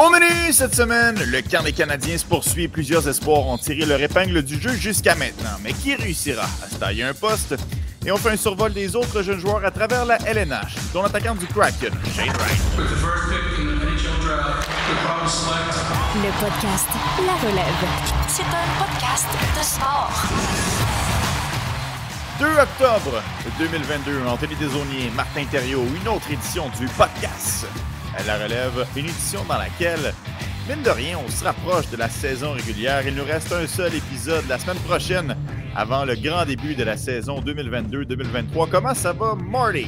Au menu cette semaine, le camp des Canadiens se poursuit. Plusieurs espoirs ont tiré leur épingle du jeu jusqu'à maintenant. Mais qui réussira à se tailler un poste? Et on fait un survol des autres jeunes joueurs à travers la LNH, dont l'attaquant du Kraken, Shane Wright. Le podcast La Relève. C'est un podcast de sport. 2 octobre 2022, Anthony Desaunier, Martin Thériault, une autre édition du podcast La Relève, une édition dans laquelle, mine de rien, on se rapproche de la saison régulière. Il nous reste un seul épisode la semaine prochaine avant le grand début de la saison 2022-2023. Comment ça va, Marty?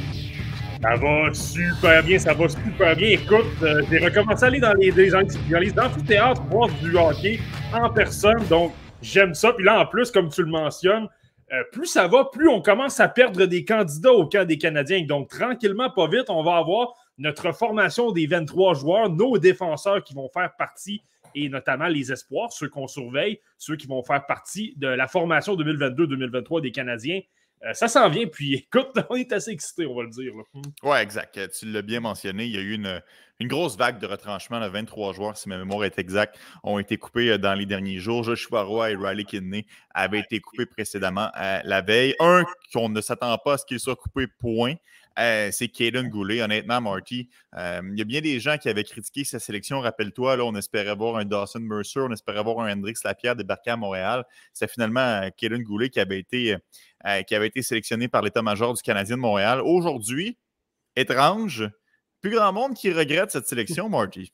Ça va super bien, ça va super bien. Écoute, euh, j'ai recommencé à aller dans les, les, dans les amphithéâtres voir du hockey en personne, donc j'aime ça. Puis là, en plus, comme tu le mentionnes, euh, plus ça va, plus on commence à perdre des candidats au camp des Canadiens. Donc, tranquillement, pas vite, on va avoir notre formation des 23 joueurs, nos défenseurs qui vont faire partie, et notamment les espoirs, ceux qu'on surveille, ceux qui vont faire partie de la formation 2022-2023 des Canadiens. Euh, ça s'en vient, puis écoute, on est assez excités, on va le dire. Oui, Ouais, exact. Tu l'as bien mentionné. Il y a eu une, une grosse vague de retranchement. Là, 23 joueurs, si ma mémoire est exacte, ont été coupés euh, dans les derniers jours. Joshua Roy et Riley Kidney avaient été coupés précédemment euh, la veille. Un qu'on ne s'attend pas à ce qu'il soit coupé, point. Euh, c'est Caden Goulet. Honnêtement, Marty, euh, il y a bien des gens qui avaient critiqué sa sélection. Rappelle-toi, là, on espérait voir un Dawson Mercer, on espérait voir un Hendrix Lapierre débarquer à Montréal. C'est finalement Caden euh, Goulet qui avait été, qui avait été sélectionné par l'état-major du Canadien de Montréal. Aujourd'hui, étrange, plus grand monde qui regrette cette sélection, Marty.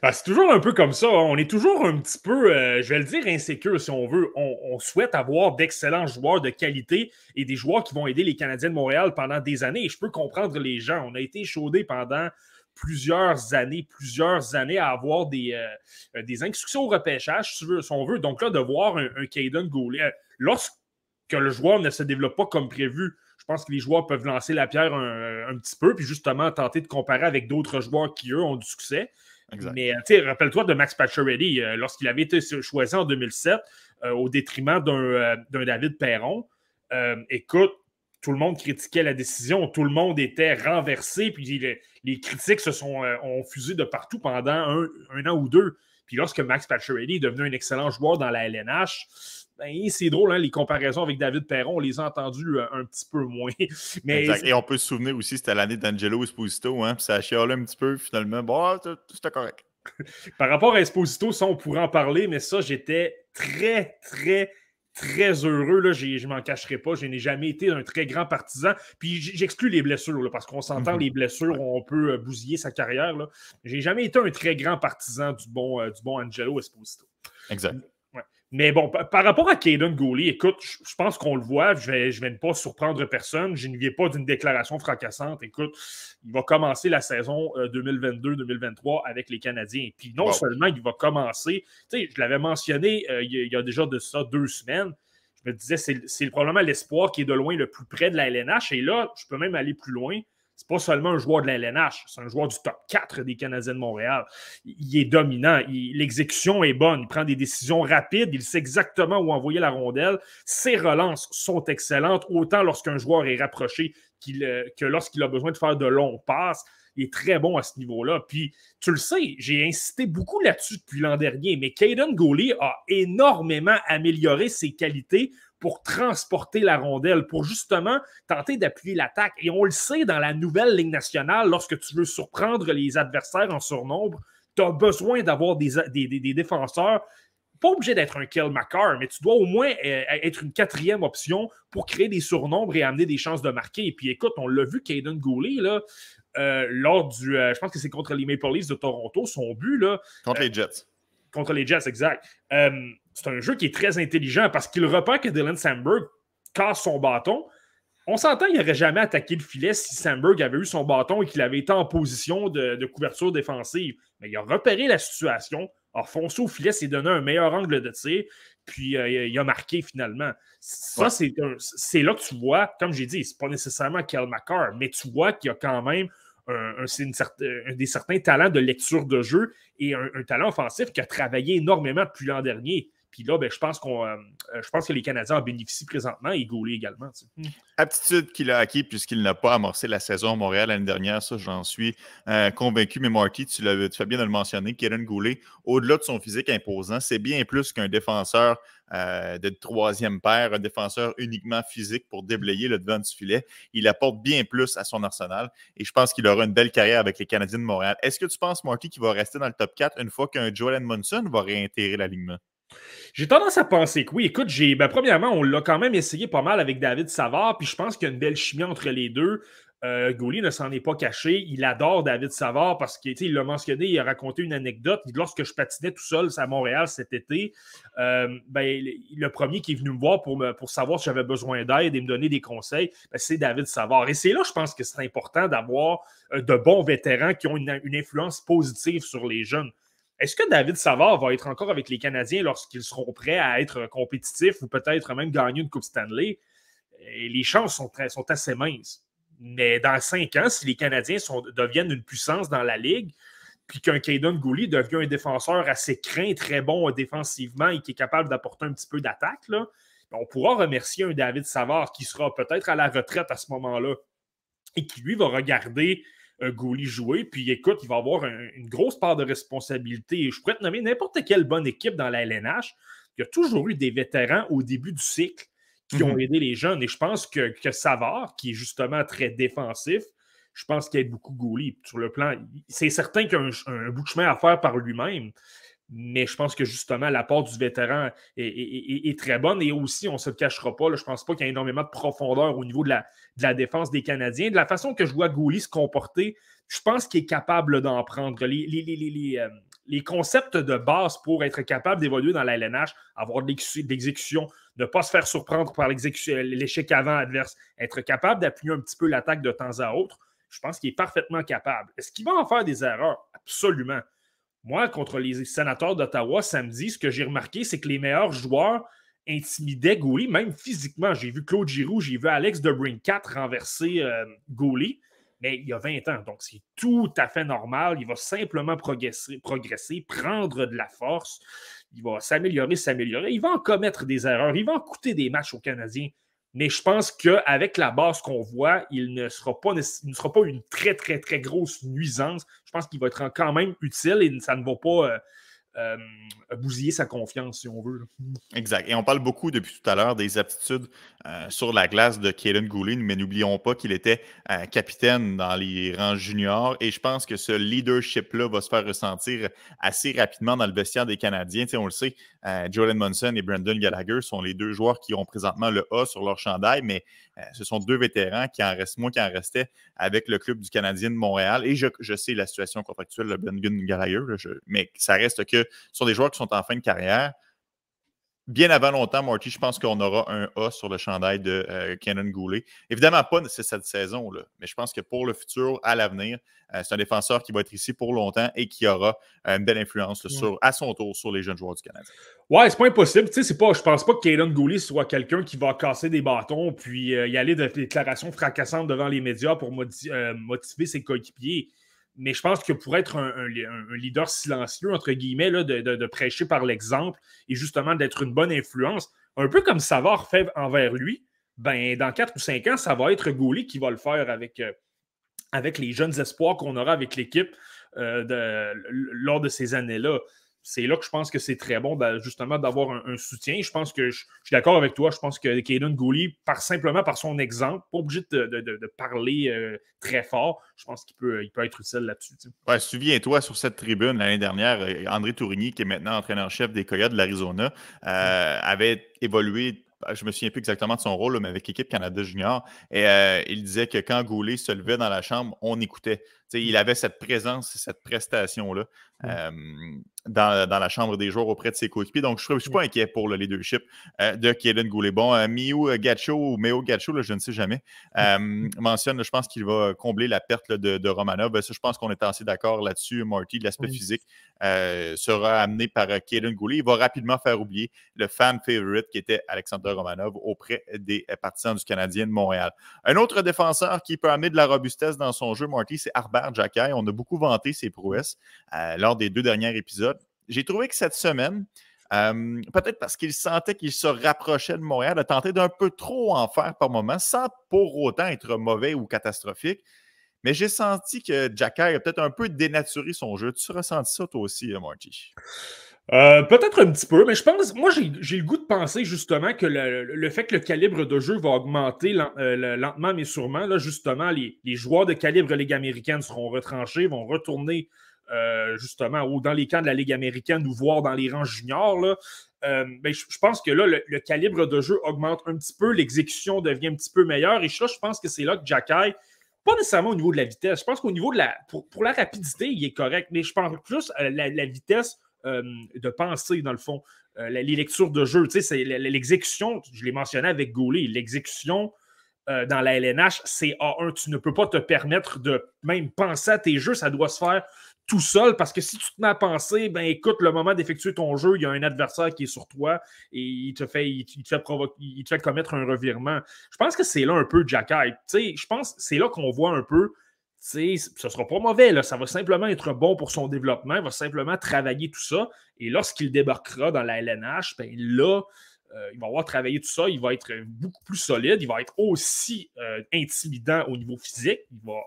Ah, c'est toujours un peu comme ça. Hein. On est toujours un petit peu, euh, je vais le dire, insécure si on veut. On, souhaite avoir d'excellents joueurs de qualité et des joueurs qui vont aider les Canadiens de Montréal pendant des années. Je peux comprendre les gens. On a été chaudés pendant plusieurs années, plusieurs années à avoir des, euh, des instructions au repêchage, si, on veut. Donc là, de voir un, un Caden Goulet, euh, lorsque le joueur ne se développe pas comme prévu, je pense que les joueurs peuvent lancer la pierre un, petit peu, puis justement tenter de comparer avec d'autres joueurs qui, eux, ont du succès. Mais euh, rappelle-toi de Max Pacioretty, euh, lorsqu'il avait été choisi en 2007 euh, au détriment d'un David Perron. écoute, tout le monde critiquait la décision, tout le monde était renversé, puis les, critiques se sont, ont fusé de partout pendant un, un, an ou deux. Puis lorsque Max Pacioretty est devenu un excellent joueur dans la LNH, ben, c'est drôle, hein, les comparaisons avec David Perron, on les a entendues euh, un petit peu moins. Mais Et on peut se souvenir aussi, c'était l'année d'Angelo Esposito, hein, puis ça a chialé un petit peu, finalement. Bon, ah, c'était correct. Par rapport à Esposito, ça, on pourrait en parler, mais ça, j'étais très, très, très heureux. Là. Je ne m'en cacherai pas. Je n'ai jamais été un très grand partisan. Puis j'exclus les blessures, parce qu'on s'entend, mhm. les blessures, on peut euh, bousiller sa carrière. Je n'ai jamais été un très grand partisan du bon, euh, du bon Angelo Esposito. Exact. Mais bon, par rapport à Caden Gooley, écoute, je pense qu'on le voit, je vais, je vais ne pas surprendre personne. Je ne viens pas d'une déclaration fracassante. Écoute, il va commencer la saison 2022-2023 euh, avec les Canadiens. Puis non seulement il va commencer, tu sais, je l'avais mentionné euh, il y a déjà de ça deux semaines. Je me disais, c'est probablement l'espoir qui est de loin le plus près de la LNH. Et là, je peux même aller plus loin c'est pas seulement un joueur de la LNH, c'est un joueur du top 4 des Canadiens de Montréal. Il est dominant, l'exécution est bonne, il prend des décisions rapides, il sait exactement où envoyer la rondelle. Ses relances sont excellentes, autant lorsqu'un joueur est rapproché euh, que lorsqu'il a besoin de faire de longs passes. Il est très bon à ce niveau-là. Puis, tu le sais, j'ai insisté beaucoup là-dessus depuis l'an dernier, mais Caden Gowley a énormément amélioré ses qualités pour transporter la rondelle, pour justement tenter d'appuyer l'attaque. Et on le sait dans la nouvelle Ligue nationale, lorsque tu veux surprendre les adversaires en surnombre, tu as besoin d'avoir des, des, défenseurs pas obligé d'être un Kill McCarr, mais tu dois au moins euh, être une quatrième option pour créer des surnombres et amener des chances de marquer. Et puis écoute, on l'a vu, Caden Goulet, là, euh, lors du. Euh, je pense que c'est contre les Maple Leafs de Toronto, son but. Là, contre les Jets. Contre les Jets, exact c'est un jeu qui est très intelligent parce qu'il repère que Dylan Sandberg casse son bâton. On s'entend qu'il n'aurait jamais attaqué le filet si Sandberg avait eu son bâton et qu'il avait été en position de, couverture défensive. Mais il a repéré la situation, a foncé au filet, s'est donné un meilleur angle de tir, puis euh, il a marqué finalement. Ça, c'est là que tu vois, comme j'ai dit, c'est pas nécessairement Kel McCarr, mais tu vois qu'il y a quand même un, des certains talents de lecture de jeu et un, talent offensif qui a travaillé énormément depuis l'an dernier. Puis là, ben, je, pense qu'on, euh, je pense que les Canadiens en bénéficient présentement et Goulet également. Hmm. Aptitude qu'il a acquis puisqu'il n'a pas amorcé la saison à Montréal l'année dernière, ça j'en suis euh, convaincu. Mais Marty, tu, tu fais bien de le mentionner, Kieran Goulet, au-delà de son physique imposant, c'est bien plus qu'un défenseur euh, de troisième paire, un défenseur uniquement physique pour déblayer le devant du filet. Il apporte bien plus à son arsenal et je pense qu'il aura une belle carrière avec les Canadiens de Montréal. Est-ce que tu penses, Marty, qu'il va rester dans le top 4 une fois qu'un Joel Edmondson va réintégrer l'alignement? J'ai tendance à penser que oui. Écoute, j'ai, ben, premièrement, on l'a quand même essayé pas mal avec David Savard, puis je pense qu'il y a une belle chimie entre les deux. Euh, ne s'en est pas caché. Il adore David Savard parce qu'il l'a mentionné, il a raconté une anecdote. Lorsque je patinais tout seul à Montréal cet été, euh, ben, le premier qui est venu me voir pour, pour savoir si j'avais besoin d'aide et me donner des conseils, ben, c'est David Savard. Et c'est là, je pense que c'est important d'avoir euh, de bons vétérans qui ont une, influence positive sur les jeunes. Est-ce que David Savard va être encore avec les Canadiens lorsqu'ils seront prêts à être compétitifs ou peut-être même gagner une Coupe Stanley? Les chances sont, assez minces. Mais dans cinq ans, si les Canadiens deviennent une puissance dans la Ligue, puis qu'un Caden Gouli devient un défenseur assez craint, très bon défensivement et qui est capable d'apporter un petit peu d'attaque, on pourra remercier un David Savard qui sera peut-être à la retraite à ce moment-là et qui, lui, va regarder Gouli jouer. Puis écoute, il va avoir une grosse part de responsabilité. Je pourrais te nommer n'importe quelle bonne équipe dans la LNH. Il y a toujours eu des vétérans au début du cycle qui ont mhm. aidé les jeunes. Et je pense que, que, Savard, qui est justement très défensif, je pense qu'il aide beaucoup Gouli. Sur le plan, c'est certain qu'il y a un, bout de chemin à faire par lui-même. Mais je pense que justement, l'apport du vétéran est, très bonne. Et aussi, on ne se le cachera pas, je ne pense pas qu'il y ait énormément de profondeur au niveau de la, défense des Canadiens. De la façon que je vois Gouli se comporter, je pense qu'il est capable d'en prendre. Les, les, euh, concepts de base pour être capable d'évoluer dans la LNH, avoir de l'exécution, ne pas se faire surprendre par l'échec avant adverse, être capable d'appuyer un petit peu l'attaque de temps à autre, je pense qu'il est parfaitement capable. Est-ce qu'il va en faire des erreurs? Absolument. Moi, contre les sénateurs d'Ottawa samedi, ce que j'ai remarqué, c'est que les meilleurs joueurs intimidaient Gouli, même physiquement. J'ai vu Claude Giroux, j'ai vu Alex de 4 renverser euh, mais il y a 20 ans. Donc, c'est tout à fait normal. Il va simplement progresser, progresser, prendre de la force il va s'améliorer, s'améliorer. Il va en commettre des erreurs. Il va en coûter des matchs aux Canadiens. Mais je pense qu'avec la base qu'on voit, il ne, sera pas, une très, très, très grosse nuisance. Je pense qu'il va être quand même utile et ça ne va pas euh, euh, bousiller sa confiance, si on veut. Exact. Et on parle beaucoup depuis tout à l'heure des aptitudes euh, sur la glace de Kaden Goulin, mais n'oublions pas qu'il était euh, capitaine dans les rangs juniors. Et je pense que ce leadership-là va se faire ressentir assez rapidement dans le vestiaire des Canadiens. on le sait, Joel Munson et Brandon Gallagher sont les deux joueurs qui ont présentement le A sur leur chandail, mais ce sont deux vétérans qui en restent, moins qui en restait avec le club du Canadien de Montréal. Et je, sais la situation contractuelle de Brandon Gallagher, mais ça reste que ce sont des joueurs qui sont en fin de carrière. Bien avant longtemps, Marty, je pense qu'on aura un A sur le chandail de euh, Kenan Goulet. Évidemment, pas cette saison, là, mais je pense que pour le futur, à l'avenir, euh, c'est un défenseur qui va être ici pour longtemps et qui aura euh, une belle influence sur, à son tour sur les jeunes joueurs du Canada. Ouais, c'est pas impossible. Tu sais, pas, je pense pas que Kaden Goulet soit quelqu'un qui va casser des bâtons puis y aller de déclarations fracassantes devant les médias pour motiver ses coéquipiers mais je pense que pour être un, leader silencieux, entre guillemets, de, prêcher par l'exemple et justement d'être une bonne influence, un peu comme Savard fait envers lui, ben, dans 4 ou 5 ans, ça va être Goulet qui va le faire avec, euh, avec les jeunes espoirs qu'on aura avec l'équipe euh, lors de ces années-là c'est là que je pense que c'est très bon justement d'avoir un, soutien. Je pense que je, suis d'accord avec toi. Je pense que Kaden Gouli, par, simplement par son exemple, pas obligé de, parler euh, très fort, je pense qu'il peut, il peut être utile là-dessus. Ouais, souviens-toi, sur cette tribune l'année dernière, euh, André Tourigny, qui est maintenant entraîneur-chef des Coyotes de l'Arizona, euh, avait évolué je me souviens plus exactement de son rôle, mais avec l'équipe Canada Junior. Et il disait que quand Goulet se levait dans la chambre, on écoutait il avait cette présence, cette prestation-là dans, la chambre des joueurs auprès de ses coéquipiers. Donc, je ne suis pas inquiet pour le leadership euh, de Kaden Goulet. Bon, euh, Miu euh, Gacho ou Meo Gacho, je ne sais jamais, mentionne, je pense qu'il va combler la perte de, Romanov. Ben, ça, je pense qu'on est assez d'accord là-dessus, Marty. L'aspect physique sera amené par Kaden Goulet. Il va rapidement faire oublier le fan favorite qui était Alexander Romanov auprès des partisans du Canadien de Montréal. Un autre défenseur qui peut amener de la robustesse dans son jeu, Marty, c'est On a beaucoup vanté ses prouesses euh, lors des deux derniers épisodes. J'ai trouvé que cette semaine, Peut-être parce qu'il sentait qu'il se rapprochait de Montréal, a tenté d'un peu trop en faire par moment, sans pour autant être mauvais ou catastrophique. Mais j'ai senti que Jacky a peut-être un peu dénaturé son jeu. Tu ressenti ça toi aussi, Marty? Euh, peut-être un petit peu, mais je pense, moi j'ai le goût de penser justement que le, fait que le calibre de jeu va augmenter euh, lentement mais sûrement, là, justement, les, joueurs de calibre Ligue américaine seront retranchés, vont retourner euh, justement dans les camps de la Ligue américaine ou voir dans les rangs juniors. Là. Ben, je, pense que là, le, calibre de jeu augmente un petit peu, l'exécution devient un petit peu meilleure, et là, je pense que c'est là que Jacky pas nécessairement au niveau de la vitesse. Je pense qu'au niveau de la. Pour, la rapidité, il est correct, mais je pense plus à la vitesse euh, de penser, dans le fond. Euh, les lectures de jeu, tu sais, l'exécution, je l'ai mentionné avec Goulet, l'exécution euh, dans la LNH, c'est A1. Tu ne peux pas te permettre de même penser à tes jeux, ça doit se faire tout seul parce que si tu te mets à penser, ben écoute, le moment d'effectuer ton jeu, il y a un adversaire qui est sur toi et il te fait, il, te fait, il te fait commettre un revirement. Je pense que c'est là un peu Jack sais, Je pense que c'est là qu'on voit un peu ce ne sera pas mauvais. Là. Ça va simplement être bon pour son développement. Il va simplement travailler tout ça. Et lorsqu'il débarquera dans la LNH, ben là, euh, il va avoir travaillé tout ça. Il va être beaucoup plus solide. Il va être aussi euh, intimidant au niveau physique. Il va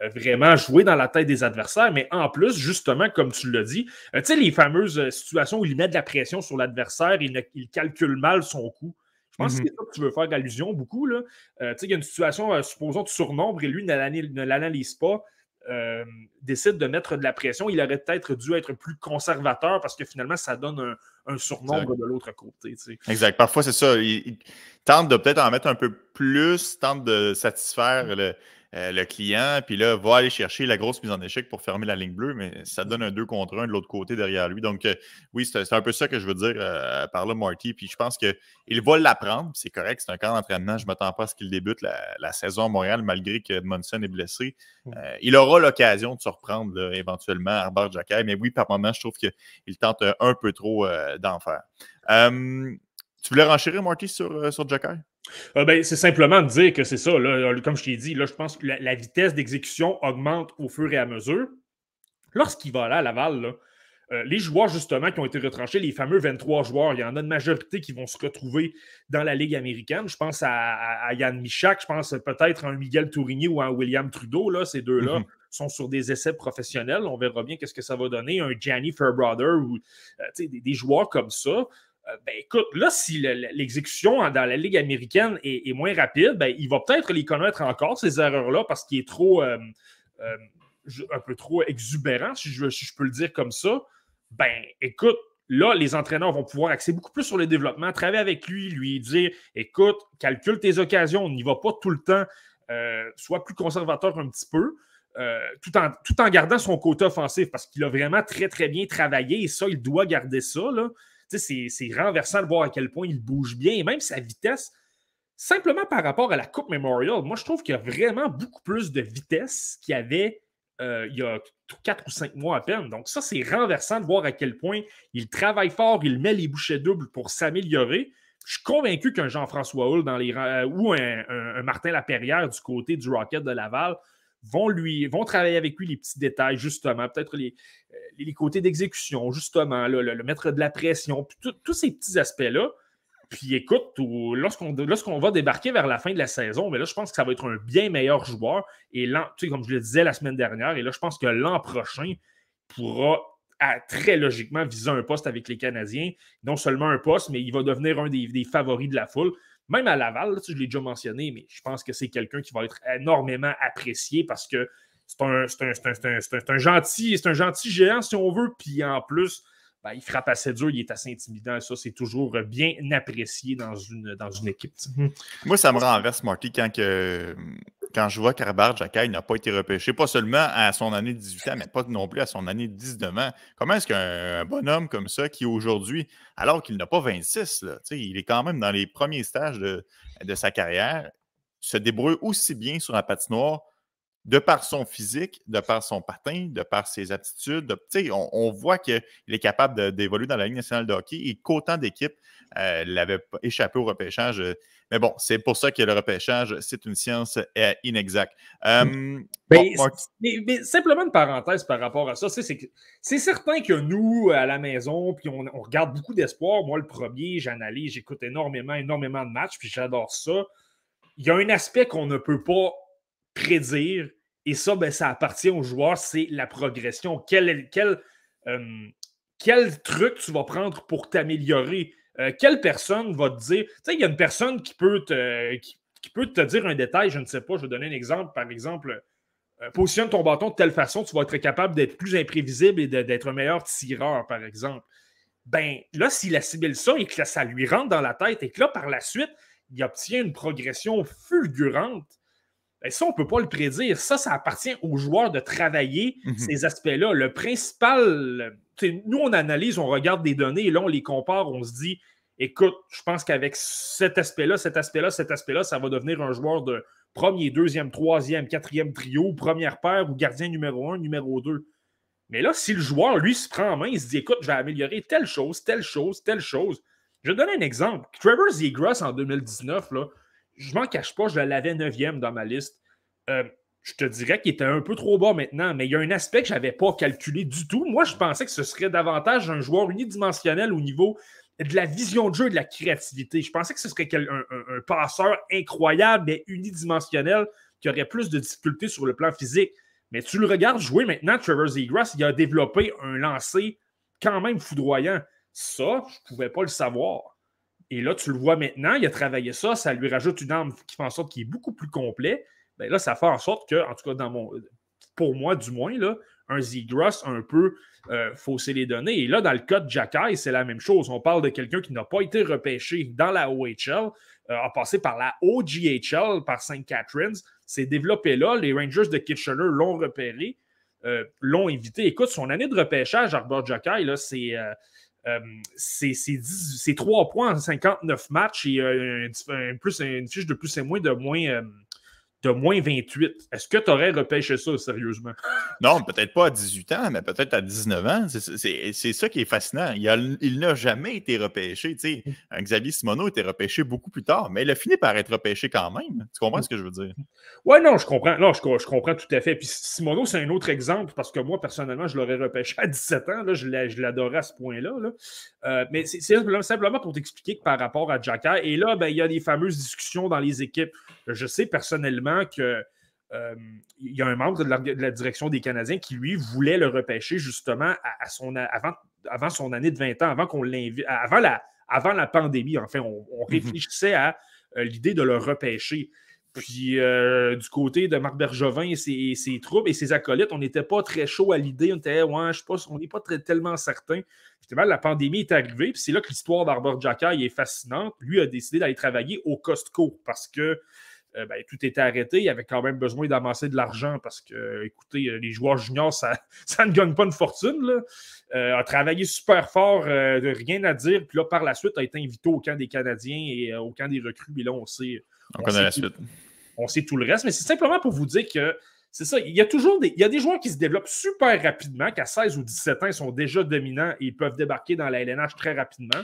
euh, vraiment jouer dans la tête des adversaires. Mais en plus, justement, comme tu l'as dit, tu les fameuses situations où il met de la pression sur l'adversaire, il, il calcule mal son coup. Je pense que c'est ça que tu veux faire allusion beaucoup. Là. Euh, il y a une situation, euh, supposons, de surnombre et lui ne l'analyse pas. Euh, décide de mettre de la pression, il aurait peut-être dû être plus conservateur parce que finalement, ça donne un, surnombre de l'autre côté. Exact. Parfois, c'est ça. Il, tente de peut-être en mettre un peu plus, tente de satisfaire le, euh, le client, puis là, va aller chercher la grosse mise en échec pour fermer la ligne bleue, mais ça donne un 2 contre 1 de l'autre côté derrière lui. Donc, euh, oui, c'est un peu ça que je veux dire euh, par là, Marty. Puis je pense qu'il va l'apprendre, c'est correct, c'est un camp d'entraînement. Je ne m'attends pas à ce qu'il débute la, saison à Montréal, malgré que Edmondson est blessé. Mmh. il aura l'occasion de se reprendre éventuellement à Arbor Jacquet, mais oui, par moment, je trouve qu'il tente un peu trop d'en faire. tu voulais renchérir, Marty, sur, sur ah, ben, c'est simplement de dire que c'est ça. comme je t'ai dit, là, je pense que la, vitesse d'exécution augmente au fur et à mesure. Lorsqu'il va là à Laval, euh, les joueurs, justement, qui ont été retranchés, les fameux 23 joueurs, il y en a une majorité qui vont se retrouver dans la Ligue américaine. Je pense à, Yann Michak, je pense peut-être à un Miguel Tourigny ou à un William Trudeau. Là, ces deux-là mm-hmm. sont sur des essais professionnels. On verra bien qu'est-ce que ça va donner. Un Gianni Fairbrother ou euh, des, des, joueurs comme ça. Euh, ben écoute, là, si l'exécution dans la Ligue américaine est, moins rapide, ben, il va peut-être les connaître encore, ces erreurs-là, parce qu'il est trop euh, euh, un peu trop exubérant, si je, peux le dire comme ça. Ben, écoute, là, les entraîneurs vont pouvoir axer beaucoup plus sur le développement, travailler avec lui, lui dire écoute, calcule tes occasions, on n'y va pas tout le temps, sois plus conservateur un petit peu. tout, en, tout en gardant son côté offensif parce qu'il a vraiment très, très bien travaillé et ça, il doit garder ça. Là c'est renversant de voir à quel point il bouge bien et même sa vitesse, simplement par rapport à la Coupe Memorial, moi je trouve qu'il y a vraiment beaucoup plus de vitesse qu'il y avait euh, il y a quatre ou cinq mois à peine. Donc, ça, c'est renversant de voir à quel point il travaille fort, il met les bouchées doubles pour s'améliorer. Je suis convaincu qu'un Jean-François Hull dans les, euh, ou un, un, Martin Laperrière du côté du Rocket de Laval vont lui vont travailler avec lui les petits détails, justement, peut-être les, euh, côtés d'exécution, justement, le, mettre de la pression, tous ces petits aspects-là. Puis écoute, lorsqu'on va débarquer vers la fin de la saison, mais je pense que ça va être un bien meilleur joueur. Et là, tu sais, comme je le disais la semaine dernière, et là, je pense que l'an prochain pourra très logiquement viser un poste avec les Canadiens. Non seulement un poste, mais il va devenir un des favoris de la foule. Même à Laval, je l'ai déjà mentionné, mais je pense que c'est quelqu'un qui va être énormément apprécié parce que c'est un, gentil, gentil géant, si on veut. Puis en plus, ben, il frappe assez dur, il est assez intimidant. Ça, c'est toujours bien apprécié dans une, dans une équipe. Moi, ça me renverse, Marty, quand, que, quand je vois qu'Arbar Jacquet n'a pas été repêché, pas seulement à son année de 18 ans, mais pas non plus à son année de 19 ans. Comment est-ce qu'un bonhomme comme ça, qui aujourd'hui, alors qu'il n'a pas 26, là, il est quand même dans les premiers stages de, de sa carrière, se débrouille aussi bien sur la patinoire de par son physique, de par son patin, de par ses aptitudes. on, on, voit qu'il est capable d'évoluer dans la Ligue nationale de hockey et qu'autant d'équipes euh, l'avaient échappé au repêchage. Euh, Mais bon, c'est pour ça que le repêchage, c'est une science euh, inexacte. Euh, ben, mais, simplement une parenthèse par rapport à ça, c'est certain que nous, à la maison, puis on, regarde beaucoup d'espoir. Moi, le premier, j'analyse, j'écoute énormément, énormément de matchs, puis j'adore ça. Il y a un aspect qu'on ne peut pas prédire, et ça, ben, ça appartient aux joueurs, c'est la progression. Quel, quel, euh, quel truc tu vas prendre pour t'améliorer? Euh, quelle personne va te dire. Tu sais, il y a une personne qui peut, te, dire un détail, je ne sais pas, je vais donner un exemple. Par exemple, euh, positionne ton bâton de telle façon, tu vas être capable d'être plus imprévisible et d'être un meilleur tireur, par exemple. Ben là, s'il assimile ça et que ça lui rentre dans la tête et que là, par la suite, il obtient une progression fulgurante, ben ça, on ne peut pas le prédire. Ça, ça appartient aux joueurs de travailler mhm. ces aspects-là. Le principal, nous, on analyse, on regarde des données et là, on les compare, on se dit, écoute, je pense qu'avec cet aspect-là, cet aspect-là, cet aspect-là, ça va devenir un joueur de premier, deuxième, troisième, quatrième trio, première paire ou gardien numéro un, numéro deux. Mais là, si le joueur, lui, se prend en main, il se dit, écoute, je vais améliorer telle chose, telle chose, telle chose. Je vais donner un exemple. Trevor Zegras en 2019, là, je m'en cache pas, je l'avais neuvième dans ma liste. Euh, je te dirais qu'il était un peu trop bas maintenant, mais il y a un aspect que je n'avais pas calculé du tout. Moi, je pensais que ce serait davantage un joueur unidimensionnel au niveau de la vision de jeu et de la créativité. Je pensais que ce serait un, passeur incroyable, mais unidimensionnel, qui aurait plus de difficultés sur le plan physique. Mais tu le regardes jouer maintenant, Trevor Zegras, il a développé un lancer quand même foudroyant. Ça, je ne pouvais pas le savoir. Et là, tu le vois maintenant, il a travaillé ça, ça lui rajoute une arme qui fait en sorte qu'il est beaucoup plus complet. Ben là, ça fait en sorte que, en tout cas, pour moi, du moins, là, un Zegras un peu euh, fausser les données. Et là, dans le cas de Jacky, c'est la même chose. On parle de quelqu'un qui n'a pas été repêché dans la OHL, euh, a passé par la OGHL, par St. Catharines, s'est développé là. Les Rangers de Kitchener l'ont repéré, euh, l'ont invité. Écoute, son année de repêchage, Arbor Jacky, c'est. C'est 3 points en 59 matchs et plus, une fiche de plus et moins de moins de moins 28. Est-ce que tu aurais repêché ça sérieusement? Non, peut-être pas à 18 ans, mais peut-être à 19 ans. C'est ça qui est fascinant. Il n'a jamais été repêché. Mm. Xavier Simoneau a été repêché beaucoup plus tard, mais il a fini par être repêché quand même. Tu comprends ce que je veux dire? Oui, non, je comprends. Non, je, comprends tout à fait. Puis Simoneau, c'est un autre exemple parce que moi, personnellement, je l'aurais repêché à 17 ans. Là, je l'adorais à ce point-là. Euh, mais c'est simplement pour t'expliquer que par rapport à Jacka, et là, ben, il y a des fameuses discussions dans les équipes. Je sais personnellement qu'il euh, y a un membre de la, direction des Canadiens qui, lui, voulait le repêcher justement à, son, avant, avant, son année de 20 ans, avant qu'on l'invite, avant la, avant la pandémie. Enfin, on, on mhm. réfléchissait à euh, l'idée de le repêcher. Puis euh, du côté de Marc Bergevin et ses, troupes et ses acolytes, on n'était pas très chaud à l'idée. On était, ouais, je sais pas, on n'est pas très, tellement certain. Justement, la pandémie est arrivée, puis c'est là que l'histoire d'Arbor Jacky est fascinante. Lui a décidé d'aller travailler au Costco parce que euh, ben, tout était arrêté. Il avait quand même besoin d'amasser de l'argent parce que, écoutez, euh, les joueurs juniors, ça, ça ne gagne pas une fortune. Là. a travaillé super fort, rien à dire. Puis là, par la suite, a été invité au camp des Canadiens et au camp des recrues. Et là, on sait on, connaît la suite. On sait tout le reste, mais c'est simplement pour vous dire que c'est ça. Il y a toujours des, il y a des joueurs qui se développent super rapidement, qu'à 16 ou 17 ans, ils sont déjà dominants et ils peuvent débarquer dans la LNH très rapidement.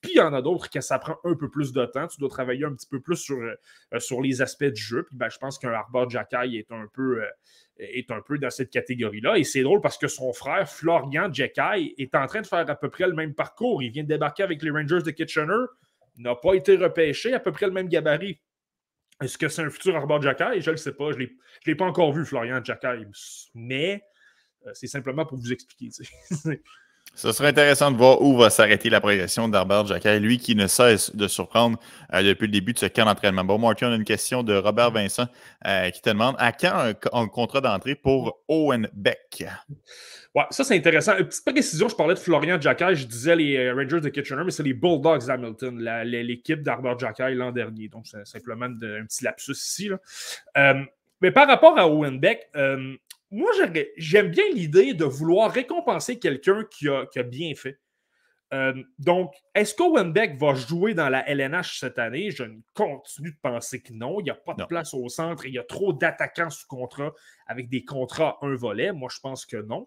Puis il y en a d'autres que ça prend un peu plus de temps. Tu dois travailler un petit peu plus sur, euh, sur les aspects du jeu. Puis ben, je pense qu'un Arbor Jacky est un peu. Euh, est un peu dans cette catégorie-là. Et c'est drôle parce que son frère, Florian Jacky, est en train de faire à peu près le même parcours. Il vient de débarquer avec les Rangers de Kitchener, n'a pas été repêché, à peu près le même gabarit. Est-ce que c'est un futur Arbor Jacky? Je ne le sais pas. Je ne l'ai pas encore vu, Florian Jacky. Mais euh, c'est simplement pour vous expliquer. Ce serait intéressant de voir où va s'arrêter la progression d'Arbor Jacky, lui qui ne cesse de surprendre euh, depuis le début de ce camp d'entraînement. Bon, Marty, on a une question de Robert Vincent euh, qui te demande à quand un, contrat d'entrée pour Owen Beck? Ouais, ça c'est intéressant. Une petite précision, je parlais de Florian Jacky, je disais les euh, Rangers de Kitchener, mais c'est les Bulldogs d'Hamilton, l'équipe d'Arbor Jacky l'an dernier. Donc c'est simplement un petit lapsus ici. mais par rapport à Owen Beck, moi, j'aime bien l'idée de vouloir récompenser quelqu'un qui a, bien fait. Euh, donc, est-ce qu'Owen Beck va jouer dans la LNH cette année? Je continue de penser que non. Il n'y a pas de place au centre. Il y a trop d'attaquants sous contrat avec des contrats un volet. Moi, je pense que non.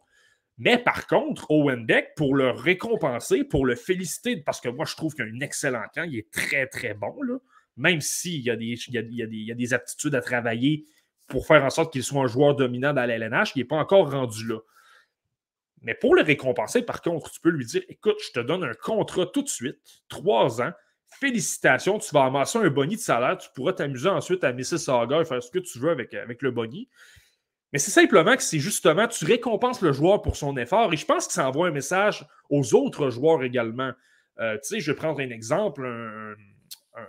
Mais par contre, Owen Beck, pour le récompenser, pour le féliciter, parce que moi, je trouve qu'il a un excellent camp, il est très, très bon. Là. même s'il y, a des, y a des aptitudes à travailler pour faire en sorte qu'il soit un joueur dominant dans la LNH, il n'est pas encore rendu là. Mais pour le récompenser, par contre, tu peux lui dire écoute, je te donne un contrat tout de suite, trois ans. Félicitations, tu vas amasser un boni de salaire. Tu pourras t'amuser ensuite à Mississauga et faire ce que tu veux avec, avec le boni. Mais c'est simplement que c'est justement, tu récompenses le joueur pour son effort. Et je pense que ça envoie un message aux autres joueurs également. Euh, tu sais, je vais prendre un exemple, un,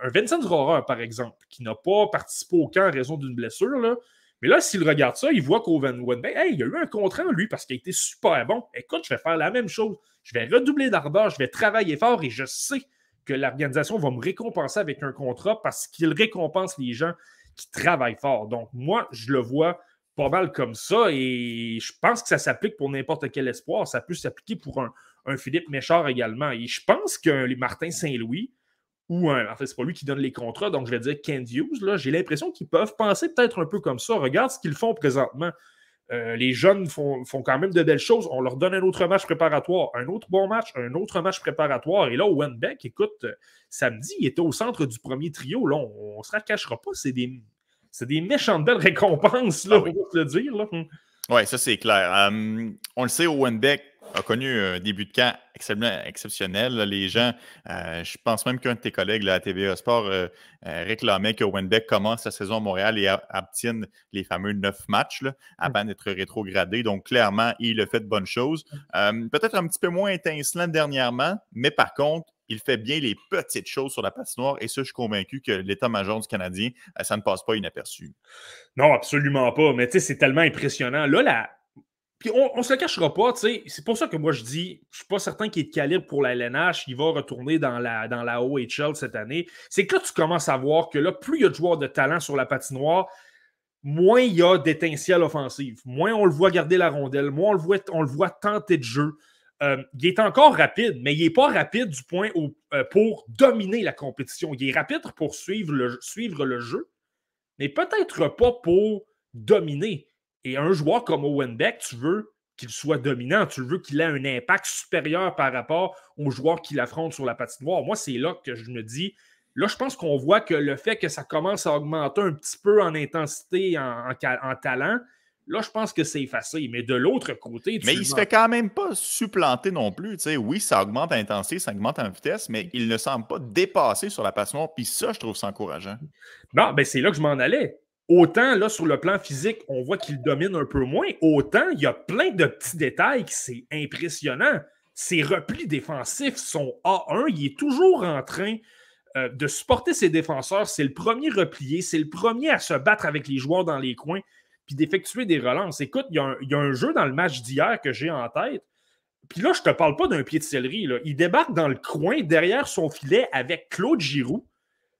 Vincent Rora, par exemple, qui n'a pas participé au camp en raison d'une blessure. Là. Mais là, s'il regarde ça, il voit qu'Owen Wenbeck, hey, il a eu un contrat, lui, parce qu'il a été super bon. Écoute, je vais faire la même chose. Je vais redoubler d'ardeur, je vais travailler fort et je sais que l'organisation va me récompenser avec un contrat parce qu'il récompense les gens qui travaillent fort. Donc, moi, je le vois pas mal comme ça et je pense que ça s'applique pour n'importe quel espoir. Ça peut s'appliquer pour un, Philippe Méchard également. Et je pense que Martin Saint-Louis, ou un, en fait, c'est pas lui qui donne les contrats, donc je vais dire Kent Hughes, j'ai l'impression qu'ils peuvent penser peut-être un peu comme ça. Regarde ce qu'ils font présentement. Euh, les jeunes font, quand même de belles choses. On leur donne un autre match préparatoire, un autre bon match, un autre match préparatoire. Et là, Wenbeck, écoute, samedi, il était au centre du premier trio. Là, on ne se cachera pas. C'est des, c'est des méchantes belles récompenses, là, ah oui. le dire. Hum. Oui, ça c'est clair. Hum, on le sait, Owen Beck a connu un début de camp exceptionnel. Les gens, euh, je pense même qu'un de tes collègues là, à TVA Sport euh, euh, réclamait que Beck commence sa saison à Montréal et obtienne les fameux neuf matchs là, avant hum. d'être rétrogradé. Donc, clairement, il a fait de bonnes choses. Hum, peut-être un petit peu moins étincelant dernièrement, mais par contre, il fait bien les petites choses sur la patinoire et ça, je suis convaincu que l'état-major du Canadien, ça ne passe pas inaperçu. Non, absolument pas. Mais tu sais, c'est tellement impressionnant. Là, là. On, ne se le cachera pas. C'est pour ça que moi je dis, je suis pas certain qu'il est de calibre pour la LNH. Il va retourner dans la, dans la OHL cette année. C'est que là, tu commences à voir que là, plus il y a de joueurs de talent sur la patinoire, moins il y a d'étincelles offensives. Moins on le voit garder la rondelle, moins on le voit, on le voit tenter de jeu. Euh, il est encore rapide, mais il n'est pas rapide du point euh, pour dominer la compétition. Il est rapide pour suivre le, suivre le jeu, mais peut-être pas pour dominer. Et un joueur comme Owen Beck, tu veux qu'il soit dominant, tu veux qu'il ait un impact supérieur par rapport aux joueurs qu'il affronte sur la patinoire. Moi, c'est là que je me dis, là, je pense qu'on voit que le fait que ça commence à augmenter un petit peu en intensité, en talent, Là, je pense que c'est effacé. Mais de l'autre côté. mais il ne se fait quand même pas supplanter non plus. oui, ça augmente en intensité, ça augmente en vitesse, mais il ne semble pas dépasser sur la passion. Puis ça, je trouve ça encourageant. Non, ben c'est là que je m'en allais. Autant là, sur le plan physique, on voit qu'il domine un peu moins, autant il y a plein de petits détails qui c'est impressionnant. Ses replis défensifs sont A1. Il est toujours en train euh, de supporter ses défenseurs. C'est le premier replié, c'est le premier à se battre avec les joueurs dans les coins puis d'effectuer des relances. Écoute, il y, a un jeu dans le match d'hier que j'ai en tête. Puis là, je ne te parle pas d'un pied de céleri. Il débarque dans le coin derrière son filet avec Claude Giroux.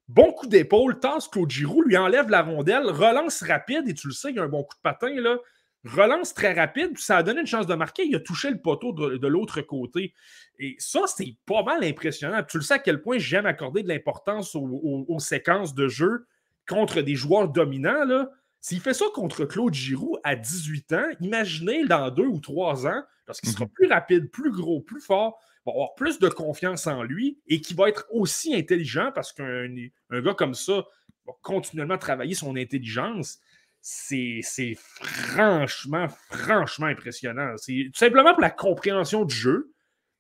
Bon coup d'épaule, tasse Claude Giroux, lui enlève la rondelle, relance rapide, et tu le sais, il y a un bon coup de patin, là. Relance très rapide, puis ça a donné une chance de marquer. Il a touché le poteau de, l'autre côté. Et ça, c'est pas mal impressionnant. Tu le sais à quel point j'aime accorder de l'importance aux, aux, séquences de jeu contre des joueurs dominants. Là. S'il fait ça contre Claude Giroux à 18 ans, imaginez dans deux ou trois ans, lorsqu'il sera mhm. plus rapide, plus gros, plus fort, va avoir plus de confiance en lui et qui va être aussi intelligent parce qu'un gars comme ça va continuellement travailler son intelligence. C'est franchement, franchement impressionnant. C'est tout simplement pour la compréhension du jeu.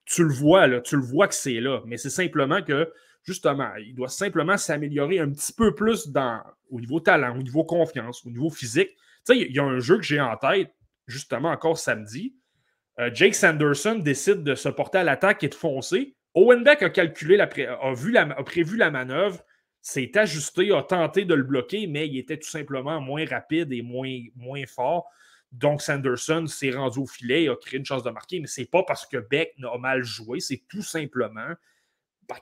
Tu le vois, là, tu le vois que c'est là, mais c'est simplement que justement, il doit simplement s'améliorer un petit peu plus dans, au niveau talent, au niveau confiance, au niveau physique. Tu sais, il y a un jeu que j'ai en tête, justement, encore samedi. Euh, Jake Sanderson décide de se porter à l'attaque et de foncer. Owen Beck a calculé, a, a prévu la manœuvre, s'est ajusté, a tenté de le bloquer, mais il était tout simplement moins rapide et moins, fort. Donc Sanderson s'est rendu au filet, a créé une chance de marquer, mais c'est pas parce que Beck n'a mal joué, c'est tout simplement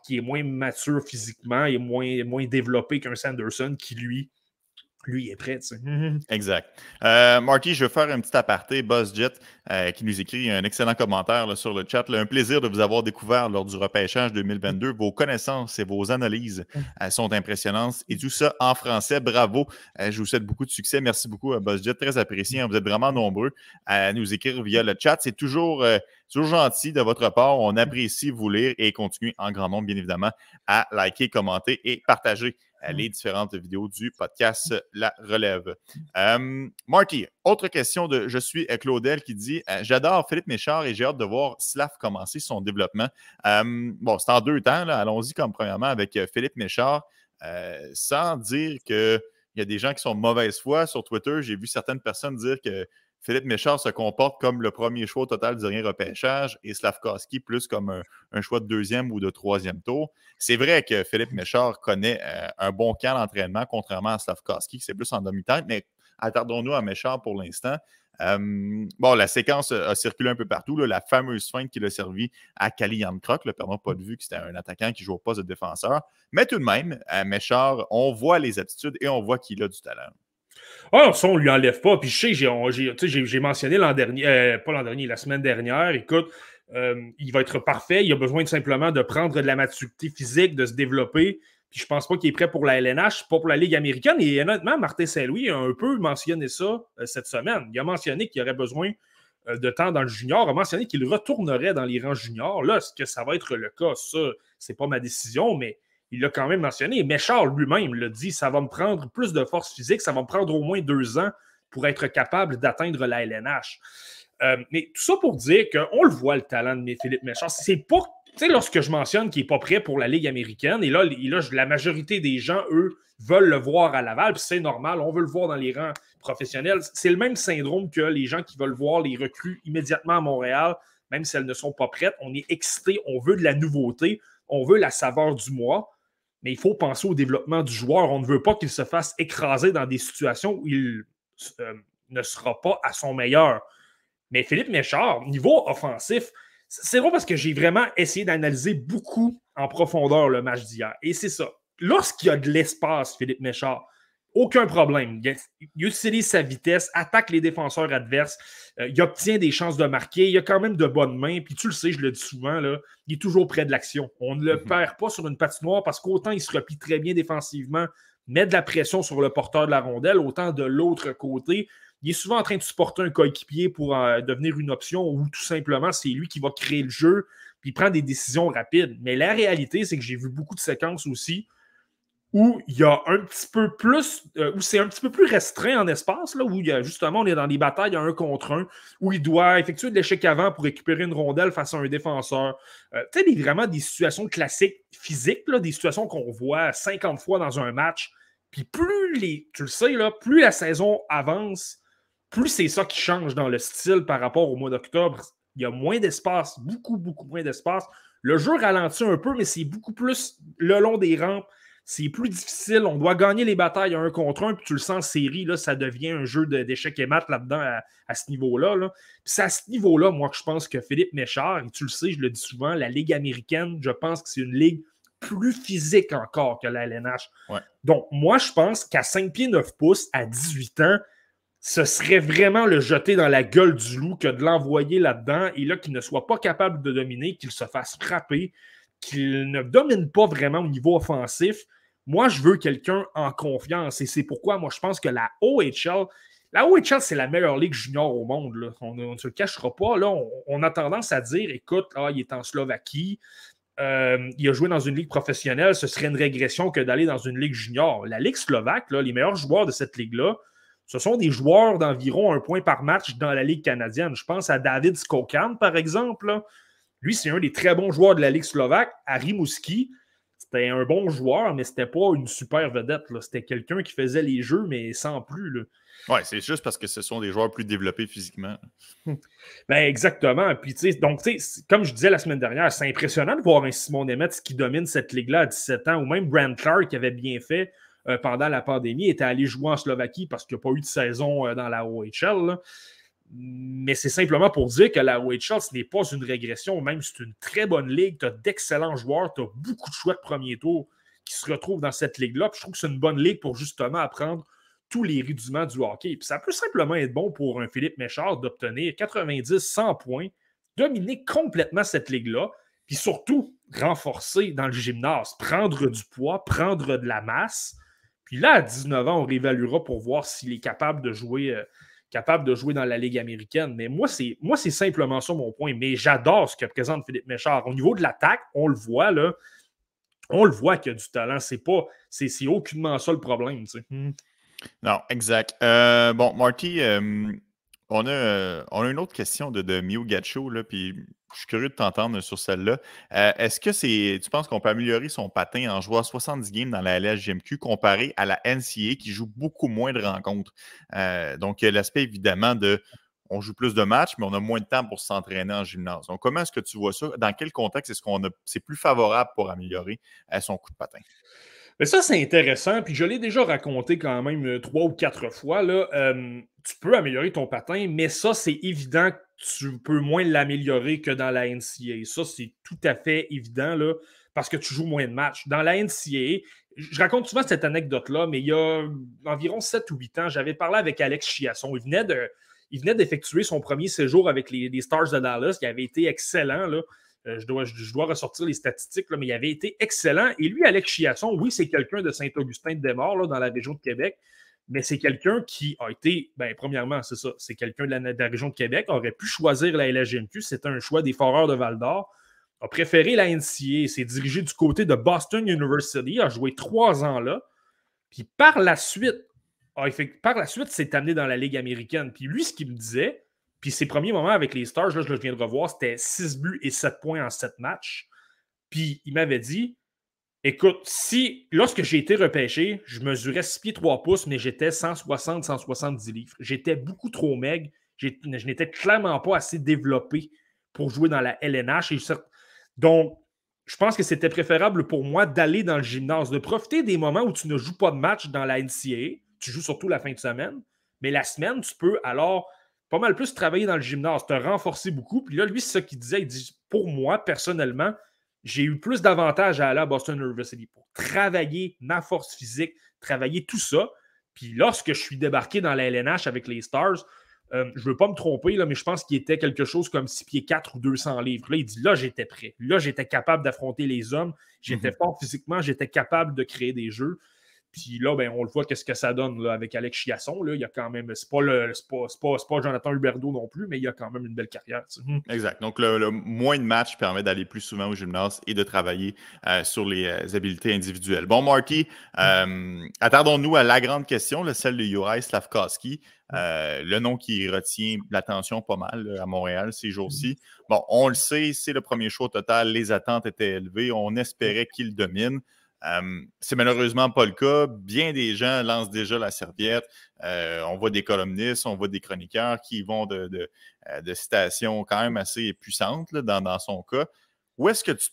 qui est moins mature physiquement et moins, moins développé qu'un Sanderson qui, lui, lui est prêt. exact. Euh, Marty, je vais faire un petit aparté. BuzzJet euh, qui nous écrit un excellent commentaire sur le chat. un plaisir de vous avoir découvert lors du repêchage 2022. Vos connaissances et vos analyses euh, sont impressionnantes et tout ça en français. Bravo. je vous souhaite beaucoup de succès. Merci beaucoup à BuzzJet. Très apprécié. Vous êtes vraiment nombreux à nous écrire via le chat. C'est toujours toujours gentil de votre part. On apprécie vous lire et continuer en grand nombre, bien évidemment, à liker, commenter et partager les différentes vidéos du podcast La Relève. Marty, autre question de Je suis Claudel qui dit J'adore Philippe Méchard et j'ai hâte de voir Slav commencer son développement. bon, c'est en deux temps. Allons-y comme premièrement avec Philippe Méchard. sans dire qu'il y a des gens qui sont mauvaise foi sur Twitter. J'ai vu certaines personnes dire que Philippe Méchard se comporte comme le premier choix total du dernier repêchage et Slavkowski plus comme un, choix de deuxième ou de troisième tour. C'est vrai que Philippe Méchard connaît euh, un bon camp d'entraînement, contrairement à Slavkowski, qui c'est plus en demi-tête, mais attardons-nous à Méchard pour l'instant. Bon, la séquence a circulé un peu partout. la fameuse feinte qui l'a servi à Kali Krok, le perdant pas de vue que c'était un attaquant qui joue au poste de défenseur. Mais tout de même, à Méchard, on voit les aptitudes et on voit qu'il a du talent. Ah, ça, on lui enlève pas. Puis je sais, j'ai mentionné l'an dernier, euh, pas l'an dernier, la semaine dernière, écoute, euh, il va être parfait. Il a besoin simplement de prendre de la maturité physique, de se développer. Puis je pense pas qu'il est prêt pour la LNH, pas pour la Ligue américaine. Et honnêtement, Martin Saint-Louis a un peu mentionné ça euh, cette semaine. Il a mentionné qu'il aurait besoin de temps dans le junior, a mentionné qu'il retournerait dans les rangs juniors. Là, est-ce que ça va être le cas? Ça, c'est pas ma décision, mais il l'a quand même mentionné. Mais Charles lui-même l'a dit, ça va me prendre plus de force physique, ça va me prendre au moins deux ans pour être capable d'atteindre la LNH. Euh, mais tout ça pour dire qu'on le voit, le talent de Philippe Méchard. C'est pas, tu sais, lorsque je mentionne qu'il n'est pas prêt pour la Ligue américaine, et là, la majorité des gens, eux, veulent le voir à Laval, puis c'est normal, on veut le voir dans les rangs professionnels. C'est le même syndrome que les gens qui veulent voir les recrues immédiatement à Montréal, même si elles ne sont pas prêtes. On est excité, on veut de la nouveauté, on veut la saveur du mois mais il faut penser au développement du joueur. On ne veut pas qu'il se fasse écraser dans des situations où il euh, ne sera pas à son meilleur. Mais Philippe Méchard, niveau offensif, c'est vrai parce que j'ai vraiment essayé d'analyser beaucoup en profondeur le match d'hier. Et c'est ça. Lorsqu'il y a de l'espace, Philippe Méchard, aucun problème. Il utilise sa vitesse, attaque les défenseurs adverses, euh, il obtient des chances de marquer, il a quand même de bonnes mains. Puis tu le sais, je le dis souvent, là, il est toujours près de l'action. On ne le mhm. perd pas sur une patinoire parce qu'autant il se replie très bien défensivement, met de la pression sur le porteur de la rondelle, autant de l'autre côté, il est souvent en train de supporter un coéquipier pour euh, devenir une option ou tout simplement c'est lui qui va créer le jeu puis il prend des décisions rapides. Mais la réalité, c'est que j'ai vu beaucoup de séquences aussi où il y a un petit peu plus, euh, où c'est un petit peu plus restreint en espace, là, où y a, justement on est dans des batailles un contre un, où il doit effectuer de l'échec avant pour récupérer une rondelle face à un défenseur. Euh, tu sais, vraiment des situations classiques physiques, là, des situations qu'on voit 50 fois dans un match. Puis plus les, tu le sais, là, plus la saison avance, plus c'est ça qui change dans le style par rapport au mois d'octobre. Il y a moins d'espace, beaucoup, beaucoup moins d'espace. Le jeu ralentit un peu, mais c'est beaucoup plus le long des rampes c'est plus difficile. On doit gagner les batailles un contre un. Puis tu le sens en série, là, ça devient un jeu d'échecs et maths là-dedans à, ce niveau-là. Là. Puis c'est à ce niveau-là, moi, que je pense que Philippe Méchard, et tu le sais, je le dis souvent, la Ligue américaine, je pense que c'est une ligue plus physique encore que la LNH. Donc, moi, je pense qu'à 5 pieds 9 pouces, à 18 ans, ce serait vraiment le jeter dans la gueule du loup que de l'envoyer là-dedans et là qu'il ne soit pas capable de dominer, qu'il se fasse frapper, qu'il ne domine pas vraiment au niveau offensif. Moi, je veux quelqu'un en confiance et c'est pourquoi moi, je pense que la OHL, la OHL, c'est la meilleure ligue junior au monde. On, ne se le cachera pas. Là, on, a tendance à dire écoute, ah, il est en Slovaquie, euh, il a joué dans une ligue professionnelle, ce serait une régression que d'aller dans une ligue junior. La ligue slovaque, là, les meilleurs joueurs de cette ligue-là, ce sont des joueurs d'environ un point par match dans la ligue canadienne. Je pense à David Skokan, par exemple. Lui, c'est un des très bons joueurs de la Ligue slovaque. À Rimouski, c'était un bon joueur, mais c'était pas une super vedette. C'était quelqu'un qui faisait les jeux, mais sans plus. Oui, c'est juste parce que ce sont des joueurs plus développés physiquement. ben exactement. Puis, donc, comme je disais la semaine dernière, c'est impressionnant de voir un Simon Nemeth qui domine cette ligue-là à 17 ans, ou même Brand Clark qui avait bien fait euh, pendant la pandémie, était allé jouer en Slovaquie parce qu'il n'y a pas eu de saison euh, dans la OHL mais c'est simplement pour dire que la OHL, ce n'est pas une régression, même c'est une très bonne ligue. Tu as d'excellents joueurs, tu as beaucoup de choix de premier tour qui se retrouvent dans cette ligue-là. je trouve que c'est une bonne ligue pour justement apprendre tous les rudiments du hockey. Puis ça peut simplement être bon pour un Philippe Méchard d'obtenir 90-100 points, dominer complètement cette ligue-là, puis surtout renforcer dans le gymnase, prendre du poids, prendre de la masse. Puis là, à 19 ans, on réévaluera pour voir s'il est capable de jouer. Capable de jouer dans la Ligue américaine. Mais moi, c'est, moi, c'est simplement ça mon point. Mais j'adore ce que présente Philippe Méchard. Au niveau de l'attaque, on le voit, là, on le voit qu'il a du talent. C'est pas, c'est aucunement ça le problème. Hmm. Non, exact. Euh, bon, Marty, euh, on, a, on une autre question de, de Mew Gacho, là, puis je suis curieux de t'entendre sur celle-là. Est-ce que c'est, tu penses qu'on peut améliorer son patin en jouant 70 games dans la LSGMQ comparé à la NCA qui joue beaucoup moins de rencontres? donc, y a l'aspect évidemment de on joue plus de matchs, mais on a moins de temps pour s'entraîner en gymnase. Donc, comment est-ce que tu vois ça? Dans quel contexte est-ce qu'on a c'est plus favorable pour améliorer euh, son coup de patin? Mais ça, c'est intéressant. Puis je l'ai déjà raconté quand même euh, trois ou quatre fois. Là. tu peux améliorer ton patin, mais ça, c'est évident tu peux moins l'améliorer que dans la NCA. Ça, c'est tout à fait évident parce que tu joues moins de matchs. Dans la NCA, je raconte souvent cette anecdote-là, mais il y a environ 7 ou 8 ans, j'avais parlé avec Alex Chiasson. Il venait il venait d'effectuer son premier séjour avec les, Stars de Dallas, qui avait été excellent. Euh, je, dois, ressortir les statistiques, mais il avait été excellent. Et lui, Alex Chiasson, oui, c'est quelqu'un de Saint-Augustin de Desmaures, dans la région de Québec, mais c'est quelqu'un qui a été, ben, premièrement, c'est ça, c'est quelqu'un de, la, région de Québec, aurait pu choisir la LGMQ, c'était un choix des Foreurs de Val d'Or, a préféré la NCA, s'est dirigé du côté de Boston University, a joué trois ans là, puis par la suite, par la suite, s'est amené dans la Ligue américaine. Puis lui, ce qu'il me disait, puis ses premiers moments avec les Stars, là, je viens de revoir, c'était 6 buts et 7 points en 7 matchs. Puis il m'avait dit Écoute, si lorsque j'ai été repêché, je mesurais 6 pieds 3 pouces, mais j'étais 160-170 livres. J'étais beaucoup trop maigre. Je n'étais clairement pas assez développé pour jouer dans la LNH. donc, je pense que c'était préférable pour moi d'aller dans le gymnase, de profiter des moments où tu ne joues pas de match dans la NCAA tu joues surtout la fin de semaine. Mais la semaine, tu peux alors pas mal plus travailler dans le gymnase, te renforcer beaucoup. Puis là, lui, c'est ça qu'il disait. Il dit Pour moi, personnellement, j'ai eu plus d'avantages à aller à Boston University pour travailler ma force physique, travailler tout ça. Puis lorsque je suis débarqué dans la LNH avec les Stars, euh, je ne veux pas me tromper, là, mais je pense qu'il était quelque chose comme 6 pieds 4 ou 200 livres. Là, il dit là, j'étais prêt. Là, j'étais capable d'affronter les hommes. J'étais mhm. fort physiquement. J'étais capable de créer des jeux. Puis là, ben, on le voit qu'est-ce que ça donne là, avec Alex Chiasson. Là. Il y a quand même, c'est pas, le, pas, pas, pas, Jonathan Huberdeau non plus, mais il y a quand même une belle carrière. Hmm. Exact. Donc, le, moins de matchs permet d'aller plus souvent au gymnase et de travailler euh, sur les euh, habiletés individuelles. Bon, Marty, euh, attardons-nous à la grande question, celle de Juraj Slavkowski. le nom qui retient l'attention pas mal à Montréal ces jours-ci. Bon, on le sait, c'est le premier show total, les attentes étaient élevées, on espérait qu'il domine c'est malheureusement pas le cas. Bien des gens lancent déjà la serviette. Euh, on voit des columnistes, on voit des chroniqueurs qui vont de, euh, citations quand même assez puissantes dans, son cas. Où est-ce que tu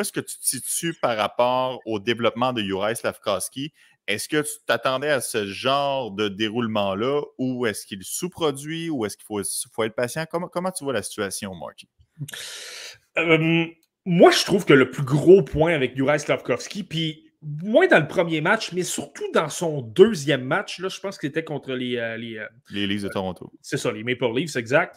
est-ce que tu te situes par rapport au développement de Juraj Slavkowski? Est-ce que tu t'attendais à ce genre de déroulement-là ou est-ce qu'il sous-produit ou est-ce qu'il faut, être patient? Comment, comment tu vois la situation, Marty? Moi, je trouve que le plus gros point avec Juraj Slavkovski, puis moins dans le premier match, mais surtout dans son deuxième match, là, je pense que c'était contre les. Euh, les, euh, les Leafs de Toronto. C'est ça, les Maple Leafs, exact.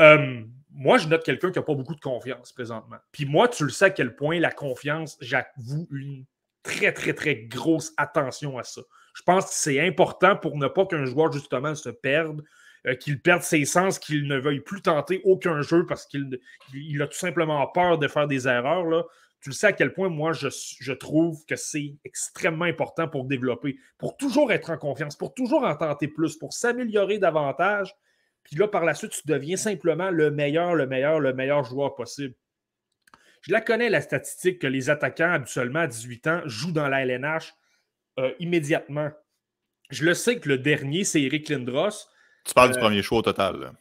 Euh, moi, je note quelqu'un qui n'a pas beaucoup de confiance présentement. Puis moi, tu le sais à quel point la confiance, j'avoue une très, très, très grosse attention à ça. Je pense que c'est important pour ne pas qu'un joueur, justement, se perde euh, qu'il perde ses sens, qu'il ne veuille plus tenter aucun jeu parce qu'il a tout simplement peur de faire des erreurs. Tu le sais à quel point moi je, trouve que c'est extrêmement important pour développer, pour toujours être en confiance, pour toujours en tenter plus, pour s'améliorer davantage. Puis là, par la suite, tu deviens simplement le meilleur, le meilleur, le meilleur joueur possible. Je la connais, la statistique que les attaquants, habituellement à 18 ans, jouent dans la LNH euh, immédiatement. Je le sais que le dernier, c'est Eric Lindros. Tu parles du euh, premier choix au total.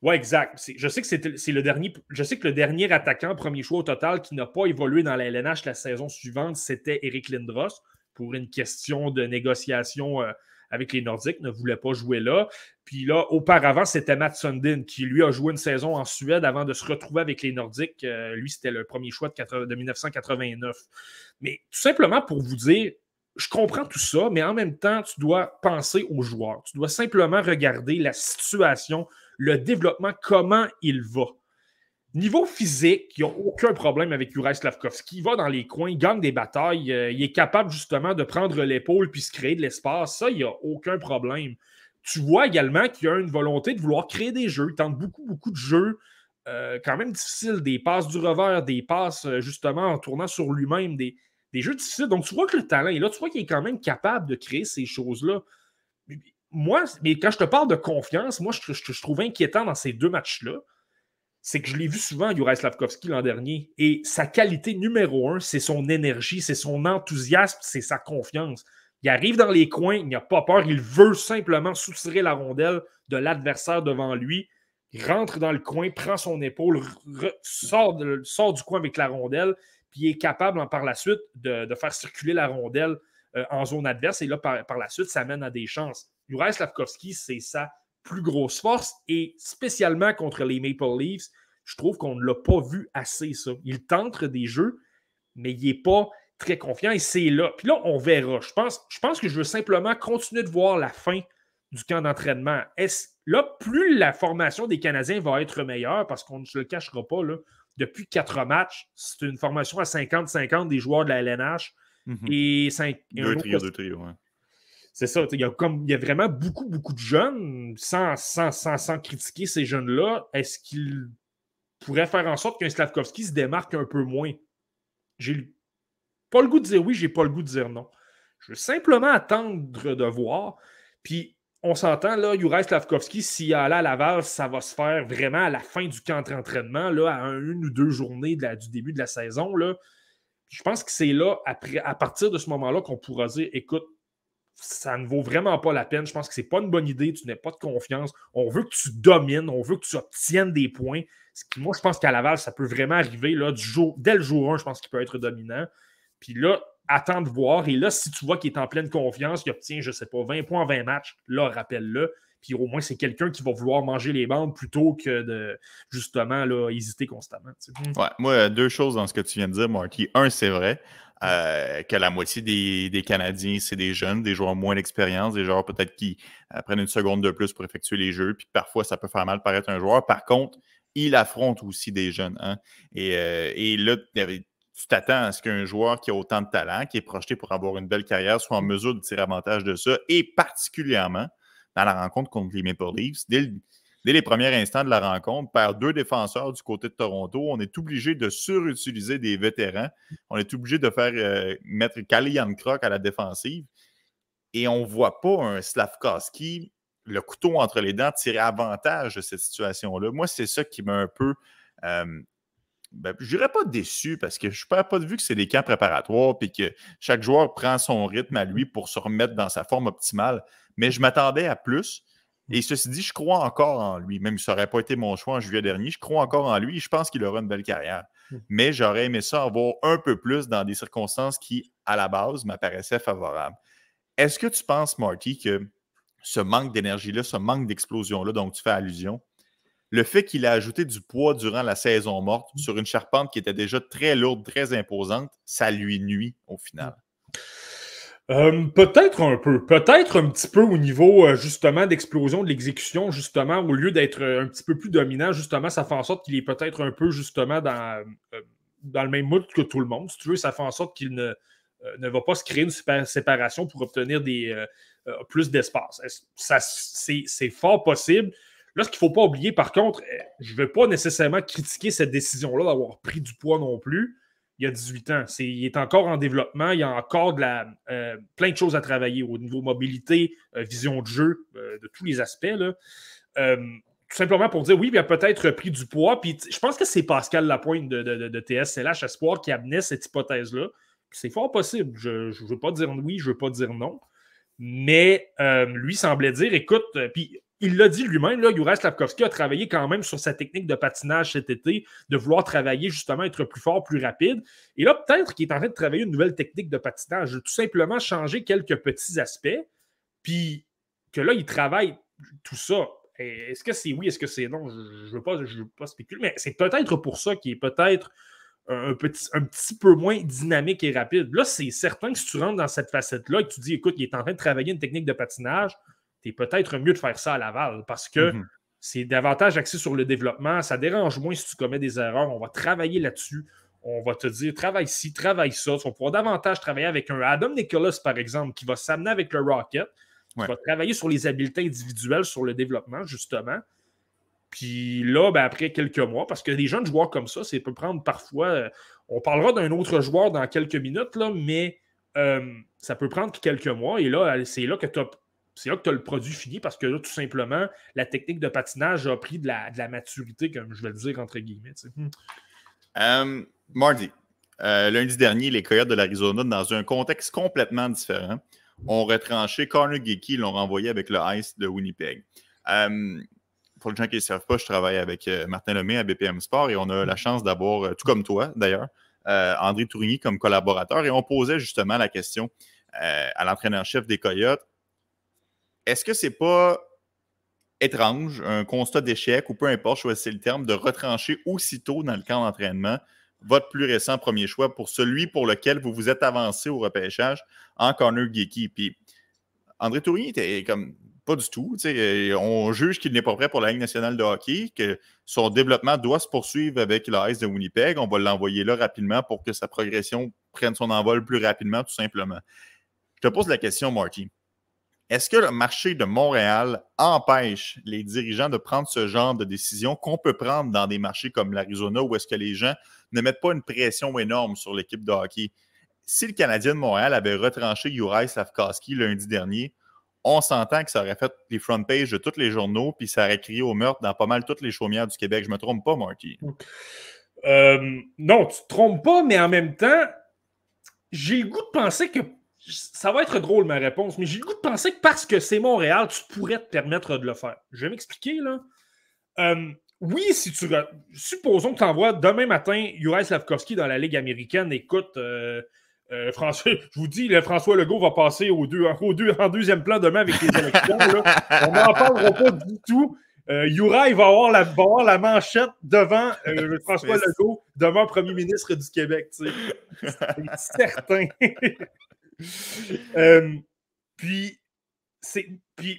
Oui, exact. Je sais que c'est le dernier. Je sais que le dernier attaquant, premier choix au total, qui n'a pas évolué dans la LNH la saison suivante, c'était Eric Lindros pour une question de négociation euh, avec les Nordiques, ne voulait pas jouer là. Puis là, auparavant, c'était Matt Sundin qui, lui, a joué une saison en Suède avant de se retrouver avec les Nordiques. Euh, lui, c'était le premier choix de, de 1989. Mais tout simplement pour vous dire, je comprends tout ça, mais en même temps, tu dois penser aux joueurs. Tu dois simplement regarder la situation, le développement, comment il va. Niveau physique, il n'y a aucun problème avec Juraj Slavkovski. Il va dans les coins, il gagne des batailles, euh, il est capable justement de prendre l'épaule puis se créer de l'espace. Ça, il n'y a aucun problème. Tu vois également qu'il a une volonté de vouloir créer des jeux. Il tente beaucoup, beaucoup de jeux. Euh, quand même difficiles, des passes du revers, des passes euh, justement en tournant sur lui-même, des jeux difficiles. Donc, tu vois que le talent est là, tu vois qu'il est quand même capable de créer ces choses-là. Moi, mais quand je te parle de confiance, moi, je, je, trouve inquiétant dans ces deux matchs-là, c'est que je l'ai vu souvent, Juraj Slavkovski, l'an dernier, et sa qualité numéro un, c'est son énergie, c'est son enthousiasme, c'est sa confiance. Il arrive dans les coins, il n'a pas peur, il veut simplement soutirer la rondelle de l'adversaire devant lui. Il rentre dans le coin, prend son épaule, sort, sort, du coin avec la rondelle, puis il est capable par la suite de, faire circuler la rondelle euh, en zone adverse. Et là, par, la suite, ça mène à des chances. Juraj Slavkovski, c'est sa plus grosse force et spécialement contre les Maple Leafs, je trouve qu'on ne l'a pas vu assez, ça. Il tente des jeux, mais il n'est pas très confiant et c'est là. Puis là, on verra. Je pense, je pense que je veux simplement continuer de voir la fin du camp d'entraînement. Là, plus la formation des Canadiens va être meilleure, parce qu'on ne se le cachera pas, là, depuis quatre matchs, c'est une formation à 50-50 des joueurs de la LNH. Mhm. Et, cinq, deux trios, deux trios, C'est ça. Il y, a comme, il y a vraiment beaucoup, beaucoup de jeunes, sans, sans, sans critiquer ces jeunes-là. Est-ce qu'ils pourraient faire en sorte qu'un Slavkovski se démarque un peu moins? J'ai pas le goût de dire oui, j'ai pas le goût de dire non. Je veux simplement attendre de voir. Puis on s'entend, là, Juraj Slavkovski, s'il allait à Laval, ça va se faire vraiment à la fin du camp d'entraînement, là, à une ou deux journées du début de la saison. Là. Je pense que c'est là, après, à partir de ce moment-là, qu'on pourra dire écoute, ça ne vaut vraiment pas la peine. Je pense que ce n'est pas une bonne idée. Tu n'as pas de confiance. On veut que tu domines. On veut que tu obtiennes des points. moi, je pense qu'à Laval, ça peut vraiment arriver. Là, dès le jour 1, je pense qu'il peut être dominant. Puis là, attends de voir. Et là, si tu vois qu'il est en pleine confiance, il obtient, je ne sais pas, 20 points en 20 matchs, là, rappelle-le. Puis au moins, c'est quelqu'un qui va vouloir manger les bandes plutôt que de justement là, hésiter constamment. Ouais, moi, deux choses dans ce que tu viens de dire, Marty. Un, c'est vrai. Euh, que la moitié des, Canadiens, c'est des jeunes, des joueurs moins d'expérience, des joueurs peut-être qui euh, prennent une seconde de plus pour effectuer les jeux, puis parfois ça peut faire mal paraître un joueur. Par contre, il affronte aussi des jeunes. Hein? Et, euh, et là, tu t'attends à ce qu'un joueur qui a autant de talent, qui est projeté pour avoir une belle carrière, soit en mesure de tirer avantage de ça, et particulièrement dans la rencontre contre les Maple Leafs. Dès, les premiers instants de la rencontre, par deux défenseurs du côté de Toronto, on est obligé de surutiliser des vétérans. On est obligé de faire euh, mettre Kalian Krok à la défensive. Et on ne voit pas un Slavkowski, le couteau entre les dents, tirer avantage de cette situation-là. Moi, c'est ça qui m'a un peu euh, ben, je dirais pas déçu parce que je ne perds pas de vue que c'est des camps préparatoires et que chaque joueur prend son rythme à lui pour se remettre dans sa forme optimale. Mais je m'attendais à plus. Et ceci dit, je crois encore en lui, même si ça n'aurait pas été mon choix en juillet dernier. Je crois encore en lui et je pense qu'il aura une belle carrière. Mmh. Mais j'aurais aimé ça avoir un peu plus dans des circonstances qui, à la base, m'apparaissaient favorables. Est-ce que tu penses, Marty, que ce manque d'énergie-là, ce manque d'explosion-là dont tu fais allusion, le fait qu'il a ajouté du poids durant la saison morte mmh. sur une charpente qui était déjà très lourde, très imposante, ça lui nuit au final. Euh, peut-être un peu. Peut-être un petit peu au niveau euh, justement d'explosion de l'exécution, justement, au lieu d'être euh, un petit peu plus dominant, justement, ça fait en sorte qu'il est peut-être un peu justement dans, dans le même mood que tout le monde. Si tu veux, ça fait en sorte qu'il ne, ne va pas se créer une séparation pour obtenir des, plus d'espace. C'est fort possible. Là, ce qu'il ne faut pas oublier, par contre, euh, je ne veux pas nécessairement critiquer cette décision-là d'avoir pris du poids non plus. Il y a 18 ans. il est encore en développement. Il y a encore de la, euh, plein de choses à travailler au niveau mobilité, euh, vision de jeu, de tous les aspects. tout simplement pour dire oui, il a peut-être pris du poids. Puis je pense que c'est Pascal Lapointe de, de, de, TSLH Espoir qui amenait cette hypothèse-là. C'est fort possible. Je ne veux pas dire oui, je ne veux pas dire non. Mais lui semblait dire écoute, puis il l'a dit lui-même, là, Juraj a travaillé quand même sur sa technique de patinage cet été, de vouloir travailler justement, être plus fort, plus rapide. Et là, peut-être qu'il est en train de travailler une nouvelle technique de patinage, tout simplement changer quelques petits aspects, puis que là, il travaille tout ça. Est-ce que c'est oui, est-ce que c'est non? Je ne veux, pas, veux pas spéculer, mais c'est peut-être pour ça qu'il est peut-être un petit, un petit peu moins dynamique et rapide. Là, c'est certain que si tu rentres dans cette facette-là et que tu dis, écoute, il est en train de travailler une technique de patinage, c'est peut-être mieux de faire ça à Laval parce que mhm. c'est davantage axé sur le développement. Ça dérange moins si tu commets des erreurs. On va travailler là-dessus. On va te dire travaille ci, travaille ça. On pourra davantage travailler avec un Adam Nicholas, par exemple, qui va s'amener avec le Rocket, qui va travailler sur les habiletés individuelles, sur le développement, justement. Puis là, ben, après quelques mois, parce que des jeunes joueurs comme ça, ça peut prendre parfois. Euh, on parlera d'un autre joueur dans quelques minutes, là, mais euh, ça peut prendre quelques mois. Et là, c'est là que tu as. C'est là que tu as le produit fini parce que là, tout simplement, la technique de patinage a pris de la, maturité, comme je vais le dire entre guillemets. Um, Mardi, lundi dernier, les Coyotes de l'Arizona, dans un contexte complètement différent, ont retranché Connor Geeky, l'ont renvoyé avec le Ice de Winnipeg. pour les gens qui ne savent pas, je travaille avec Martin Lemay à BPM Sport et on a la chance d'avoir, tout comme toi d'ailleurs, euh, André Tourigny comme collaborateur et on posait justement la question euh, à l'entraîneur-chef des Coyotes est-ce que c'est pas étrange, un constat d'échec ou peu importe, choisissez le terme, de retrancher aussitôt dans le camp d'entraînement votre plus récent premier choix pour celui pour lequel vous vous êtes avancé au repêchage en corner geeky? Puis André Tourigny était comme pas du tout. On juge qu'il n'est pas prêt pour la Ligue nationale de hockey, que son développement doit se poursuivre avec l'AS de Winnipeg. On va l'envoyer là rapidement pour que sa progression prenne son envol plus rapidement, tout simplement. Je te pose la question, Marty. Est-ce que le marché de Montréal empêche les dirigeants de prendre ce genre de décision qu'on peut prendre dans des marchés comme l'Arizona où est-ce que les gens ne mettent pas une pression énorme sur l'équipe de hockey? Si le Canadien de Montréal avait retranché Juraj Slavkowski lundi dernier, on s'entend que ça aurait fait les front pages de tous les journaux, puis ça aurait crié au meurtre dans pas mal toutes les chaumières du Québec. Je me trompe pas, Marty? Euh, non, tu te trompes pas, mais en même temps, j'ai le goût de penser que ça va être drôle ma réponse, mais j'ai le goût de penser que parce que c'est Montréal, tu pourrais te permettre de le faire. Je vais m'expliquer là. Euh, oui, si tu. Supposons que tu envoies demain matin Juraj Slavkovski dans la Ligue américaine, écoute, euh, euh, François, je vous dis, le François Legault va passer au deux, en deuxième plan demain avec les élections. On n'en parlera pas du tout. Euh, va avoir, la, la manchette devant euh, François Legault, devant premier ministre du Québec. C'est certain. Euh, puis,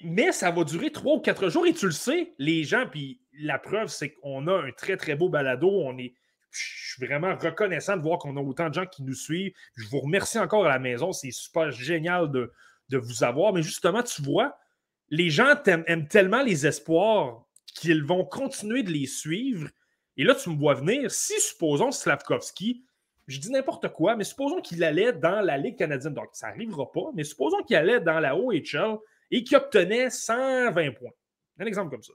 mais ça va durer trois ou quatre jours et tu le sais, les gens, puis la preuve, c'est qu'on a un très, très beau balado. On est je suis vraiment reconnaissant de voir qu'on a autant de gens qui nous suivent. Je vous remercie encore à la maison. C'est super génial de, vous avoir. Mais justement, tu vois, les gens aiment, tellement les espoirs qu'ils vont continuer de les suivre. Et là, tu me vois venir. Si, supposons, Slavkovski, je dis n'importe quoi, mais supposons qu'il allait dans la Ligue canadienne. Donc, ça n'arrivera pas, mais supposons qu'il allait dans la OHL et qu'il obtenait 120 points. Un exemple comme ça.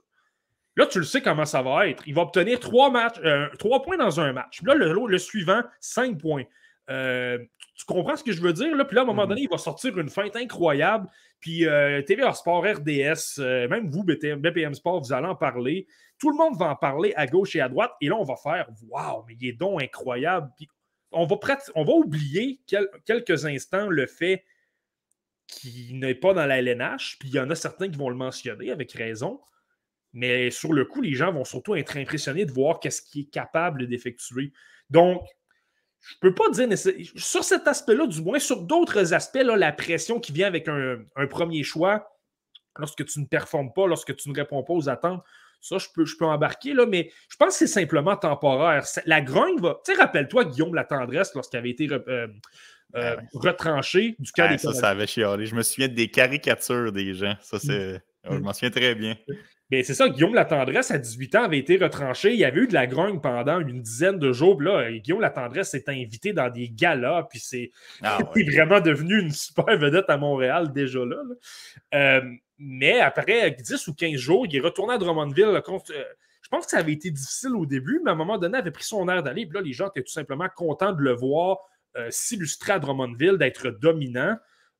Là, tu le sais comment ça va être. Il va obtenir trois, matchs, euh, trois points dans un match. Puis là, le, le suivant, cinq points. Euh, tu comprends ce que je veux dire? Là? Puis là, à un moment mhm. donné, il va sortir une feinte incroyable. Puis euh, TVA Sport, RDS, même vous, BPM Sport, vous allez en parler. Tout le monde va en parler à gauche et à droite. Et là, on va faire Waouh, mais il est donc incroyable. Puis on va, oublier quelques instants le fait qu'il n'est pas dans la LNH. Puis il y en a certains qui vont le mentionner avec raison. Mais sur le coup, les gens vont surtout être impressionnés de voir qu'est-ce qu'il est capable d'effectuer. Donc, je ne peux pas dire sur cet aspect-là, du moins sur d'autres aspects, la pression qui vient avec un, premier choix, lorsque tu ne performes pas, lorsque tu ne réponds pas aux attentes, ça, je peux, je peux embarquer, là, mais je pense que c'est simplement temporaire. La grogne va. Tu sais, rappelle-toi Guillaume La Tendresse lorsqu'il avait été euh, euh, ah retranché du cas des Ça, ça avait chialé. Je me souviens des caricatures des gens. Ça, c'est. Mm. Je m'en souviens très bien. Ben, c'est ça, Guillaume Latendresse, à 18 ans, avait été retranché. Il y avait eu de la grogne pendant une dizaine de jours. là, Guillaume Latendresse s'est invité dans des galas, puis c'est ah vraiment devenu une super vedette à Montréal déjà là. Euh, mais après 10 ou 15 jours, il est retourné à Drummondville. Euh, je pense que ça avait été difficile au début, mais à un moment donné, il avait pris son air d'aller. Puis là, les gens étaient tout simplement contents de le voir euh, s'illustrer à Drummondville, d'être dominant.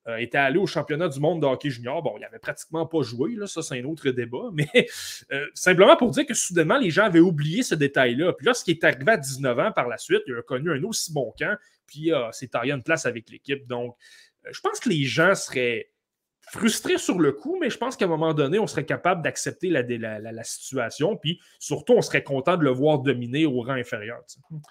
Euh, était allé au championnat du monde de hockey junior. Bon, il n'avait pratiquement pas joué, là, ça c'est un autre débat, mais euh, simplement pour dire que soudainement, les gens avaient oublié ce détail-là. Puis lorsqu'il est arrivé à 19 ans par la suite, il a connu un aussi bon camp, puis euh, c'est taillé une place avec l'équipe. Donc, je pense que les gens seraient frustrés sur le coup, mais je pense qu'à un moment donné, on serait capable d'accepter la, la, situation, puis surtout, on serait content de le voir dominer au rang inférieur.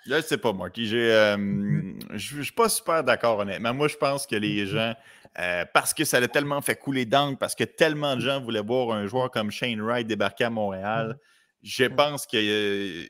Je ne sais pas, Marky. Je ne suis pas super d'accord, honnêtement. Moi, je pense que les gens euh, parce que ça a tellement fait couler d'encre, parce que tellement de gens voulaient voir un joueur comme Shane Wright débarquer à Montréal. Je pense que. Euh,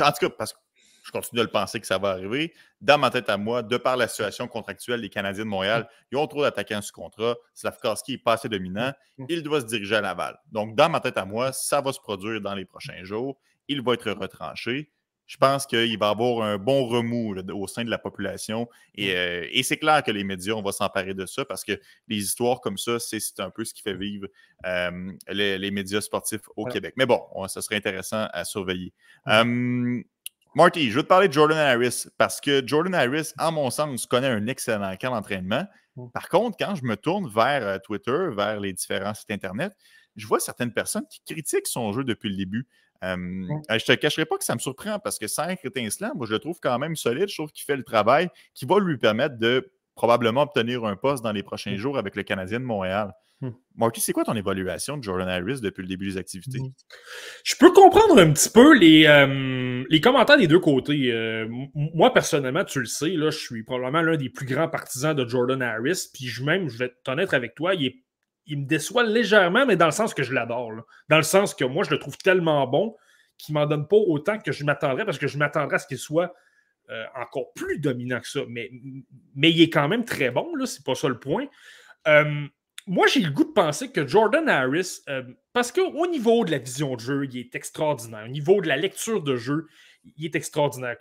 en tout cas, parce que je continue de le penser que ça va arriver. Dans ma tête à moi, de par la situation contractuelle des Canadiens de Montréal, ils ont trop d'attaquants sous contrat. Slavkowski est pas assez dominant. Mm. Il doit se diriger à Laval. Donc, dans ma tête à moi, ça va se produire dans les prochains jours. Il va être retranché je pense qu'il va y avoir un bon remous au sein de la population. Mm. Euh, et, c'est clair que les médias, on va s'emparer de ça parce que les histoires comme ça, c'est un peu ce qui fait vivre euh, les, médias sportifs au Québec. Mais bon, ça serait intéressant à surveiller. Mm. Marty, je veux te parler de Jordan Harris parce que Jordan Harris, en mon sens, connaît un excellent camp d'entraînement. Mm. Par contre, quand je me tourne vers euh, Twitter, vers les différents sites Internet, je vois certaines personnes qui critiquent son jeu depuis le début. Euh, je ne te cacherai pas que ça me surprend parce que sans être moi, je le trouve quand même solide. Je trouve qu'il fait le travail qui va lui permettre de probablement obtenir un poste dans les prochains mmh. jours avec le Canadien de Montréal. Marty, c'est quoi ton évaluation de Jordan Harris depuis le début des activités? Mmh. Je peux comprendre un petit peu les, euh, les commentaires des deux côtés. Euh, moi, personnellement, tu le sais, là, je suis probablement l'un des plus grands partisans de Jordan Harris. Puis je même, je vais être honnête avec toi, il est il me déçoit légèrement, mais dans le sens que je l'adore. Dans le sens que moi, je le trouve tellement bon qu'il ne m'en donne pas autant que je m'attendrais, parce que je m'attendrais à ce qu'il soit euh, encore plus dominant que ça. Mais, mais il est quand même très bon, là, c'est pas ça le point. Euh, moi, j'ai le goût de penser que Jordan Harris, euh, parce qu'au niveau de la vision de jeu, il est extraordinaire. Au niveau de la lecture de jeu, il est extraordinaire.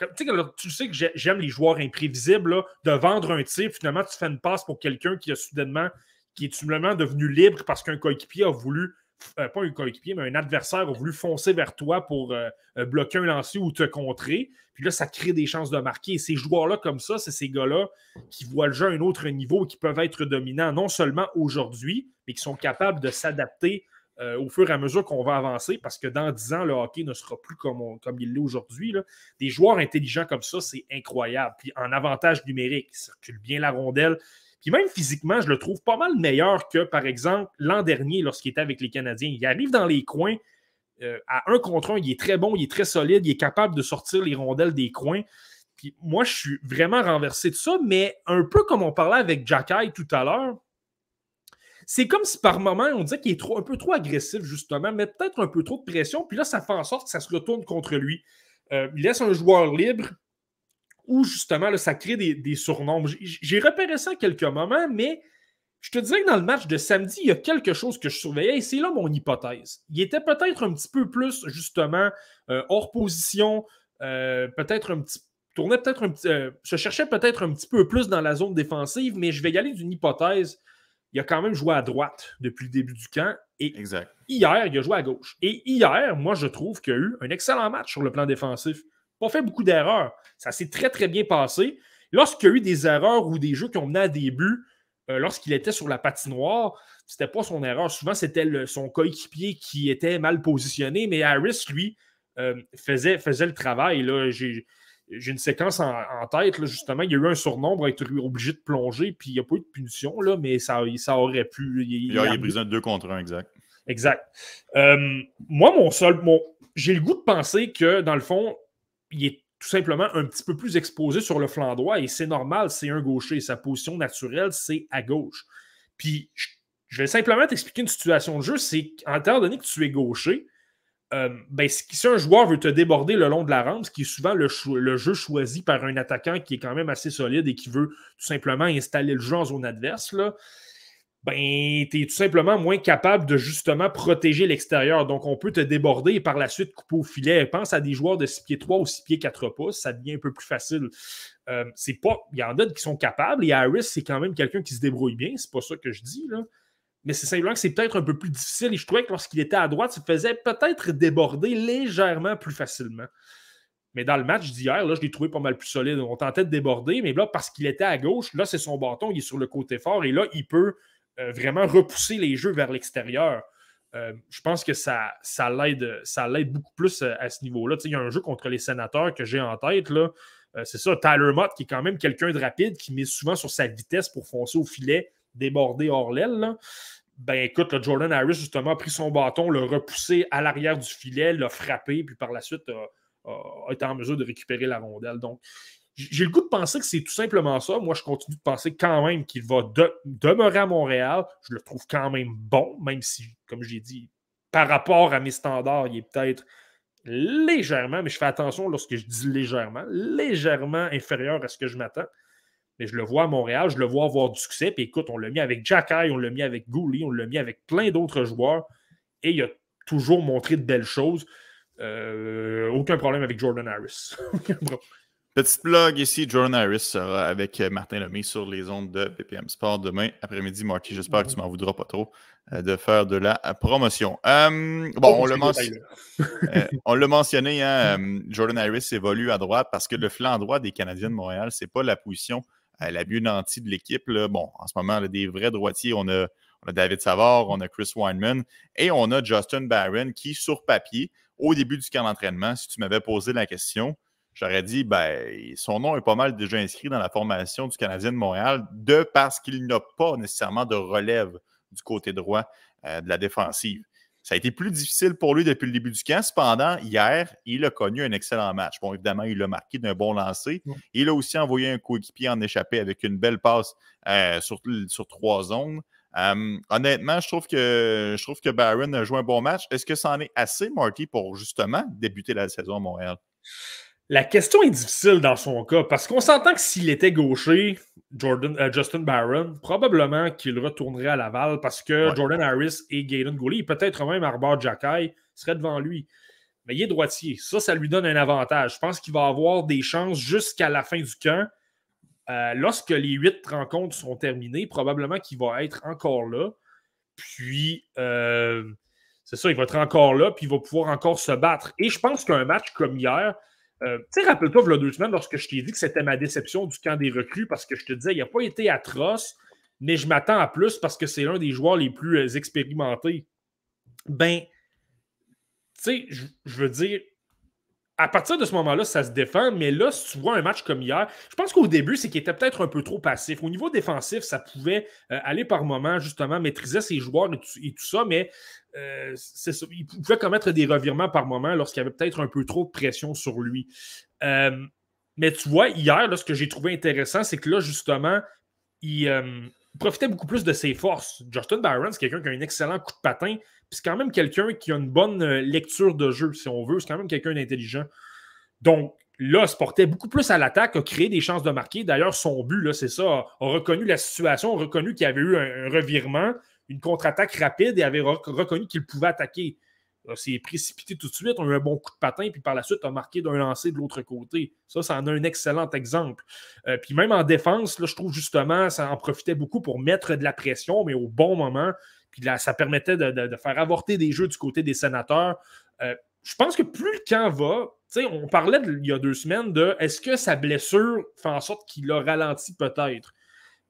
tu sais que j'aime les joueurs imprévisibles, de vendre un tir, finalement, tu fais une passe pour quelqu'un qui a soudainement qui est simplement devenu libre parce qu'un coéquipier a voulu, euh, pas un coéquipier, mais un adversaire a voulu foncer vers toi pour euh, euh, bloquer un lancer ou te contrer. Puis là, ça crée des chances de marquer. Et ces joueurs-là, comme ça, c'est ces gars-là qui voient le jeu à un autre niveau et qui peuvent être dominants non seulement aujourd'hui, mais qui sont capables de s'adapter au fur et à mesure qu'on va avancer, parce que dans 10 ans, le hockey ne sera plus comme, comme il l'est aujourd'hui. Des joueurs intelligents comme ça, c'est incroyable. Puis en avantage numérique, ils circulent bien la rondelle, puis même physiquement, je le trouve pas mal meilleur que, par exemple, l'an dernier, lorsqu'il était avec les Canadiens. Il arrive dans les coins euh, à un contre un, il est très bon, il est très solide, il est capable de sortir les rondelles des coins. Puis moi, je suis vraiment renversé de ça, mais un peu comme on parlait avec Jacky tout à l'heure, c'est comme si par moment, on disait qu'il est un peu trop agressif, justement, mais peut-être un peu trop de pression. Puis là, ça fait en sorte que ça se retourne contre lui. Euh, il laisse un joueur libre, où justement là, ça crée des, surnombres. J'ai repéré ça à quelques moments, mais je te dirais que dans le match de samedi, il y a quelque chose que je surveillais et c'est là mon hypothèse. Il était peut-être un petit peu plus justement euh, hors position, euh, peut-être un petit tournait peut-être un petit, euh, se cherchait peut-être un petit peu plus dans la zone défensive, mais je vais y aller d'une hypothèse. Il a quand même joué à droite depuis le début du camp. Et hier, il a joué à gauche. Et hier, moi, je trouve qu'il a eu un excellent match sur le plan défensif pas fait beaucoup d'erreurs. Ça s'est très, très bien passé. Lorsqu'il y a eu des erreurs ou des jeux qui ont mené à des buts, euh, lorsqu'il était sur la patinoire, c'était pas son erreur. Souvent, c'était son coéquipier qui était mal positionné, mais Harris, lui, euh, faisait, faisait le travail. J'ai une séquence en, tête, justement. Il y a eu un surnombre, il a été obligé de plonger, puis il n'y a pas eu de punition, là, mais ça, ça aurait pu. Il, il, a, il brisé un 2 contre 1, exact. Exact. Euh, moi, mon seul. Mon, J'ai le goût de penser que, dans le fond, il est tout simplement un petit peu plus exposé sur le flanc droit et c'est normal, c'est un gaucher. Sa position naturelle, c'est à gauche. Puis, je vais simplement t'expliquer une situation de jeu, c'est qu'en donné que tu es gaucher, euh, ben, si un joueur veut te déborder le long de la rampe, ce qui est souvent le, le, jeu choisi par un attaquant qui est quand même assez solide et qui veut tout simplement installer le jeu en zone adverse, là, ben, tu es tout simplement moins capable de justement protéger l'extérieur. Donc, on peut te déborder et par la suite couper au filet. Pense à des joueurs de 6 pieds 3 ou 6 pieds 4 pouces, ça devient un peu plus facile. Euh, c'est pas. Il y en a qui sont capables et Harris, c'est quand même quelqu'un qui se débrouille bien. C'est pas ça que je dis, là. Mais c'est simplement que c'est peut-être un peu plus difficile. Et je trouvais que lorsqu'il était à droite, ça faisait peut-être déborder légèrement plus facilement. Mais dans le match d'hier, là, je l'ai trouvé pas mal plus solide. On tentait de déborder, mais là, parce qu'il était à gauche, là, c'est son bâton, il est sur le côté fort, et là, il peut euh, vraiment repousser les jeux vers l'extérieur. Euh, je pense que ça, ça l'aide beaucoup plus euh, à, ce niveau-là. Il y a un jeu contre les sénateurs que j'ai en tête. Là. c'est ça, Tyler Mott, qui est quand même quelqu'un de rapide, qui met souvent sur sa vitesse pour foncer au filet, déborder hors l'aile. Ben écoute, Jordan Harris, justement, a pris son bâton, l'a repoussé à l'arrière du filet, l'a frappé, puis par la suite a, a, été en mesure de récupérer la rondelle. Donc, j'ai le goût de penser que c'est tout simplement ça. Moi, je continue de penser quand même qu'il va demeurer à Montréal. Je le trouve quand même bon, même si, comme j'ai dit, par rapport à mes standards, il est peut-être légèrement, mais je fais attention lorsque je dis légèrement, légèrement inférieur à ce que je m'attends. Mais je le vois à Montréal, je le vois avoir du succès. Puis écoute, on l'a mis avec Jack on l'a mis avec Gouli, on l'a mis avec plein d'autres joueurs. Et il a toujours montré de belles choses. Euh, aucun problème avec Jordan Harris. Petite blog ici, Jordan Harris sera avec Martin Lemay sur les ondes de BPM Sport demain après-midi. Marty, j'espère que tu m'en voudras pas trop euh, de faire de la promotion. Euh, bon, on l'a mentionné, hein, Jordan Harris évolue à droite parce que le flanc droit des Canadiens de Montréal, c'est pas la position la mieux nantie de l'équipe. Bon, en ce moment, a des vrais droitiers, on a, on a David Savard, on a Chris Weinman et on a Justin Barron qui, sur papier, au début du camp d'entraînement, si tu m'avais posé la question, j'aurais dit, ben, son nom est pas mal déjà inscrit dans la formation du Canadien de Montréal, de parce qu'il n'a pas nécessairement de relève du côté droit euh, de la défensive. Ça a été plus difficile pour lui depuis le début du camp. Cependant, hier, il a connu un excellent match. Bon, évidemment, il a marqué d'un bon lancer. Il a aussi envoyé un coéquipier en échappé avec une belle passe euh, sur, sur trois zones. Euh, honnêtement, je trouve que je trouve que Barron a joué un bon match. Est-ce que ça en est assez, Marty, pour justement débuter la saison à Montréal? La question est difficile dans son cas parce qu'on s'entend que s'il était gaucher, Jordan, euh, Justin Barron, probablement qu'il retournerait à Laval parce que Jordan Harris et Gaydon Gooley, peut-être même Arbor Jacky, seraient devant lui. Mais il est droitier. Ça, ça lui donne un avantage. Je pense qu'il va avoir des chances jusqu'à la fin du camp euh, lorsque les huit rencontres sont terminées, probablement qu'il va être encore là. Puis, euh, c'est ça, il va être encore là, puis il va pouvoir encore se battre. Et je pense qu'un match comme hier, euh, tu sais, rappelle-toi, il y a deux semaines, lorsque je t'ai dit que c'était ma déception du camp des recrues, parce que je te disais, il n'a pas été atroce, mais je m'attends à plus parce que c'est l'un des joueurs les plus expérimentés. Ben, tu sais, je veux dire, à partir de ce moment-là, ça se défend, mais là, si tu vois un match comme hier, je pense qu'au début, c'est qu'il était peut-être un peu trop passif. Au niveau défensif, ça pouvait euh, aller par moment, justement, maîtriser ses joueurs et tout, ça, mais euh, il pouvait commettre des revirements par moment lorsqu'il y avait peut-être un peu trop de pression sur lui. Euh, mais tu vois, hier, là, ce que j'ai trouvé intéressant, c'est que là, justement, il, profitait beaucoup plus de ses forces. Justin Barron, c'est quelqu'un qui a un excellent coup de patin, c'est quand même quelqu'un qui a une bonne euh, lecture de jeu, si on veut. C'est quand même quelqu'un d'intelligent. Donc, là, se portait beaucoup plus à l'attaque, a créé des chances de marquer. D'ailleurs, son but, c'est ça, a, reconnu la situation, a reconnu qu'il y avait eu un, revirement, une contre-attaque rapide et avait reconnu qu'il pouvait attaquer. s'est précipité tout de suite, on a eu un bon coup de patin, puis par la suite, a marqué d'un lancer de l'autre côté. Ça, ça en a un excellent exemple. Euh, puis même en défense, là, je trouve justement, ça en profitait beaucoup pour mettre de la pression, mais au bon moment. Puis là, ça permettait de, faire avorter des jeux du côté des sénateurs. Euh, je pense que plus le camp va, on parlait il y a deux semaines de est-ce que sa blessure fait en sorte qu'il a ralenti peut-être?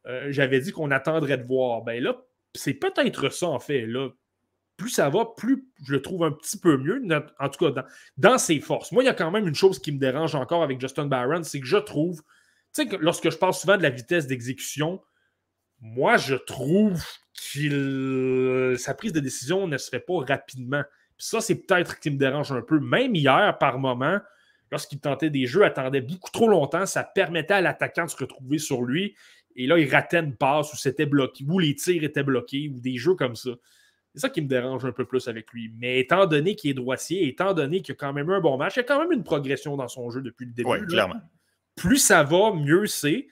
Euh, j'avais dit qu'on attendrait de voir. Ben là, c'est peut-être ça en fait. Là. Plus ça va, plus je le trouve un petit peu mieux, en tout cas dans, ses forces. Moi, il y a quand même une chose qui me dérange encore avec Justin Barron, c'est que je trouve, tu sais, lorsque je parle souvent de la vitesse d'exécution, moi, je trouve qu'il sa prise de décision ne se fait pas rapidement. ça, c'est peut-être qui me dérange un peu. Même hier, par moment, lorsqu'il tentait des jeux, attendait beaucoup trop longtemps. Ça permettait à l'attaquant de se retrouver sur lui. Et là, il ratait une passe ou c'était bloqué, ou les tirs étaient bloqués, ou des jeux comme ça. C'est ça qui me dérange un peu plus avec lui. Mais étant donné qu'il est droitier, étant donné qu'il a quand même eu un bon match, il y a quand même une progression dans son jeu depuis le début. Oui, clairement. Plus ça va, mieux c'est.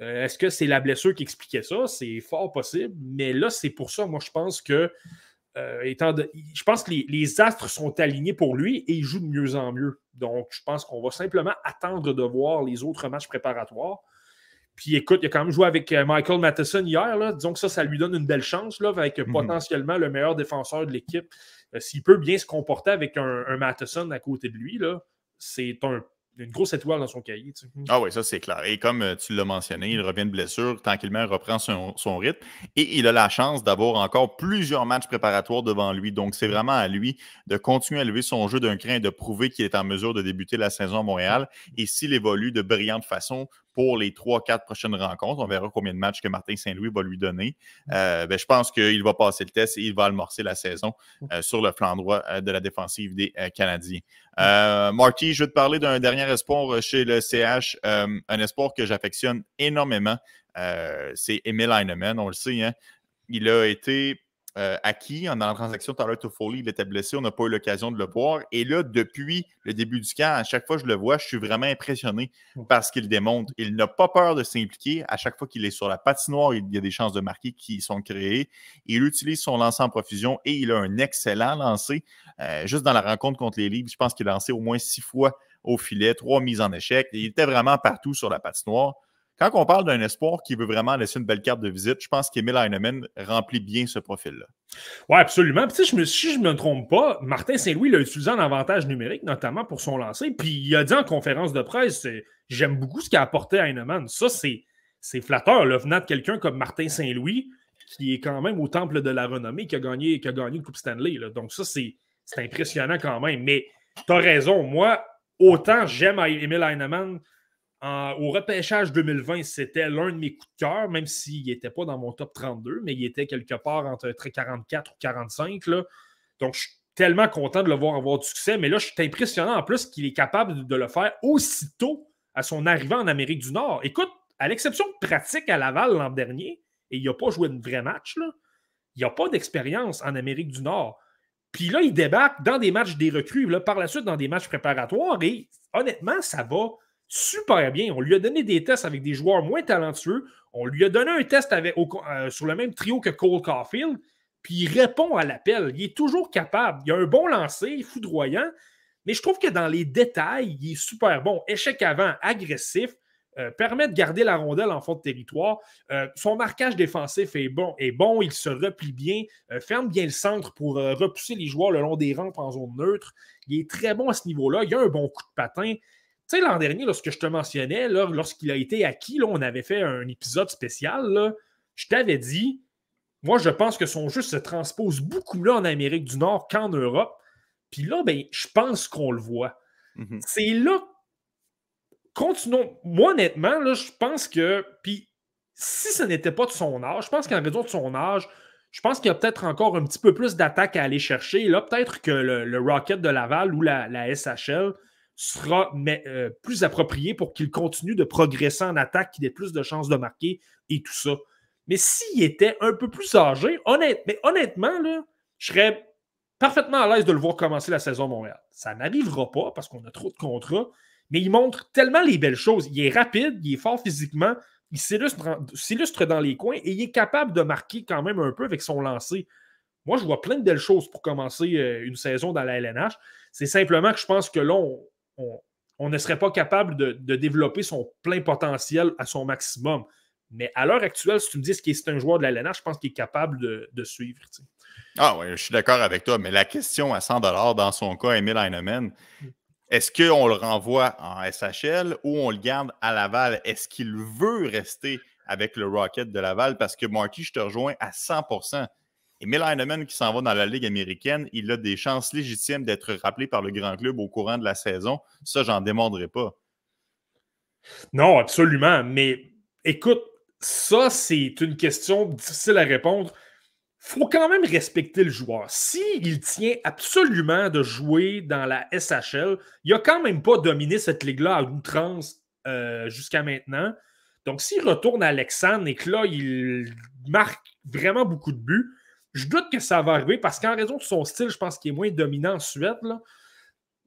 Euh, est-ce que c'est la blessure qui expliquait ça? C'est fort possible. Mais là, c'est pour ça, moi, je pense que euh, étant je pense que les, astres sont alignés pour lui et il joue de mieux en mieux. Donc, je pense qu'on va simplement attendre de voir les autres matchs préparatoires. Puis écoute, il a quand même joué avec euh, Michael Matheson hier. Là. Disons que ça, ça lui donne une belle chance là, avec mhm. potentiellement le meilleur défenseur de l'équipe. S'il peut bien se comporter avec un, un Matheson à côté de lui, c'est un une grosse étoile dans son cahier. Ah oui, ça c'est clair. Et comme euh, tu l'as mentionné, il revient de blessure, tranquillement il reprend son, son, rythme et il a la chance d'avoir encore plusieurs matchs préparatoires devant lui. Donc c'est vraiment à lui de continuer à lever son jeu d'un crin et de prouver qu'il est en mesure de débuter la saison à Montréal. Et s'il évolue de brillante façon, pour les trois, quatre prochaines rencontres. On verra combien de matchs que Martin Saint-Louis va lui donner. Euh, ben, je pense qu'il va passer le test et il va amorcer la saison euh, sur le flanc droit euh, de la défensive des Canadiens. Marty, je vais te parler d'un dernier espoir chez le CH, un espoir que j'affectionne énormément. C'est Emil Heinemann, on le sait. Hein. Il a été euh, acquis. Dans la transaction Tyler Toffoli, il était blessé, on n'a pas eu l'occasion de le voir. Et là, depuis le début du camp, à chaque fois que je le vois, je suis vraiment impressionné par ce qu'il démontre. Il n'a pas peur de s'impliquer. À chaque fois qu'il est sur la patinoire, il y a des chances de marquer qui sont créées. Il utilise son lancer en profusion et il a un excellent lancer. Euh, juste dans la rencontre contre les Libres, je pense qu'il a lancé au moins six fois au filet, trois mises en échec. Il était vraiment partout sur la patinoire. Quand on parle d'un espoir qui veut vraiment laisser une belle carte de visite, je pense qu'Emile Heinemann remplit bien ce profil-là. Oui, absolument. Je me, si je ne me trompe pas, Martin Saint-Louis l'a utilisé en avantage numérique, notamment pour son lancer. Puis il a dit en conférence de presse J'aime beaucoup ce qu'a apporté Heinemann. Ça, c'est flatteur, là, venant de quelqu'un comme Martin Saint-Louis, qui est quand même au temple de la renommée, qui a gagné, qui a gagné une Coupe Stanley. Donc, ça, c'est impressionnant quand même. Mais tu as raison. Moi, autant j'aime Emile Heinemann au repêchage 2020, c'était l'un de mes coups de cœur, même s'il n'était pas dans mon top 32, mais il était quelque part entre 44 ou 45. Là. Donc, je suis tellement content de le voir avoir du succès. Mais là, je suis impressionnant en plus qu'il est capable de le faire aussitôt à son arrivée en Amérique du Nord. Écoute, à l'exception de pratique à Laval l'an dernier, et il n'a pas joué de vrai match, il n'a pas d'expérience en Amérique du Nord. Puis là, il débarque dans des matchs des recrues, par la suite dans des matchs préparatoires, et honnêtement, ça va super bien. On lui a donné des tests avec des joueurs moins talentueux. On lui a donné un test avec, euh, sur le même trio que Cole Caulfield. Puis il répond à l'appel. Il est toujours capable. Il a un bon lancer, foudroyant. Mais je trouve que dans les détails, il est super bon. Échec avant, agressif, euh, permet de garder la rondelle en fond de territoire. Euh, son marquage défensif est bon, est bon, il se replie bien, ferme bien le centre pour repousser les joueurs le long des rampes en zone neutre. Il est très bon à ce niveau-là. Il a un bon coup de patin. Tu sais, l'an dernier, lorsque je te mentionnais, lorsqu'il a été acquis, là, on avait fait un épisode spécial. je t'avais dit, moi, je pense que son jeu se transpose beaucoup là en Amérique du Nord qu'en Europe. Puis là, ben, je pense qu'on le voit. Mm-hmm. C'est là. Continuons. Moi, honnêtement, là, je pense que. Puis si ce n'était pas de son âge, je pense qu'en raison de son âge, je pense qu'il y a peut-être encore un petit peu plus d'attaque à aller chercher. Là, peut-être que le, Rocket de Laval ou la, la SHL sera euh, plus approprié pour qu'il continue de progresser en attaque, qu'il ait plus de chances de marquer et tout ça. Mais s'il était un peu plus âgé, mais honnêtement, là, je serais parfaitement à l'aise de le voir commencer la saison Montréal. Ça n'arrivera pas parce qu'on a trop de contrats, mais il montre tellement les belles choses. Il est rapide, il est fort physiquement, il s'illustre dans les coins et il est capable de marquer quand même un peu avec son lancer. Moi, je vois plein de belles choses pour commencer euh, une saison dans la LNH. C'est simplement que je pense que là, on, on, ne serait pas capable de, développer son plein potentiel à son maximum. Mais à l'heure actuelle, si tu me dis qu'il est un joueur de la LNH, je pense qu'il est capable de, suivre. Ah oui, je suis d'accord avec toi, mais la question à 100 dans son cas, Emile Heinemann, mm. est-ce qu'on le renvoie en SHL ou on le garde à Laval? Est-ce qu'il veut rester avec le Rocket de Laval? Parce que Marty, je te rejoins à 100 et Mel Heinemann qui s'en va dans la Ligue américaine, il a des chances légitimes d'être rappelé par le grand club au courant de la saison. Ça, j'en démordrai pas. Non, absolument. Mais écoute, ça, c'est une question difficile à répondre. faut quand même respecter le joueur. S'il tient absolument de jouer dans la SHL, il n'a quand même pas dominé cette ligue-là à outrance euh, jusqu'à maintenant. Donc, s'il retourne à Alexandre et que là, il marque vraiment beaucoup de buts, je doute que ça va arriver parce qu'en raison de son style, je pense qu'il est moins dominant en Suède.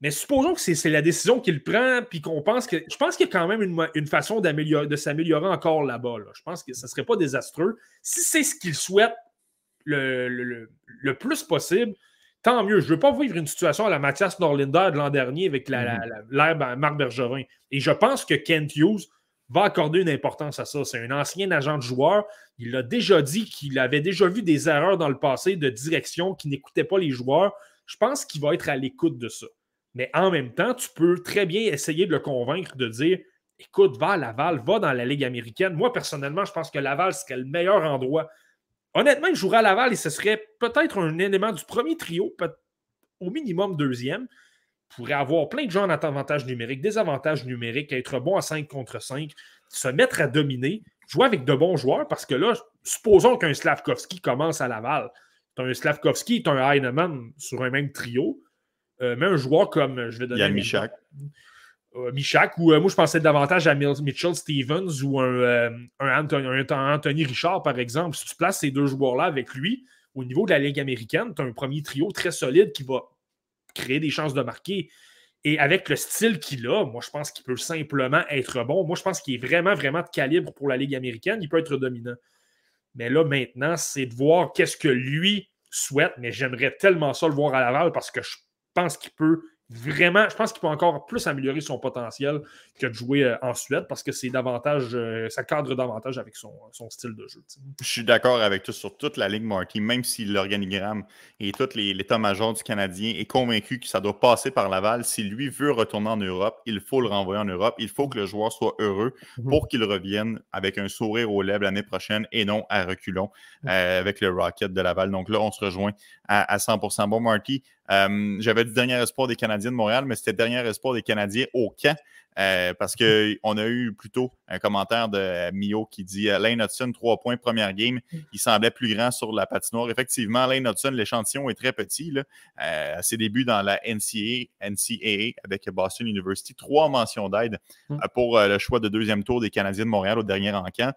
Mais supposons que c'est la décision qu'il prend, puis qu'on pense que. Je pense qu'il y a quand même une, façon de s'améliorer encore là-bas. Je pense que ça ne serait pas désastreux. Si c'est ce qu'il souhaite le, plus possible, tant mieux. Je ne veux pas vivre une situation à la Mathias Norlinder de l'an dernier avec mm-hmm. l'herbe à Marc Bergevin. Et je pense que Kent Hughes va accorder une importance à ça. C'est un ancien agent de joueur. Il a déjà dit qu'il avait déjà vu des erreurs dans le passé de direction qui n'écoutait pas les joueurs. Je pense qu'il va être à l'écoute de ça. Mais en même temps, tu peux très bien essayer de le convaincre de dire écoute, va à Laval, va dans la Ligue américaine. Moi, personnellement, je pense que Laval serait le meilleur endroit. Honnêtement, il jouerait à Laval et ce serait peut-être un élément du premier trio, au minimum deuxième pourrait avoir plein de gens en avantage numérique, des avantages numériques, être bon à 5 contre 5, se mettre à dominer, jouer avec de bons joueurs, parce que là, supposons qu'un Slavkovski commence à Laval. Un Slavkovski est un Heinemann sur un même trio, euh, mais un joueur comme, je vais donner... Il y a Michak. Euh, Michak, ou euh, moi je pensais davantage à Mitchell Stevens ou un, Anthony, Richard, par exemple. Si tu places ces deux joueurs-là avec lui, au niveau de la Ligue américaine, tu as un premier trio très solide qui va créer des chances de marquer. Et avec le style qu'il a, moi, je pense qu'il peut simplement être bon. Moi, je pense qu'il est vraiment, vraiment de calibre pour la Ligue américaine. Il peut être dominant. Mais là, maintenant, c'est de voir qu'est-ce que lui souhaite. Mais j'aimerais tellement ça le voir à Laval parce que je pense qu'il peut vraiment, je pense qu'il peut encore plus améliorer son potentiel que de jouer euh, en Suède parce que c'est davantage, euh, ça cadre davantage avec son, style de jeu. Je suis d'accord avec toi sur toute la ligue, Marty, même si l'organigramme et tout l'état-major du Canadien est convaincu que ça doit passer par Laval. Si lui veut retourner en Europe, il faut le renvoyer en Europe. Il faut que le joueur soit heureux mhm. pour qu'il revienne avec un sourire aux lèvres l'année prochaine et non à reculons euh, avec le Rocket de Laval. Donc là, on se rejoint à, à 100%. Bon, Marty, euh, j'avais dit dernier espoir des Canadiens de Montréal, mais c'était dernier espoir des Canadiens au camp. Euh, parce qu'on a eu plutôt un commentaire de Mio qui dit euh, Lane Hudson, trois points, première game. Il semblait plus grand sur la patinoire. Effectivement, Lane Hudson, l'échantillon est très petit. Là. à ses débuts dans la NCAA, NCAA avec Boston University, trois mentions d'aide mm. pour le choix de deuxième tour des Canadiens de Montréal au dernier encamp.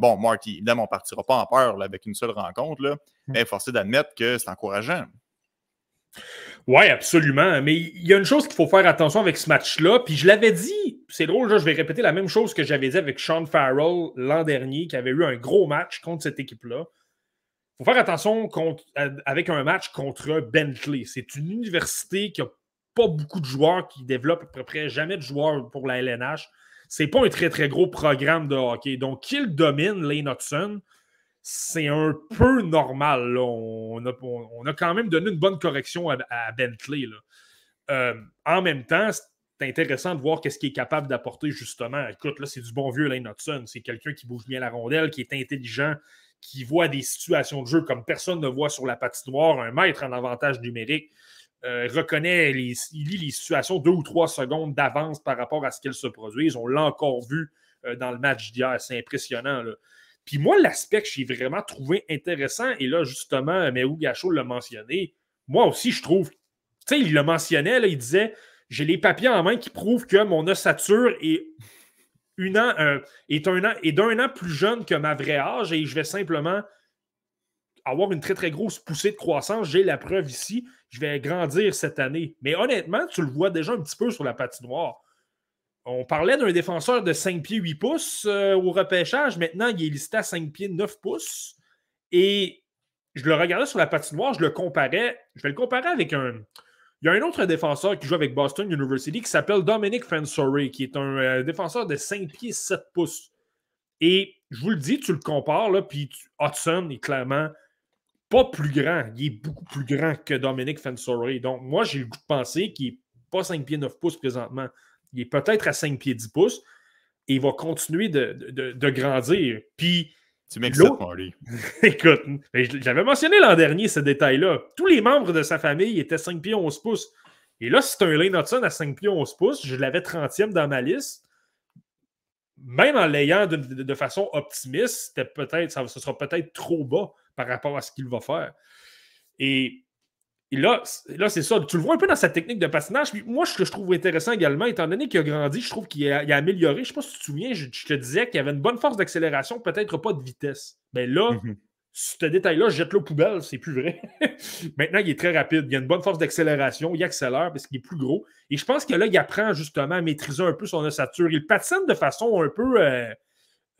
bon, Marty, évidemment, on ne partira pas en peur avec une seule rencontre, là, mm. mais forcé d'admettre que c'est encourageant. Oui, absolument. Mais il y a une chose qu'il faut faire attention avec ce match-là. Puis je l'avais dit, c'est drôle, je vais répéter la même chose que j'avais dit avec Sean Farrell l'an dernier, qui avait eu un gros match contre cette équipe-là. Il faut faire attention avec un match contre Bentley. C'est une université qui n'a pas beaucoup de joueurs, qui développe à peu près jamais de joueurs pour la LNH. C'est pas un très, très gros programme de hockey. Donc, qu'il domine Lane Hudson, c'est un peu normal. On, a, quand même donné une bonne correction à, Bentley. Euh, en même temps, c'est intéressant de voir qu'est-ce qu'il est capable d'apporter justement. Écoute, là, c'est du bon vieux Lane Hudson. C'est quelqu'un qui bouge bien la rondelle, qui est intelligent, qui voit des situations de jeu comme personne ne voit sur la patinoire, un maître en avantage numérique. Euh, reconnaît, il lit les situations deux ou trois secondes d'avance par rapport à ce qu'elles se produisent. On l'a encore vu euh, dans le match d'hier. C'est impressionnant. Puis moi, l'aspect que j'ai vraiment trouvé intéressant, et là, justement, Méou Gachot l'a mentionné, moi aussi, je trouve, tu sais, il le mentionnait, là, il disait j'ai les papiers en main qui prouvent que mon ossature euh, est, un an, est d'un an plus jeune que ma vraie âge et je vais simplement avoir une très, très grosse poussée de croissance. J'ai la preuve ici. Je vais grandir cette année. Mais honnêtement, tu le vois déjà un petit peu sur la patinoire. On parlait d'un défenseur de 5 pieds 8 pouces euh, au repêchage. Maintenant, il est listé à 5 pieds 9 pouces. Et je le regardais sur la patinoire, je le comparais. Je vais le comparer avec un. Il y a un autre défenseur qui joue avec Boston University qui s'appelle Dominic Fensore, qui est un euh, défenseur de 5 pieds 7 pouces. Et je vous le dis, tu le compares, là, puis Hudson est clairement pas plus grand. Il est beaucoup plus grand que Dominic Fensore. Donc, moi, j'ai le goût de penser qu'il n'est pas 5 pieds 9 pouces présentement. Il est peut-être à 5 pieds 10 pouces et il va continuer de, grandir. Puis. Tu m'excites, Marty. Écoute, j'avais mentionné l'an dernier ce détail-là. Tous les membres de sa famille étaient 5 pieds 11 pouces. Et là, c'est un Lane Hudson à 5 pieds 11 pouces. Je l'avais 30e dans ma liste. Même en l'ayant de, façon optimiste, peut-être, ça, ce sera peut-être trop bas par rapport à ce qu'il va faire. Et et là, là c'est ça. Tu le vois un peu dans sa technique de patinage. moi, ce que je trouve intéressant également, étant donné qu'il a grandi, je trouve qu'il a, amélioré. Je ne sais pas si tu te souviens, je, te disais qu'il avait une bonne force d'accélération, peut-être pas de vitesse. Mais là, mhm. ce détail-là, jette-le aux poubelles, c'est plus vrai. Maintenant, il est très rapide. Il a une bonne force d'accélération. Il accélère parce qu'il est plus gros. Et je pense que là, il apprend justement à maîtriser un peu son ossature. Il patine de façon un peu euh,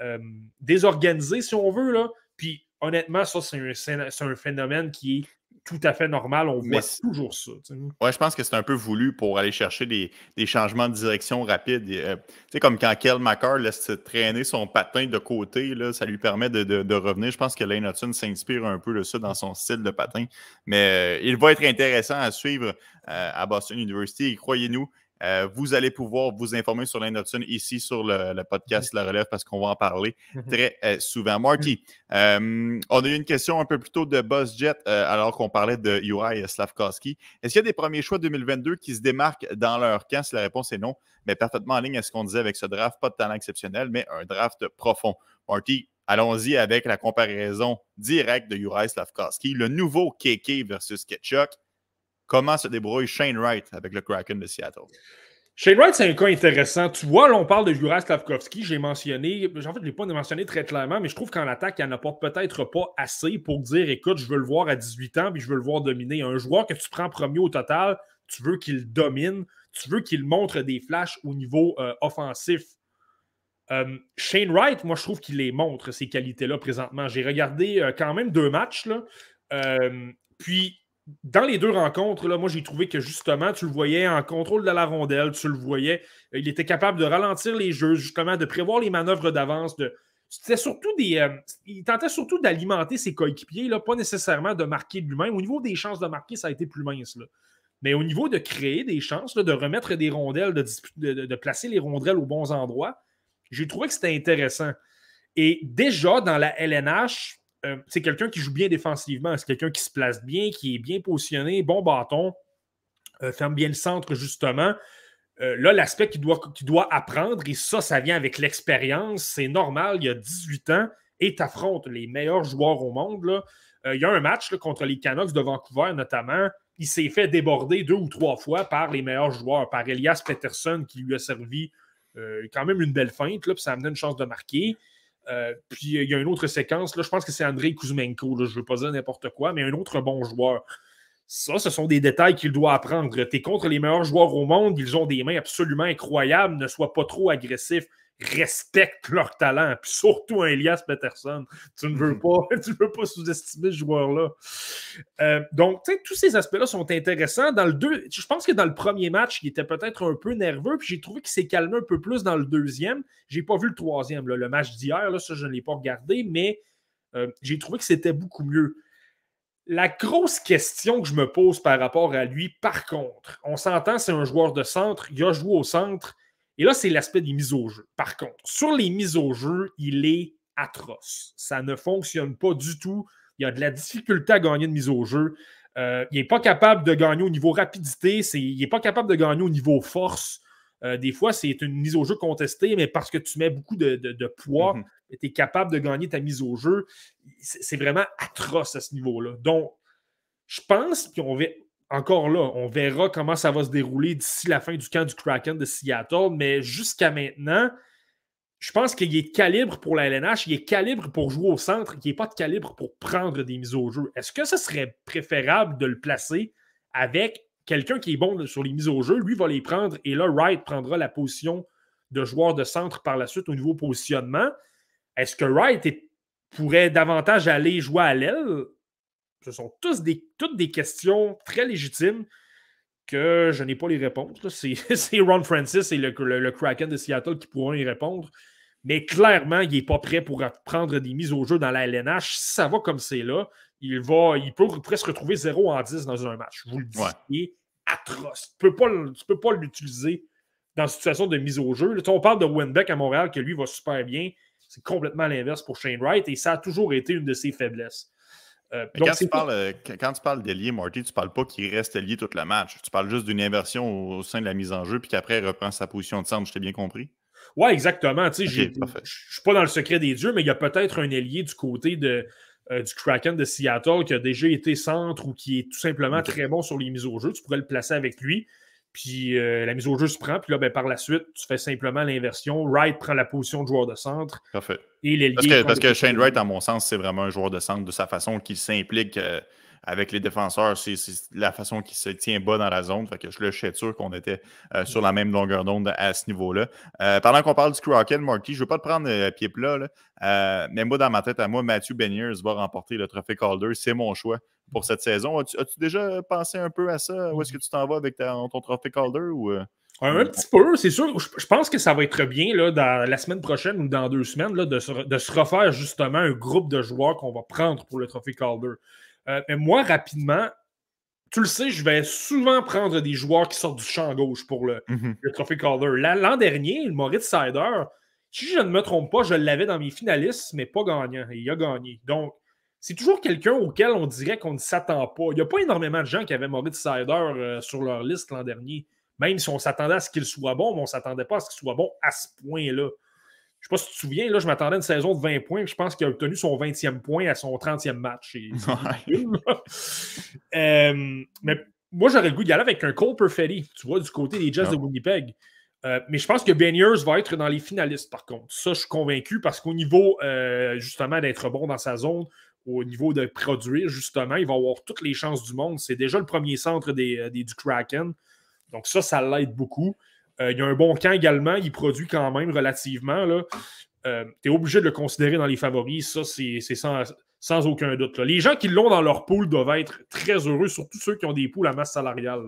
euh, désorganisée, si on veut. Là. Puis honnêtement, ça, c'est un, phénomène qui est tout à fait normal. On voit toujours ça. Ouais, je pense que c'est un peu voulu pour aller chercher des, changements de direction rapides. Euh, tu sais, comme quand Kel McCarr laisse traîner son patin de côté, là, ça lui permet de, revenir. Je pense que Lane Hudson s'inspire un peu de ça dans son style de patin. Mais euh, il va être intéressant à suivre euh, à Boston University. Et croyez-nous, euh, vous allez pouvoir vous informer sur l'Indoxon ici sur le, podcast La Relève parce qu'on va en parler mhm. très euh, souvent. Marty, euh, on a eu une question un peu plus tôt de BuzzJet alors qu'on parlait de Uri Slavkowski. Est-ce qu'il y a des premiers choix 2022 qui se démarquent dans leur camp? Si la réponse est non, mais parfaitement en ligne à ce qu'on disait avec ce draft, pas de talent exceptionnel, mais un draft profond. Marty, allons-y avec la comparaison directe de Uri Slavkowski, le nouveau KK versus Ketchuk comment se débrouille Shane Wright avec le Kraken de Seattle? Shane Wright, c'est un cas intéressant. Tu vois, là, on parle de Juraj Slavkovski. J'ai mentionné, en fait, je ne l'ai pas mentionné très clairement, mais je trouve qu'en attaque, il n'y en a peut-être pas assez pour dire écoute, je veux le voir à 18 ans, puis je veux le voir dominer. Un joueur que tu prends premier au total, tu veux qu'il domine, tu veux qu'il montre des flashs au niveau euh, offensif. Euh, Shane Wright, moi, je trouve qu'il les montre, ces qualités-là, présentement. J'ai regardé euh, quand même deux matchs. Puis, dans les deux rencontres, là, moi, j'ai trouvé que justement, tu le voyais en contrôle de la rondelle, tu le voyais. Il était capable de ralentir les jeux, justement, de prévoir les manœuvres d'avance. C'était surtout des. il tentait surtout d'alimenter ses coéquipiers, là, pas nécessairement de marquer lui-même. Au niveau des chances de marquer, ça a été plus mince. Mais au niveau de créer des chances, de remettre des rondelles, de, placer les rondelles aux bons endroits, j'ai trouvé que c'était intéressant. Et déjà, dans la LNH, euh, c'est quelqu'un qui joue bien défensivement. C'est quelqu'un qui se place bien, qui est bien positionné, bon bâton, euh, ferme bien le centre, justement. Euh, là, l'aspect qu'il doit, apprendre, et ça, ça vient avec l'expérience, c'est normal, il y a 18 ans, et tu les meilleurs joueurs au monde. Il y a un match contre les Canucks de Vancouver, notamment il s'est fait déborder deux ou trois fois par les meilleurs joueurs, par Elias Peterson qui lui a servi quand même une belle feinte, là, puis ça a amené une chance de marquer. Euh, puis il y a une autre séquence, là, je pense que c'est André Kuzmenko, je ne veux pas dire n'importe quoi, mais un autre bon joueur. Ça, ce sont des détails qu'il doit apprendre. Tu es contre les meilleurs joueurs au monde, ils ont des mains absolument incroyables, ne sois pas trop agressif respectent leur talent, puis surtout un Elias Peterson. Tu ne veux mhm. pas, tu veux pas sous-estimer ce joueur-là. Euh, donc, tous ces aspects-là sont intéressants. Dans le deux, je pense que dans le premier match, il était peut-être un peu nerveux, puis j'ai trouvé qu'il s'est calmé un peu plus dans le deuxième. J'ai pas vu le troisième, le match d'hier, ça, je ne l'ai pas regardé, mais euh, j'ai trouvé que c'était beaucoup mieux. La grosse question que je me pose par rapport à lui, par contre, on s'entend, c'est un joueur de centre, il a joué au centre, et là, c'est l'aspect des mises au jeu. Par contre, sur les mises au jeu, il est atroce. Ça ne fonctionne pas du tout. Il y a de la difficulté à gagner de mise au jeu. Euh, il n'est pas capable de gagner au niveau rapidité. il n'est pas capable de gagner au niveau force. Euh, des fois, c'est une mise au jeu contestée, mais parce que tu mets beaucoup de, poids, mhm. tu es capable de gagner ta mise au jeu. C'est vraiment atroce à ce niveau-là. Donc, je pense, qu'on va, encore là, on verra comment ça va se dérouler d'ici la fin du camp du Kraken de Seattle, mais jusqu'à maintenant, je pense qu'il est calibre pour la LNH, il est calibre pour jouer au centre, il n'est pas de calibre pour prendre des mises au jeu. Est-ce que ce serait préférable de le placer avec quelqu'un qui est bon sur les mises au jeu? Lui va les prendre et là, Wright prendra la position de joueur de centre par la suite au niveau positionnement. Est-ce que Wright pourrait davantage aller jouer à l'aile? Ce sont tous des, toutes des questions très légitimes que je n'ai pas les réponses. C'est Ron Francis et le, Kraken de Seattle qui pourront y répondre. Mais clairement, il n'est pas prêt pour prendre des mises au jeu dans la LNH. Si ça va comme c'est là, il, va, il peut presque retrouver 0 en 10 dans un match. Je vous le dis, il est atroce. Tu ne peux pas, l'utiliser dans une situation de mise au jeu. on parle de Winbeck à Montréal, que lui va super bien. C'est complètement l'inverse pour Shane Wright et ça a toujours été une de ses faiblesses. Euh, quand, tu parles, euh, quand, tu parles, d'ailier, Marty, tu ne parles pas qu'il reste lié tout le match. Tu parles juste d'une inversion au, sein de la mise en jeu, puis qu'après, il reprend sa position de centre. Je t'ai bien compris? Oui, exactement. je ne suis pas dans le secret des dieux, mais il y a peut-être un ailier du côté de, euh, du Kraken de Seattle qui a déjà été centre ou qui est tout simplement très bon sur les mises au jeu. Tu pourrais le placer avec lui. Puis euh, la mise au jeu se prend. Puis là, ben, par la suite, tu fais simplement l'inversion. Wright prend la position de joueur de centre. Parfait. Et parce que, parce que Shane Wright, à mon sens, c'est vraiment un joueur de centre de sa façon qu'il s'implique euh, avec les défenseurs. C'est la façon qu'il se tient bas dans la zone. Fait je, le suis sûr qu'on était euh, sur la même longueur d'onde à ce niveau-là. pendant qu'on parle du Kraken, Marty, je ne veux pas te prendre à pied plat. mais moi, dans ma tête, à moi, Matthew Beniers va remporter le trophée Calder. C'est mon choix pour cette saison. As-tu, déjà pensé un peu à ça? Où est-ce que tu t'en vas avec ton trophée Calder? Euh? Un petit peu, c'est sûr. Je pense que ça va être bien là, dans la semaine prochaine ou dans deux semaines là, de, se, refaire justement un groupe de joueurs qu'on va prendre pour le trophée Calder. Euh, mais moi, rapidement, tu le sais, je vais souvent prendre des joueurs qui sortent du champ gauche pour le, le trophée Calder. L'an dernier, le Moritz Sider, si je ne me trompe pas, je l'avais dans mes finalistes, mais pas gagnant. il a gagné. Donc, c'est toujours quelqu'un auquel on dirait qu'on ne s'attend pas. Il n'y a pas énormément de gens qui avaient Moritz Sider euh, sur leur liste l'an dernier. Même si on s'attendait à ce qu'il soit bon, mais on ne s'attendait pas à ce qu'il soit bon à ce point-là. Je ne sais pas si tu te souviens, là, je m'attendais à une saison de 20 points, je pense qu'il a obtenu son 20e point à son 30e match. Euh, mais moi, j'aurais le goût d'y aller avec un Cole Perfetti, tu vois, du côté des Jets de Winnipeg. Euh, mais je pense que Ben va être dans les finalistes, par contre. Ça, je suis convaincu parce qu'au niveau, euh, justement, d'être bon dans sa zone, au niveau de produire, justement, il va avoir toutes les chances du monde. C'est déjà le premier centre des, euh, du Kraken. Donc, ça, ça l'aide beaucoup. Il y a un bon camp également. Il produit quand même relativement. tu es obligé de le considérer dans les favoris. Ça, c'est sans, aucun doute. Les gens qui l'ont dans leur pool doivent être très heureux, surtout ceux qui ont des poules à masse salariale.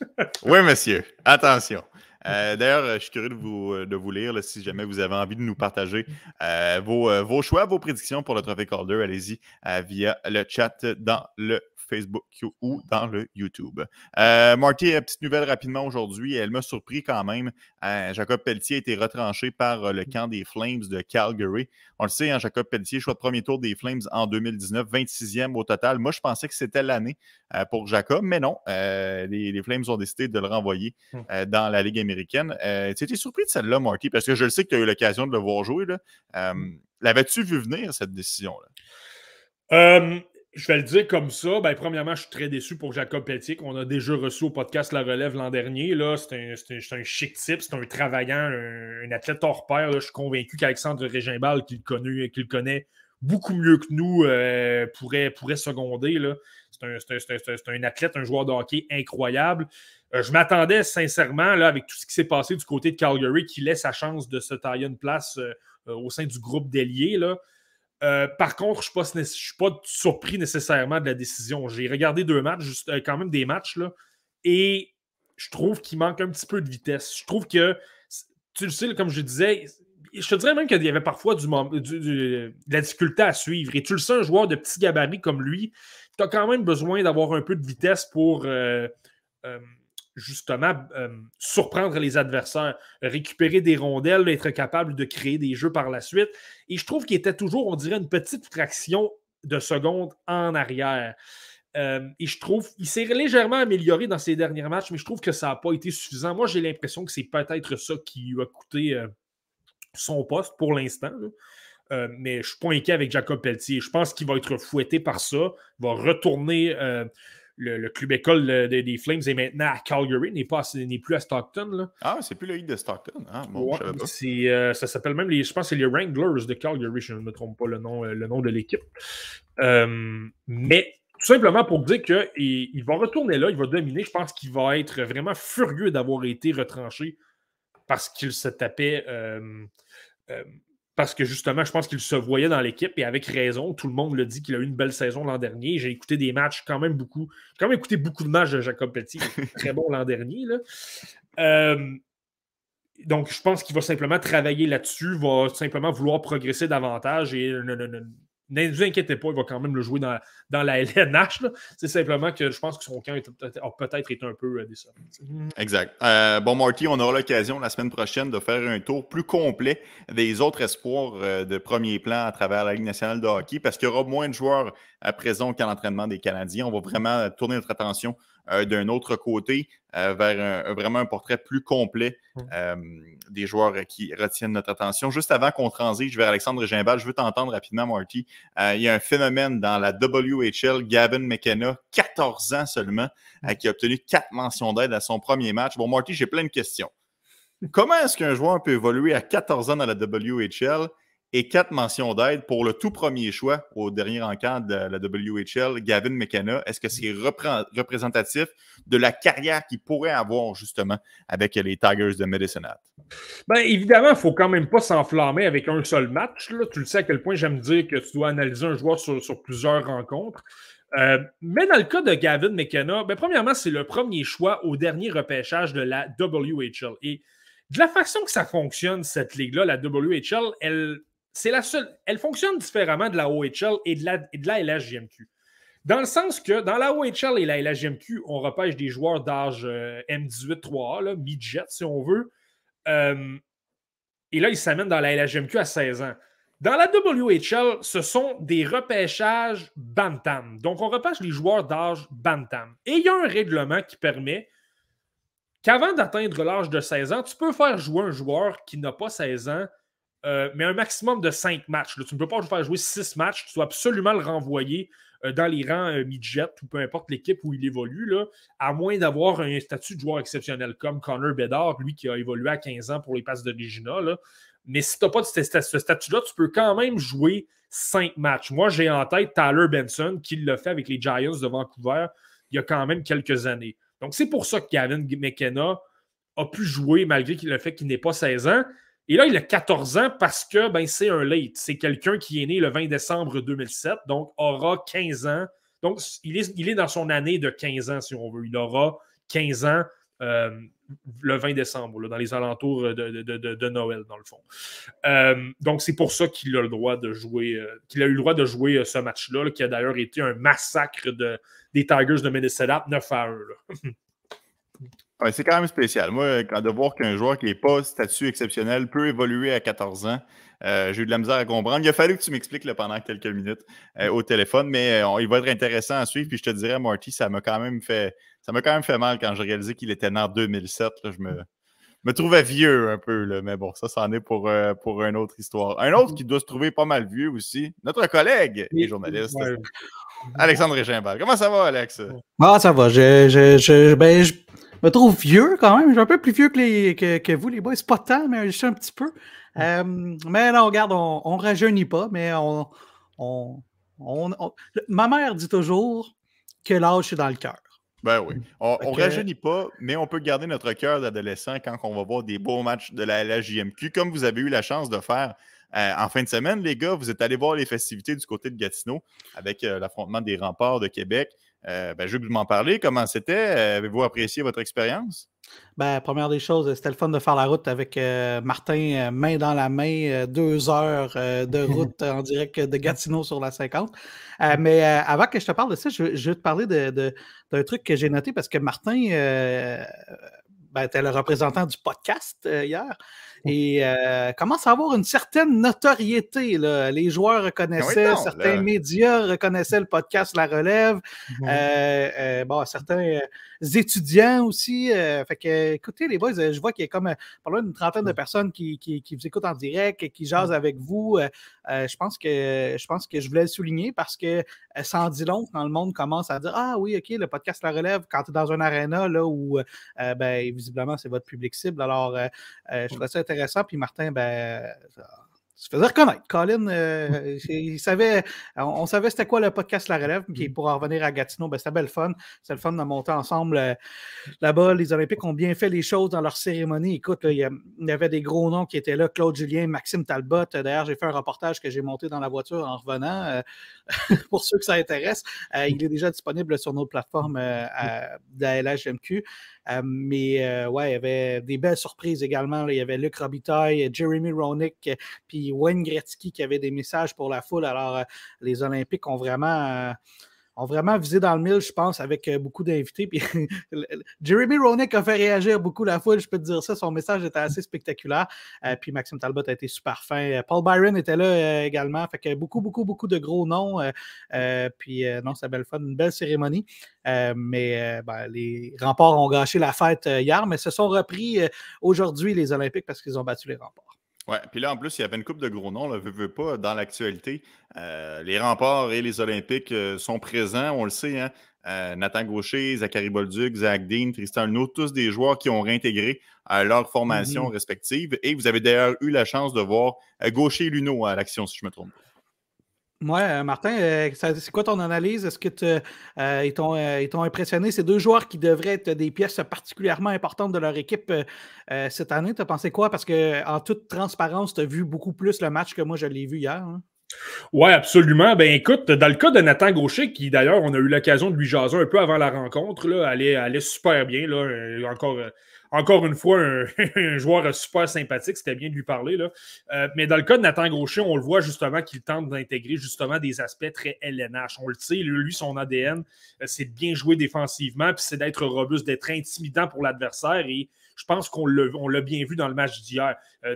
oui, monsieur. Attention. Euh, d'ailleurs, euh, je suis curieux de vous, euh, de vous lire si jamais vous avez envie de nous partager vos, vos, choix, vos prédictions pour le Trophée Calder. Allez-y via le chat dans le Facebook ou dans le YouTube. Euh, Marty, petite nouvelle rapidement aujourd'hui. Elle m'a surpris quand même. Euh, Jacob Pelletier a été retranché par euh, le mmh. camp des Flames de Calgary. On le sait, hein, Jacob Pelletier, choix de premier tour des Flames en 2019, 26e au total. Moi, je pensais que c'était l'année pour Jacob, mais non. Les, Flames ont décidé de le renvoyer mmh. dans la Ligue américaine. tu étais surpris de celle-là, Marty, parce que je le sais que tu as eu l'occasion de le voir jouer. Mmh. L'avais-tu vu venir, cette décision-là? Je vais le dire comme ça. Ben, premièrement, je suis très déçu pour Jacob Pelletier, qu'on a déjà reçu au podcast La Relève l'an dernier. C'est un, un, chic type, c'est un travaillant, un, athlète hors pair. Je suis convaincu qu'Alexandre Régimbal, qui le, connaît beaucoup mieux que nous, euh, pourrait, pourrait seconder. C'est un, athlète, un joueur de hockey incroyable. Euh, je m'attendais sincèrement, là, avec tout ce qui s'est passé du côté de Calgary, qu'il ait sa chance de se tailler une place euh, au sein du groupe d'ailier. Euh, par contre, je ne suis, pas surpris nécessairement de la décision. J'ai regardé deux matchs, juste, euh, quand même des matchs, là, et je trouve qu'il manque un petit peu de vitesse. Je trouve que, tu le sais, comme je disais, je te dirais même qu'il y avait parfois du, de la difficulté à suivre. Et tu le sais, un joueur de petit gabarit comme lui, tu as quand même besoin d'avoir un peu de vitesse pour. Euh, justement euh, surprendre les adversaires, récupérer des rondelles, être capable de créer des jeux par la suite. Et je trouve qu'il était toujours, on dirait, une petite fraction de seconde en arrière. Euh, et je trouve qu'il s'est légèrement amélioré dans ses derniers matchs, mais je trouve que ça n'a pas été suffisant. Moi, j'ai l'impression que c'est peut-être ça qui lui a coûté euh, son poste pour l'instant. mais je suis pas avec Jacob Pelletier. Je pense qu'il va être fouetté par ça. Il va retourner le, club école des Flames est maintenant à Calgary, n'est pas n'est plus à Stockton. Là. Ah, c'est plus le hit de Stockton. Ah, euh, ça s'appelle même les, je pense que c'est les Wranglers de Calgary, je ne me trompe pas le nom, euh, le nom de l'équipe. Euh, mais tout simplement pour dire qu'il il va retourner là, il va dominer. Je pense qu'il va être vraiment furieux d'avoir été retranché parce qu'il se tapait parce que justement, je pense qu'il se voyait dans l'équipe et avec raison. Tout le monde le dit qu'il a eu une belle saison l'an dernier. J'ai écouté des matchs quand même beaucoup. J'ai quand même écouté beaucoup de matchs de Jacob Petit. très bon l'an dernier. Euh, donc, je pense qu'il va simplement travailler là-dessus, va simplement vouloir progresser davantage et ne vous inquiétez pas, il va quand même le jouer dans, dans la LNH. C'est simplement que je pense que son camp a peut-être été un peu euh, décevant. Exact. Euh, bon, Marty, on aura l'occasion la semaine prochaine de faire un tour plus complet des autres espoirs euh, de premier plan à travers la Ligue nationale de hockey parce qu'il y aura moins de joueurs à présent qu'à l'entraînement des Canadiens. On va vraiment tourner notre attention d'un autre côté euh, vers vraiment un portrait plus complet mmh. euh, des joueurs qui retiennent notre attention. Juste avant qu'on transige vers Alexandre Gimbal, je veux t'entendre rapidement, Marty. il y a un phénomène dans la WHL, Gavin McKenna, 14 ans seulement, mmh. qui a obtenu quatre mentions d'aide à son premier match. Bon, Marty, j'ai plein de questions. Comment est-ce qu'un joueur peut évoluer à 14 ans dans la WHL et quatre mentions d'aide pour le tout premier choix au dernier encadre de la WHL, Gavin McKenna. Est-ce que c'est représentatif de la carrière qu'il pourrait avoir justement avec les Tigers de Medicine Hat? Bien, évidemment, il ne faut quand même pas s'enflammer avec un seul match. Tu le sais à quel point j'aime dire que tu dois analyser un joueur sur, plusieurs rencontres. Euh, mais dans le cas de Gavin McKenna, ben, premièrement, c'est le premier choix au dernier repêchage de la WHL. Et de la façon que ça fonctionne, cette ligue-là, la WHL, elle, c'est la seule. Elle fonctionne différemment de la OHL et de la, LHJMQ. Dans le sens que dans la OHL et la LHJMQ, on repêche des joueurs d'âge M18 3A, mid-jet si on veut. Euh, et là, ils s'amènent dans la LHJMQ à 16 ans. Dans la WHL, ce sont des repêchages Bantam. Donc, on repêche les joueurs d'âge Bantam. Et il y a un règlement qui permet qu'avant d'atteindre l'âge de 16 ans, tu peux faire jouer un joueur qui n'a pas 16 ans euh, mais un maximum de 5 matchs. Tu ne peux pas faire jouer 6 matchs, tu dois absolument le renvoyer dans les rangs midget ou peu importe l'équipe où il évolue, là, à moins d'avoir un statut de joueur exceptionnel comme Connor Bedard, lui qui a évolué à 15 ans pour les passes de. Mais si tu n'as pas ce, statut-là, tu peux quand même jouer cinq matchs. Moi, j'ai en tête Tyler Benson qui l'a fait avec les Giants de Vancouver il y a quand même quelques années. Donc, c'est pour ça que Gavin McKenna a pu jouer malgré le fait qu'il n'ait pas 16 ans. Et là, il a 14 ans parce que ben, c'est un late. C'est quelqu'un qui est né le 20 décembre 2007, donc aura 15 ans. Donc, il est, dans son année de 15 ans, si on veut. Il aura 15 ans euh, le 20 décembre, dans les alentours de, Noël, dans le fond. Euh, donc, c'est pour ça qu'il a le droit de jouer, euh, qu'il a eu le droit de jouer ce match-là, qui a d'ailleurs été un massacre de, des Tigers de Minnesota, 9 à 1. c'est quand même spécial. Moi, quand de voir qu'un joueur qui n'est pas statut exceptionnel peut évoluer à 14 ans, j'ai eu de la misère à comprendre. Il a fallu que tu m'expliques pendant quelques minutes au téléphone, mais il va être intéressant à suivre. Puis je te dirais, Marty, ça m'a quand même fait ça m'a quand même fait mal quand j'ai réalisé qu'il était né en 2007. je me, me trouvais vieux un peu, là, mais bon, ça, c'en est pour, euh, pour une autre histoire. Un autre qui doit se trouver pas mal vieux aussi, notre collègue et journaliste, Alexandre Régimbal. Comment ça va, Alex? Ah, ça va. Je, je, je, ben, je me trouve vieux quand même. Je suis un peu plus vieux que, les, que, que vous, les boys. C'est pas tant, mais je suis un petit peu. Euh, mais non, regarde, on, on rajeunit pas, mais on, on, on, Ma mère dit toujours que l'âge est dans le cœur. Ben oui. On ne rajeunit pas, mais on peut garder notre cœur d'adolescent quand on va voir des beaux matchs de la LHJMQ, comme vous avez eu la chance de faire euh, en fin de semaine, les gars. Vous êtes allés voir les festivités du côté de Gatineau avec euh, l'affrontement des remparts de Québec. Euh, ben, je vais vous m'en parler. Comment c'était? Avez-vous apprécié votre expérience? Ben, première des choses, c'était le fun de faire la route avec euh, Martin, euh, main dans la main, euh, deux heures de route en direct de Gatineau sur la 50. mais avant que je te parle de ça, je, je veux te parler d'un de, truc que j'ai noté parce que Martin ben, était le représentant du podcast hier et euh, commence à avoir une certaine notoriété. Là. Les joueurs reconnaissaient, ben certains médias reconnaissaient le podcast La Relève, mmh euh, euh, bon, certains étudiants aussi. fait que, écoutez, les boys, je vois qu'il y a comme par une trentaine de personnes qui, qui, vous écoutent en direct et qui jasent avec vous. je, pense que, je pense que je voulais le souligner parce que en dit long quand le monde commence à dire Ah oui, OK, le podcast La Relève, quand tu es dans un aréna là, où ben, visiblement c'est votre public cible. Alors, je trouve ça intéressant. Puis Martin, ben, se faisait reconnaître. Colin, euh, il savait, on, savait c'était quoi le podcast La Relève, puis mm. pour en revenir à Gatineau, ben, c'était belle fun. C'était le fun de monter ensemble euh, là-bas. Les Olympiques ont bien fait les choses dans leur cérémonie. Écoute, il, y avait des gros noms qui étaient là, Claude Julien, Maxime Talbot. D'ailleurs, j'ai fait un reportage que j'ai monté dans la voiture en revenant. Euh, pour ceux que ça intéresse, il est déjà disponible sur nos plateformes de la LHMQ. Mais ouais, il y avait des belles surprises également. Il y avait Luc Robitaille, Jeremy Ronick, puis Wayne Gretzky qui avait des messages pour la foule. Alors, euh, les Olympiques ont vraiment euh, ont vraiment visé dans le mille, je pense, avec euh, beaucoup d'invités. Puis Jeremy Roenick a fait réagir beaucoup la foule, je peux te dire ça. Son message était assez spectaculaire. puis Maxime Talbot a été super fin. Paul Byron était là également. Fait que beaucoup, beaucoup, beaucoup de gros noms. puis non, c'est belle fun, une belle cérémonie. mais ben, les remparts ont gâché la fête hier, mais se sont repris aujourd'hui les Olympiques parce qu'ils ont battu les remparts. Ouais, puis là, en plus, il y avait une coupe de gros noms, ne veut, pas, dans l'actualité. Euh, les remparts et les Olympiques euh, sont présents, on le sait. Hein? Euh, Nathan Gaucher, Zachary Bolduc, Zach Dean, Tristan Luneau, tous des joueurs qui ont réintégré leur formation mm-hmm. respective. Et vous avez d'ailleurs eu la chance de voir Gaucher et Luneau à l'action, si je me trompe pas. Ouais, euh, Martin, euh, c'est quoi ton analyse? Est-ce que euh, ils t'ont impressionné? Ces deux joueurs qui devraient être des pièces particulièrement importantes de leur équipe cette année? Tu as pensé quoi? Parce qu'en toute transparence, tu as vu beaucoup plus le match que moi, je l'ai vu hier. Hein? Oui, absolument. Ben écoute, dans le cas de Nathan Gaucher, qui d'ailleurs, on a eu l'occasion de lui jaser un peu avant la rencontre, là, allait, allait super bien. Là, encore encore une fois, un, joueur super sympathique. C'était bien de lui parler. Là. Euh, mais dans le cas de Nathan Gaucher, on le voit justement qu'il tente d'intégrer justement des aspects très LNH. On le sait, lui, son ADN, euh, c'est de bien jouer défensivement, puis c'est d'être robuste, d'être intimidant pour l'adversaire. Et je pense qu'on l'a bien vu dans le match d'hier. Euh,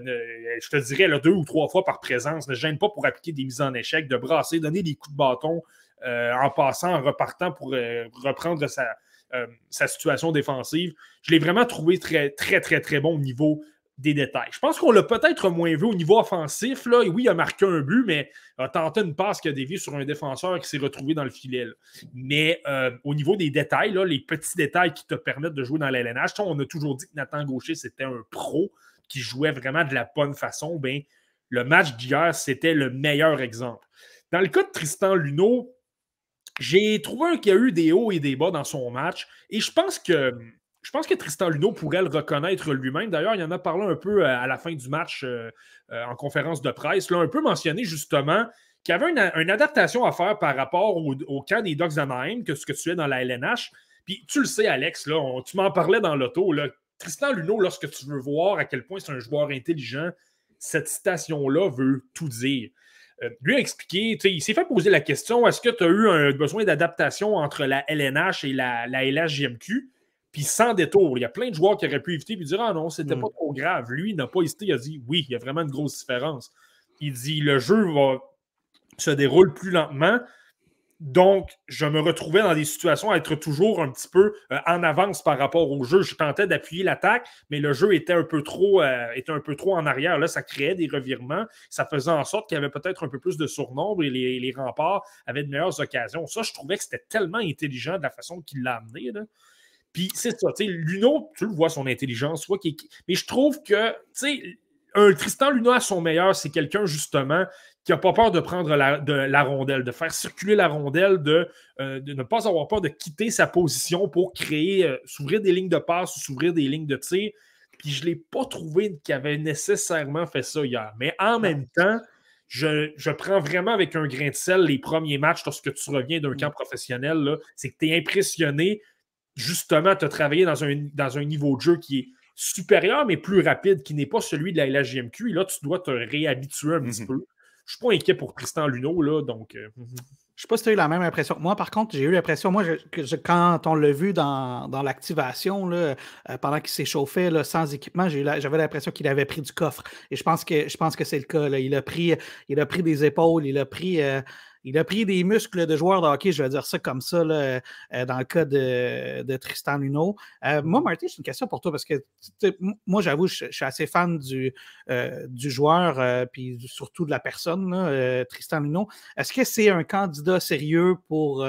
je te dirais deux ou trois fois par présence. Ne gêne pas pour appliquer des mises en échec, de brasser, donner des coups de bâton en passant, en repartant pour reprendre de sa, sa situation défensive. Je l'ai vraiment trouvé très, très, très, très bon au niveau des détails. Je pense qu'on l'a peut-être moins vu au niveau offensif. Là. oui, il a marqué un but, mais a tenté une passe qui a dévié sur un défenseur qui s'est retrouvé dans le filet. Mais euh, au niveau des détails, les petits détails qui te permettent de jouer dans l'LNH, on a toujours dit que Nathan Gaucher, c'était un pro qui jouait vraiment de la bonne façon. Ben, le match d'hier, c'était le meilleur exemple. Dans le cas de Tristan Luneau, j'ai trouvé qu'il y a eu des hauts et des bas dans son match. Et je pense que je pense que Tristan Luneau pourrait le reconnaître lui-même. D'ailleurs, il en a parlé un peu euh, à la fin du match euh, euh, en conférence de presse. Il a un peu mentionné justement qu'il y avait une, adaptation à faire par rapport au, camp des Dogs d'Anaheim, que ce que tu es dans la LNH. Puis tu le sais, Alex, là, tu m'en parlais dans l'auto. Tristan Luneau, lorsque tu veux voir à quel point c'est un joueur intelligent, cette citation-là veut tout dire. Lui a expliqué, il s'est fait poser la question est-ce que tu as eu un besoin d'adaptation entre la LNH et la, la LHJMQ puis sans détour. Il y a plein de joueurs qui auraient pu éviter et dire Ah non, c'était hmm. pas trop grave. Lui, il n'a pas hésité, il a dit Oui, il y a vraiment une grosse différence. Il dit Le jeu va, se déroule plus lentement. Donc, je me retrouvais dans des situations à être toujours un petit peu euh, en avance par rapport au jeu. Je tentais d'appuyer l'attaque, mais le jeu était un, peu trop, euh, un peu trop en arrière. Là, ça créait des revirements. Ça faisait en sorte qu'il y avait peut-être un peu plus de surnombre et les, les, remparts avaient de meilleures occasions. Ça, je trouvais que c'était tellement intelligent de la façon qu'il l'a amené. Là. Puis c'est ça, tu sais, Luno, tu le vois son intelligence, mais je trouve que, tu sais, un Tristan Luno à son meilleur, c'est quelqu'un justement qui n'a pas peur de prendre la, de, la rondelle, de faire circuler la rondelle, de, euh, de, ne pas avoir peur de quitter sa position pour créer, euh, s'ouvrir des lignes de passe ou s'ouvrir des lignes de tir. Puis je ne l'ai pas trouvé qu'il avait nécessairement fait ça hier. Mais en même temps, je, je, prends vraiment avec un grain de sel les premiers matchs lorsque tu reviens d'un mm. camp professionnel. C'est que tu es impressionné justement, tu as travaillé dans un, dans un niveau de jeu qui est supérieur, mais plus rapide, qui n'est pas celui de la LHJMQ. Et là, tu dois te réhabituer un petit mhm. peu. Je suis pas inquiet pour Tristan Luneau, là, donc. Euh, mhm. Je ne sais pas si tu as eu la même impression. Moi, par contre, j'ai eu l'impression, moi, que quand on l'a vu dans, dans l'activation, euh, pendant qu'il s'échauffait sans équipement, j'avais l'impression qu'il avait pris du coffre. Et je pense que, que c'est le cas. Il, a pris, il a pris des épaules, il a pris. Euh, il a pris des muscles de joueur de hockey, je vais dire ça comme ça, là, euh, dans le cas de, Tristan Luneau. Euh, moi, Marty, j'ai une question pour toi parce que moi, j'avoue, je, suis assez fan du, euh, du joueur, puis surtout de la personne, Tristan Luneau. Est-ce que c'est un candidat sérieux pour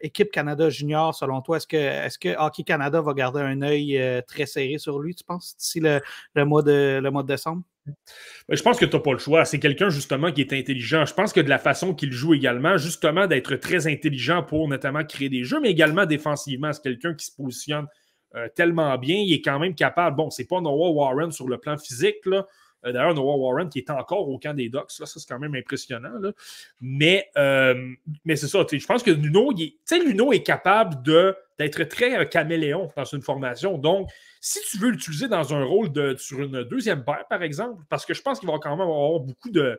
Équipe Canada Junior, selon toi? Est-ce que, est que Hockey Canada va garder un œil très serré sur lui, tu penses, d'ici le, le, mois de, le mois de décembre? Ben, je pense que tu n'as pas le choix. C'est quelqu'un justement qui est intelligent. Je pense que de la façon qu'il joue également, justement d'être très intelligent pour notamment créer des jeux, mais également défensivement. C'est quelqu'un qui se positionne euh, tellement bien. Il est quand même capable. Bon, c'est pas Noah Warren sur le plan physique. Là. Euh, d'ailleurs, Noah Warren qui est encore au camp des Ducks, là, ça c'est quand même impressionnant. Mais, euh, mais c'est ça, je pense que Luno, il Luno est capable d'être très caméléon dans une formation. Donc, si tu veux l'utiliser dans un rôle sur une deuxième paire, par exemple, parce que je pense qu'il va quand même avoir beaucoup de, euh,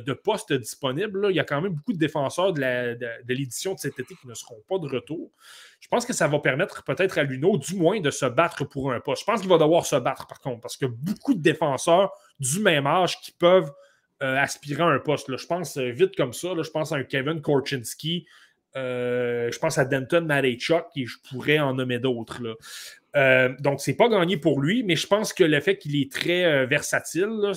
de postes disponibles, il y a quand même beaucoup de défenseurs de l'édition de, cet été qui ne seront pas de retour. Je pense que ça va permettre peut-être à Luno, du moins, de se battre pour un poste. Je pense qu'il va devoir se battre, par contre, parce que beaucoup de défenseurs du même âge qui peuvent euh, aspirer à un poste. Je pense euh, vite comme ça. je pense à Kevin Korchinski. je pense à Denton Madechuk, et je pourrais en nommer d'autres. Euh, donc, c'est pas gagné pour lui, mais je pense que le fait qu'il est très euh, versatile,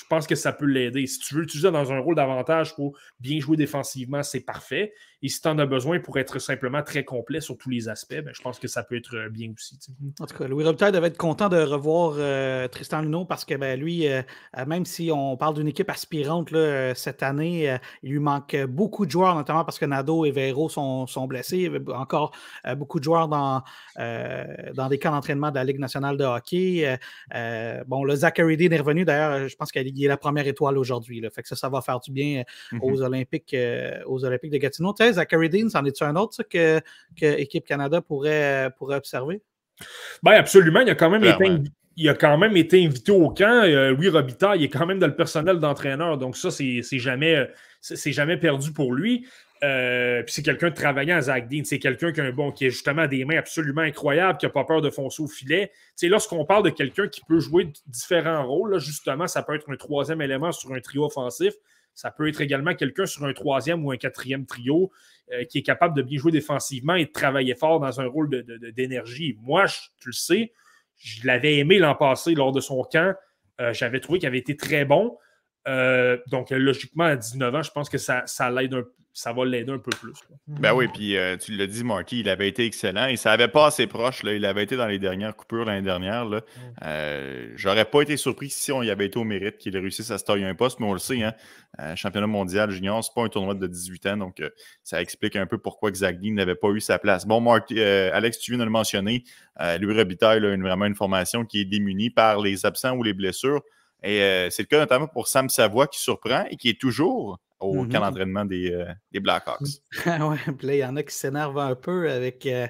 je pense que ça peut l'aider. Si tu veux l'utiliser dans un rôle d'avantage pour bien jouer défensivement, c'est parfait. Et si tu en as besoin pour être simplement très complet sur tous les aspects, ben, je pense que ça peut être euh, bien aussi. En tout cas, Louis Robitaille devait être content de revoir euh, Tristan Luneau parce que ben, lui, euh, même si on parle d'une équipe aspirante là, cette année, il lui manque beaucoup de joueurs, notamment parce que Nado et Vero sont, sont blessés. Il y avait encore beaucoup de joueurs dans, dans des camps d'entraînement de la Ligue nationale de hockey. bon, le Zachary Dean est revenu. D'ailleurs, je pense qu'il est la première étoile aujourd'hui. Fait que ça, ça va faire du bien mm-hmm. aux, Olympiques, aux Olympiques de Gatineau. Zachary Dean, c'en est-tu un autre que, que Équipe Canada pourrait, pourrait observer? Bien, absolument. Il a quand même été il a quand même été invité au camp. Euh, Louis Robitaille il est quand même dans le personnel d'entraîneur. Donc, ça, c'est jamais, jamais perdu pour lui. Euh, puis c'est quelqu'un de travaillant à Zach Dean. C'est quelqu'un qui, a bon, qui a justement des mains absolument incroyables, qui n'a pas peur de foncer au filet. lorsqu'on parle de quelqu'un qui peut jouer différents rôles, justement, ça peut être un troisième élément sur un trio offensif. Ça peut être également quelqu'un sur un troisième ou un quatrième trio euh, qui est capable de bien jouer défensivement et de travailler fort dans un rôle d'énergie. Moi, tu le sais, je l'avais aimé l'an passé lors de son camp. J'avais trouvé qu'il avait été très bon. Donc, logiquement, à 19 ans, je pense que ça, ça l'aide un, ça va l'aider un peu plus. Ben oui, puis euh, tu l'as dit, Marty, il avait été excellent et ça n'avait pas assez proche. Là. Il avait été dans les dernières coupures l'année dernière. Là. Euh, j'aurais pas été surpris si on y avait été au mérite qu'il réussisse à se tailler un poste, mais on le sait, hein, euh, championnat mondial junior, c'est pas un tournoi de 18 ans, donc ça explique un peu pourquoi Xagli n'avait pas eu sa place. Bon, Marty, Alex, tu viens de le mentionner, Louis Robitaille a vraiment une formation qui est démunie par les absents ou les blessures. Et c'est le cas notamment pour Sam Savoie qui surprend et qui est toujours au camp mm-hmm. d'entraînement des, euh, des, Blackhawks. oui, puis là, il y en a qui s'énervent un peu avec, euh,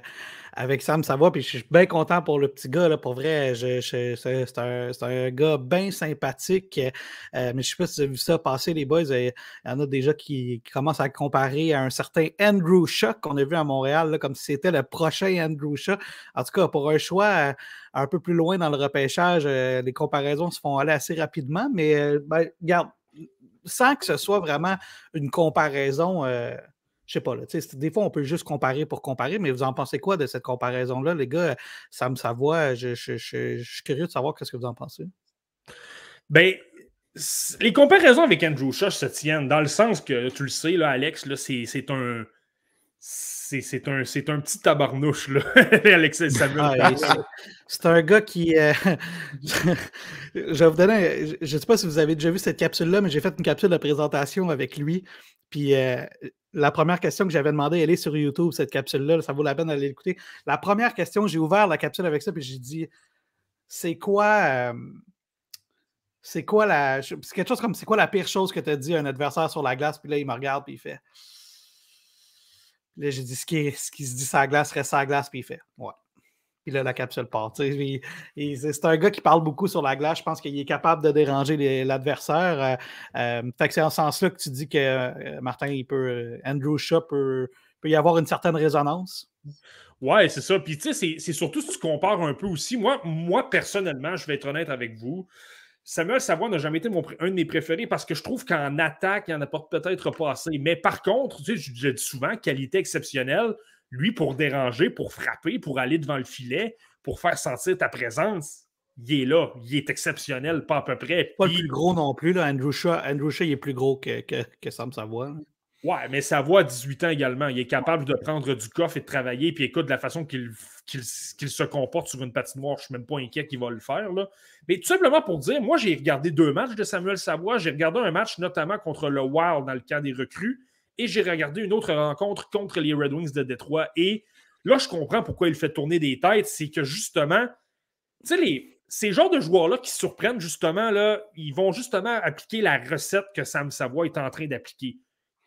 avec Sam Savoie, puis je suis bien content pour le petit gars, là, pour vrai, c'est un, un, gars bien sympathique, euh, mais je ne sais pas si vous avez vu ça passer, les boys, il y en a déjà qui, commencent à comparer à un certain Andrew Shaw qu'on a vu à Montréal, là, comme si c'était le prochain Andrew Shaw. En tout cas, pour un choix un peu plus loin dans le repêchage, les comparaisons se font aller assez rapidement, mais ben, regarde, sans que ce soit vraiment une comparaison. Euh, je sais pas, là, des fois, on peut juste comparer pour comparer, mais vous en pensez quoi de cette comparaison-là, les gars? Ça me savoie, je, suis curieux de savoir ce que vous en pensez. Ben, les comparaisons avec Andrew Shaw se tiennent dans le sens que, tu le sais, là, Alex, c'est un c'est un, un petit tabarnouche, là, Alexis Samuel. c'est un gars qui. Euh, je vais vous donner. Je ne sais pas si vous avez déjà vu cette capsule-là, mais j'ai fait une capsule de présentation avec lui. Puis euh, la première question que j'avais demandé, elle est sur YouTube, cette capsule-là. Ça vaut la peine d'aller l'écouter. La première question, j'ai ouvert la capsule avec ça, puis j'ai dit c'est quoi. Euh, c'est quoi la. C'est quelque chose comme c'est quoi la pire chose que tu as dit à un adversaire sur la glace, puis là, il me regarde, puis il fait. Là, j'ai dit ce qui, ce qui se dit sa glace reste sa glace, puis il fait Ouais. Puis là, la capsule part. C'est un gars qui parle beaucoup sur la glace. Je pense qu'il est capable de déranger l'adversaire. Euh, euh, fait que c'est en ce sens-là que tu dis que euh, Martin, il peut. Andrew Shaw peut, peut y avoir une certaine résonance. Ouais, c'est ça. Puis tu sais, c'est surtout si tu compares un peu aussi. Moi, moi, personnellement, je vais être honnête avec vous. Samuel Savoie n'a jamais été mon, un de mes préférés parce que je trouve qu'en attaque, il en apporte peut-être pas assez. Mais par contre, tu sais, je, dis souvent, qualité exceptionnelle, lui, pour déranger, pour frapper, pour aller devant le filet, pour faire sentir ta présence, il est là. Il est exceptionnel, pas à peu près. Pas le plus gros non plus. Là. Andrew, Shaw, Andrew Shaw, il est plus gros que, que, que Sam Savoie. Ouais, mais sa voix à 18 ans également. Il est capable de prendre du coffre et de travailler. Puis écoute, de la façon qu'il se comporte sur une patinoire, je ne suis même pas inquiet qu'il va le faire. Là. Mais tout simplement pour dire, moi, j'ai regardé deux matchs de Samuel Savoie. J'ai regardé un match notamment contre le Wild dans le cas des recrues. Et j'ai regardé une autre rencontre contre les Red Wings de Détroit. Et là, je comprends pourquoi il fait tourner des têtes. C'est que justement, tu sais, ces genres de joueurs-là qui surprennent, justement, là, ils vont justement appliquer la recette que Sam Savoie est en train d'appliquer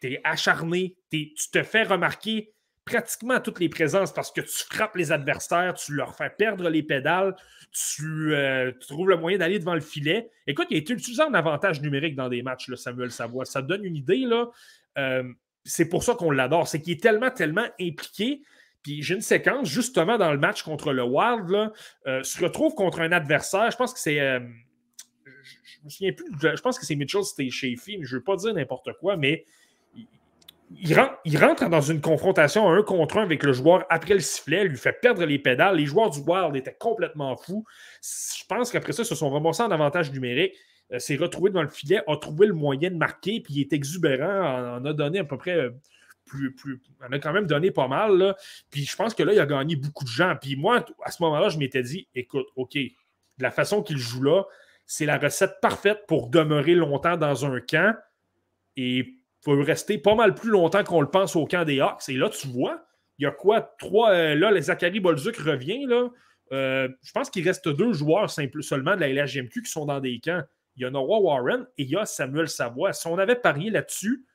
tu es acharné, tu te fais remarquer pratiquement toutes les présences parce que tu frappes les adversaires, tu leur fais perdre les pédales, tu, euh, trouves le moyen d'aller devant le filet. Écoute, il a été utilisé en avantage numérique dans des matchs, Samuel Savoie. Ça donne une idée. là. Euh, c'est pour ça qu'on l'adore. C'est qu'il est tellement, tellement impliqué. Puis j'ai une séquence, justement, dans le match contre le Wild, là, euh, se retrouve contre un adversaire. Je pense que c'est. je, me souviens plus. Je pense que c'est Mitchell chez mais je ne veux pas dire n'importe quoi, mais il rentre, dans une confrontation un contre un avec le joueur après le sifflet, lui fait perdre les pédales. Les joueurs du Wild étaient complètement fous. Je pense qu'après ça, se sont remboursés en avantage numérique. Euh, s'est retrouvé dans le filet, a trouvé le moyen de marquer, puis il est exubérant, en, a donné à peu près euh, plus, plus, a quand même donné pas mal. Puis je pense que là, il a gagné beaucoup de gens. Puis moi, à ce moment-là, je m'étais dit, écoute, OK, de la façon qu'il joue là, c'est la recette parfaite pour demeurer longtemps dans un camp. Et faut rester pas mal plus longtemps qu'on le pense au camp des Hawks. Et là, tu vois, il y a quoi? Trois. Euh, là, les Zachary Bolzuc revient. Là. Euh, je pense qu'il reste deux joueurs seulement de la LHGMQ qui sont dans des camps. Il y a Noah Warren et il y a Samuel Savoie. Si on avait parié là-dessus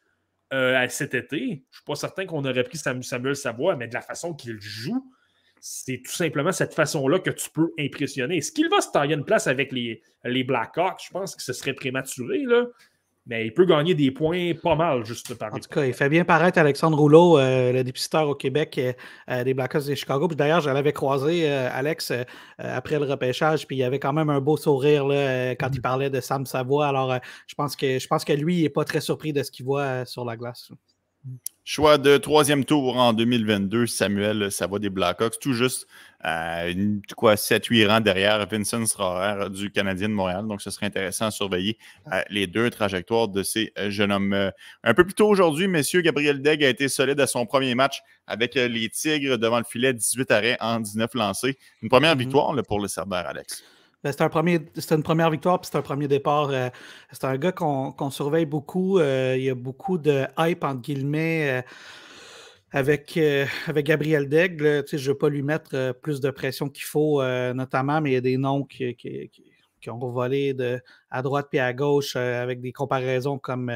euh, cet été, je ne suis pas certain qu'on aurait pris Samuel Savoie, mais de la façon qu'il joue, c'est tout simplement cette façon-là que tu peux impressionner. Est-ce qu'il va se tailler une place avec les, les Blackhawks? Je pense que ce serait prématuré. Là mais il peut gagner des points pas mal, juste par En tout cas, il fait bien paraître Alexandre Rouleau, euh, le dépisteur au Québec euh, euh, des Blackhawks de Chicago. D'ailleurs, je l'avais croisé, Alex, après le repêchage, puis il avait quand même un beau sourire là, quand il mm. parlait de Sam Savoie. Alors, je, pense que, je pense que lui, il n'est pas très surpris de ce qu'il voit sur la glace. Choix de troisième tour en 2022, Samuel, va des Blackhawks, tout juste euh, quoi, 7-8 rangs derrière Vincent Sroer du Canadien de Montréal. Donc, ce serait intéressant à surveiller euh, les deux trajectoires de ces euh, jeunes hommes. un peu plus tôt aujourd'hui, messieurs, Gabriel Degg a été solide à son premier match avec les Tigres devant le filet, 18 arrêts en 19 lancés. Une première mm-hmm. victoire pour le Cerbère, Alex. Ben, c'est un une première victoire, puis c'est un premier départ. Euh, c'est un gars qu'on surveille beaucoup. Euh, il y a beaucoup de hype, entre guillemets, euh, avec, avec Gabriel Daigle. je ne veux pas lui mettre plus de pression qu'il faut, notamment, mais il y a des noms qui, qui, ont volé de, à droite puis à gauche avec des comparaisons comme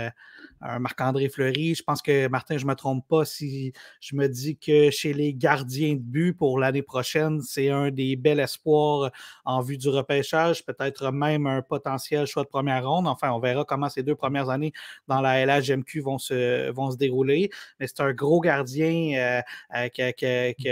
un Marc-André Fleury. Je pense que, Martin, je ne me trompe pas si je me dis que chez les gardiens de but pour l'année prochaine, c'est un des bels espoirs en vue du repêchage, peut-être même un potentiel choix de première ronde. Enfin, on verra comment ces deux premières années dans la LHMQ vont se, vont se dérouler. Mais c'est un gros gardien euh, euh, qui,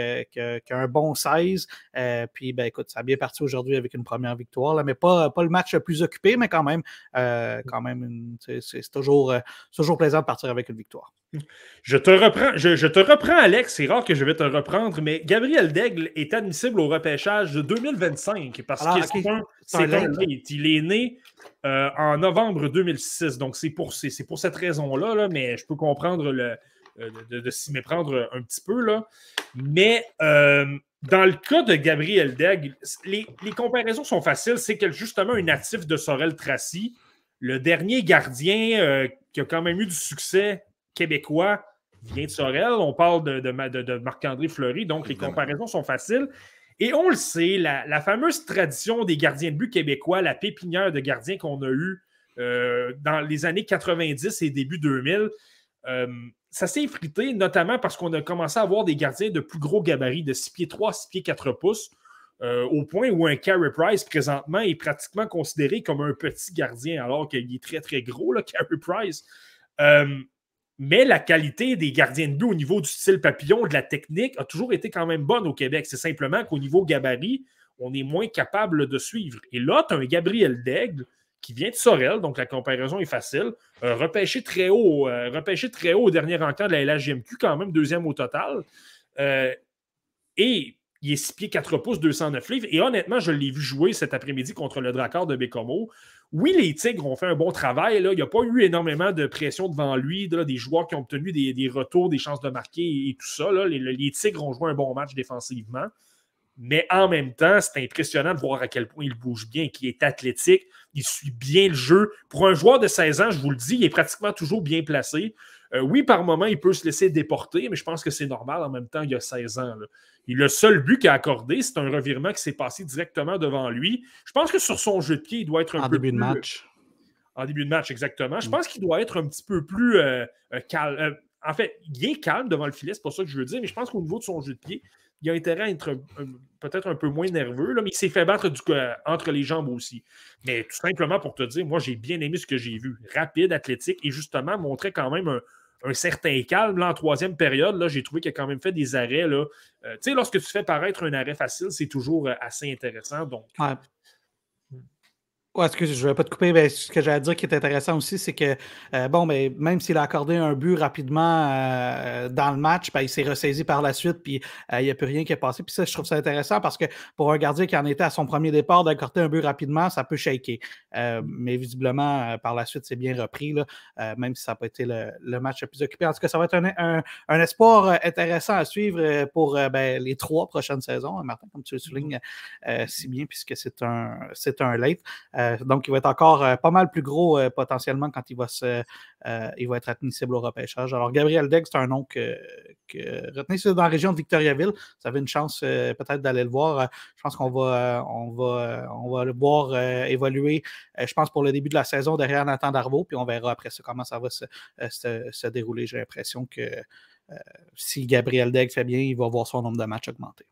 a, un bon 16. Euh, puis, ben, écoute, ça a bien parti aujourd'hui avec une première victoire, là, mais pas, pas le match le plus occupé, mais quand même, quand même c'est toujours toujours plaisant de partir avec une victoire. Je te reprends, je, te reprends, Alex. C'est rare que je vais te reprendre, mais Gabriel Daigle est admissible au repêchage de 2025 parce que c'est un, Il est né euh, en novembre 2006. Donc, c'est pour, pour cette raison-là, là, mais je peux comprendre le, euh, de, s'y méprendre un petit peu. Là. Mais euh, dans le cas de Gabriel Daigle, les, les comparaisons sont faciles. C'est justement un natif de Sorel Tracy le dernier gardien euh, qui a quand même eu du succès québécois vient de Sorel. On parle de, Marc-André Fleury, donc les comparaisons sont faciles. Et on le sait, la, fameuse tradition des gardiens de but québécois, la pépinière de gardiens qu'on a eue euh, dans les années 90 et début 2000, euh, ça s'est effrité, notamment parce qu'on a commencé à avoir des gardiens de plus gros gabarits, de 6 pieds 3, 6 pieds 4 pouces. Euh, au point où un Carey Price, présentement, est pratiquement considéré comme un petit gardien, alors qu'il est très, très gros, le Carey Price. Euh, mais la qualité des gardiens de but au niveau du style papillon, de la technique, a toujours été quand même bonne au Québec. C'est simplement qu'au niveau gabarit, on est moins capable de suivre. Et là, tu as un Gabriel Daigle qui vient de Sorel, donc la comparaison est facile. Euh, repêché, très haut, repêché très haut au dernier rencontre de la LHGMQ, quand même deuxième au total. et il est 6 pieds 4 pouces, 209 livres. Et honnêtement, je l'ai vu jouer cet après-midi contre le Drakkar de Bécomo. Oui, les Tigres ont fait un bon travail. Il n'y a pas eu énormément de pression devant lui, des joueurs qui ont obtenu des, retours, des chances de marquer et, tout ça. Là. Les, Tigres ont joué un bon match défensivement. Mais en même temps, c'est impressionnant de voir à quel point il bouge bien, qu'il est athlétique, il suit bien le jeu. Pour un joueur de 16 ans, je vous le dis, il est pratiquement toujours bien placé. Euh, oui, par moment, il peut se laisser déporter, mais je pense que c'est normal. En même temps, il y a 16 ans. Là le seul but qu'il a accordé, c'est un revirement qui s'est passé directement devant lui. Je pense que sur son jeu de pied, il doit être un en peu début de match. En début de match, exactement. Je mm. pense qu'il doit être un petit peu plus euh, euh, calme. Euh, en fait, il est calme devant le filet, c'est pas ça que je veux dire, mais je pense qu'au niveau de son jeu de pied, il a intérêt à être peut-être un peu moins nerveux, là, mais il s'est fait battre du, entre les jambes aussi. Mais tout simplement pour te dire, moi, j'ai bien aimé ce que j'ai vu. Rapide, athlétique et justement montrait quand même un, un certain calme. Là, en troisième période, là, j'ai trouvé qu'il a quand même fait des arrêts. Là. Euh, tu sais, lorsque tu fais paraître un arrêt facile, c'est toujours euh, assez intéressant. Donc, Ouais, excuse, je ne vais pas te couper. mais ce que j'allais dire qui est intéressant aussi, c'est que, euh, bon, mais même s'il a accordé un but rapidement euh, dans le match, ben, il s'est ressaisi par la suite, puis euh, il n'y a plus rien qui est passé. Puis ça, je trouve ça intéressant parce que pour un gardien qui en était à son premier départ, d'accorder un but rapidement, ça peut shaker. mais visiblement, par la suite, c'est bien repris, là, même si ça n'a pas été le, match le plus occupé. En tout cas, ça va être un, espoir intéressant à suivre pour ben, les trois prochaines saisons, hein, Martin, comme tu le soulignes si bien, puisque c'est un, c'est un late. Euh, donc, il va être encore euh, pas mal plus gros euh, potentiellement quand il va, se, il va être admissible au repêchage. Alors, Gabriel Degg, c'est un nom que, retenez, dans la région de Victoriaville. Vous avez une chance peut-être d'aller le voir. je pense qu'on va, on va, on va le voir évoluer, je pense, pour le début de la saison derrière Nathan Darvaux, puis on verra après ça comment ça va se, dérouler. J'ai l'impression que si Gabriel Degg fait bien, il va voir son nombre de matchs augmenter.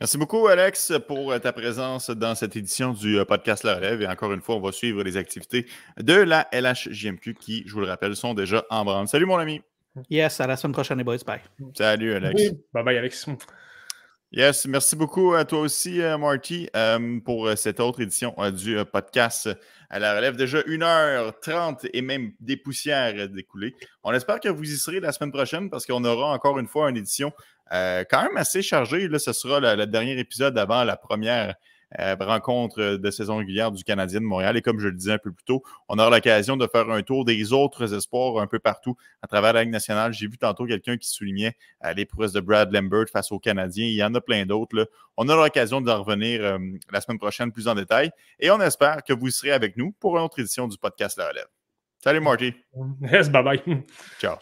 Merci beaucoup, Alex, pour euh, ta présence dans cette édition du euh, podcast La Relève. Et encore une fois, on va suivre les activités de la LHJMQ qui, je vous le rappelle, sont déjà en branle. Salut, mon ami. Yes, à la semaine prochaine, les boys. Bye. Salut, Alex. Bye bye, Alex. Yes, merci beaucoup à toi aussi, euh, Marty, pour cette autre édition du podcast à la relève. Déjà 1h30 et même des poussières découlées. On espère que vous y serez la semaine prochaine parce qu'on aura encore une fois une édition quand même assez chargée. Là, ce sera le dernier épisode avant la première euh, rencontre de saison régulière du Canadien de Montréal. Et comme je le disais un peu plus tôt, on aura l'occasion de faire un tour des autres espoirs un peu partout à travers la Ligue nationale. J'ai vu tantôt quelqu'un qui soulignait euh, les prouesses de Brad Lambert face aux Canadiens. Il y en a plein d'autres. On aura l'occasion d'en revenir euh, la semaine prochaine plus en détail. Et on espère que vous serez avec nous pour une autre édition du podcast La Relève. Salut Marty. Yes, bye bye. Ciao.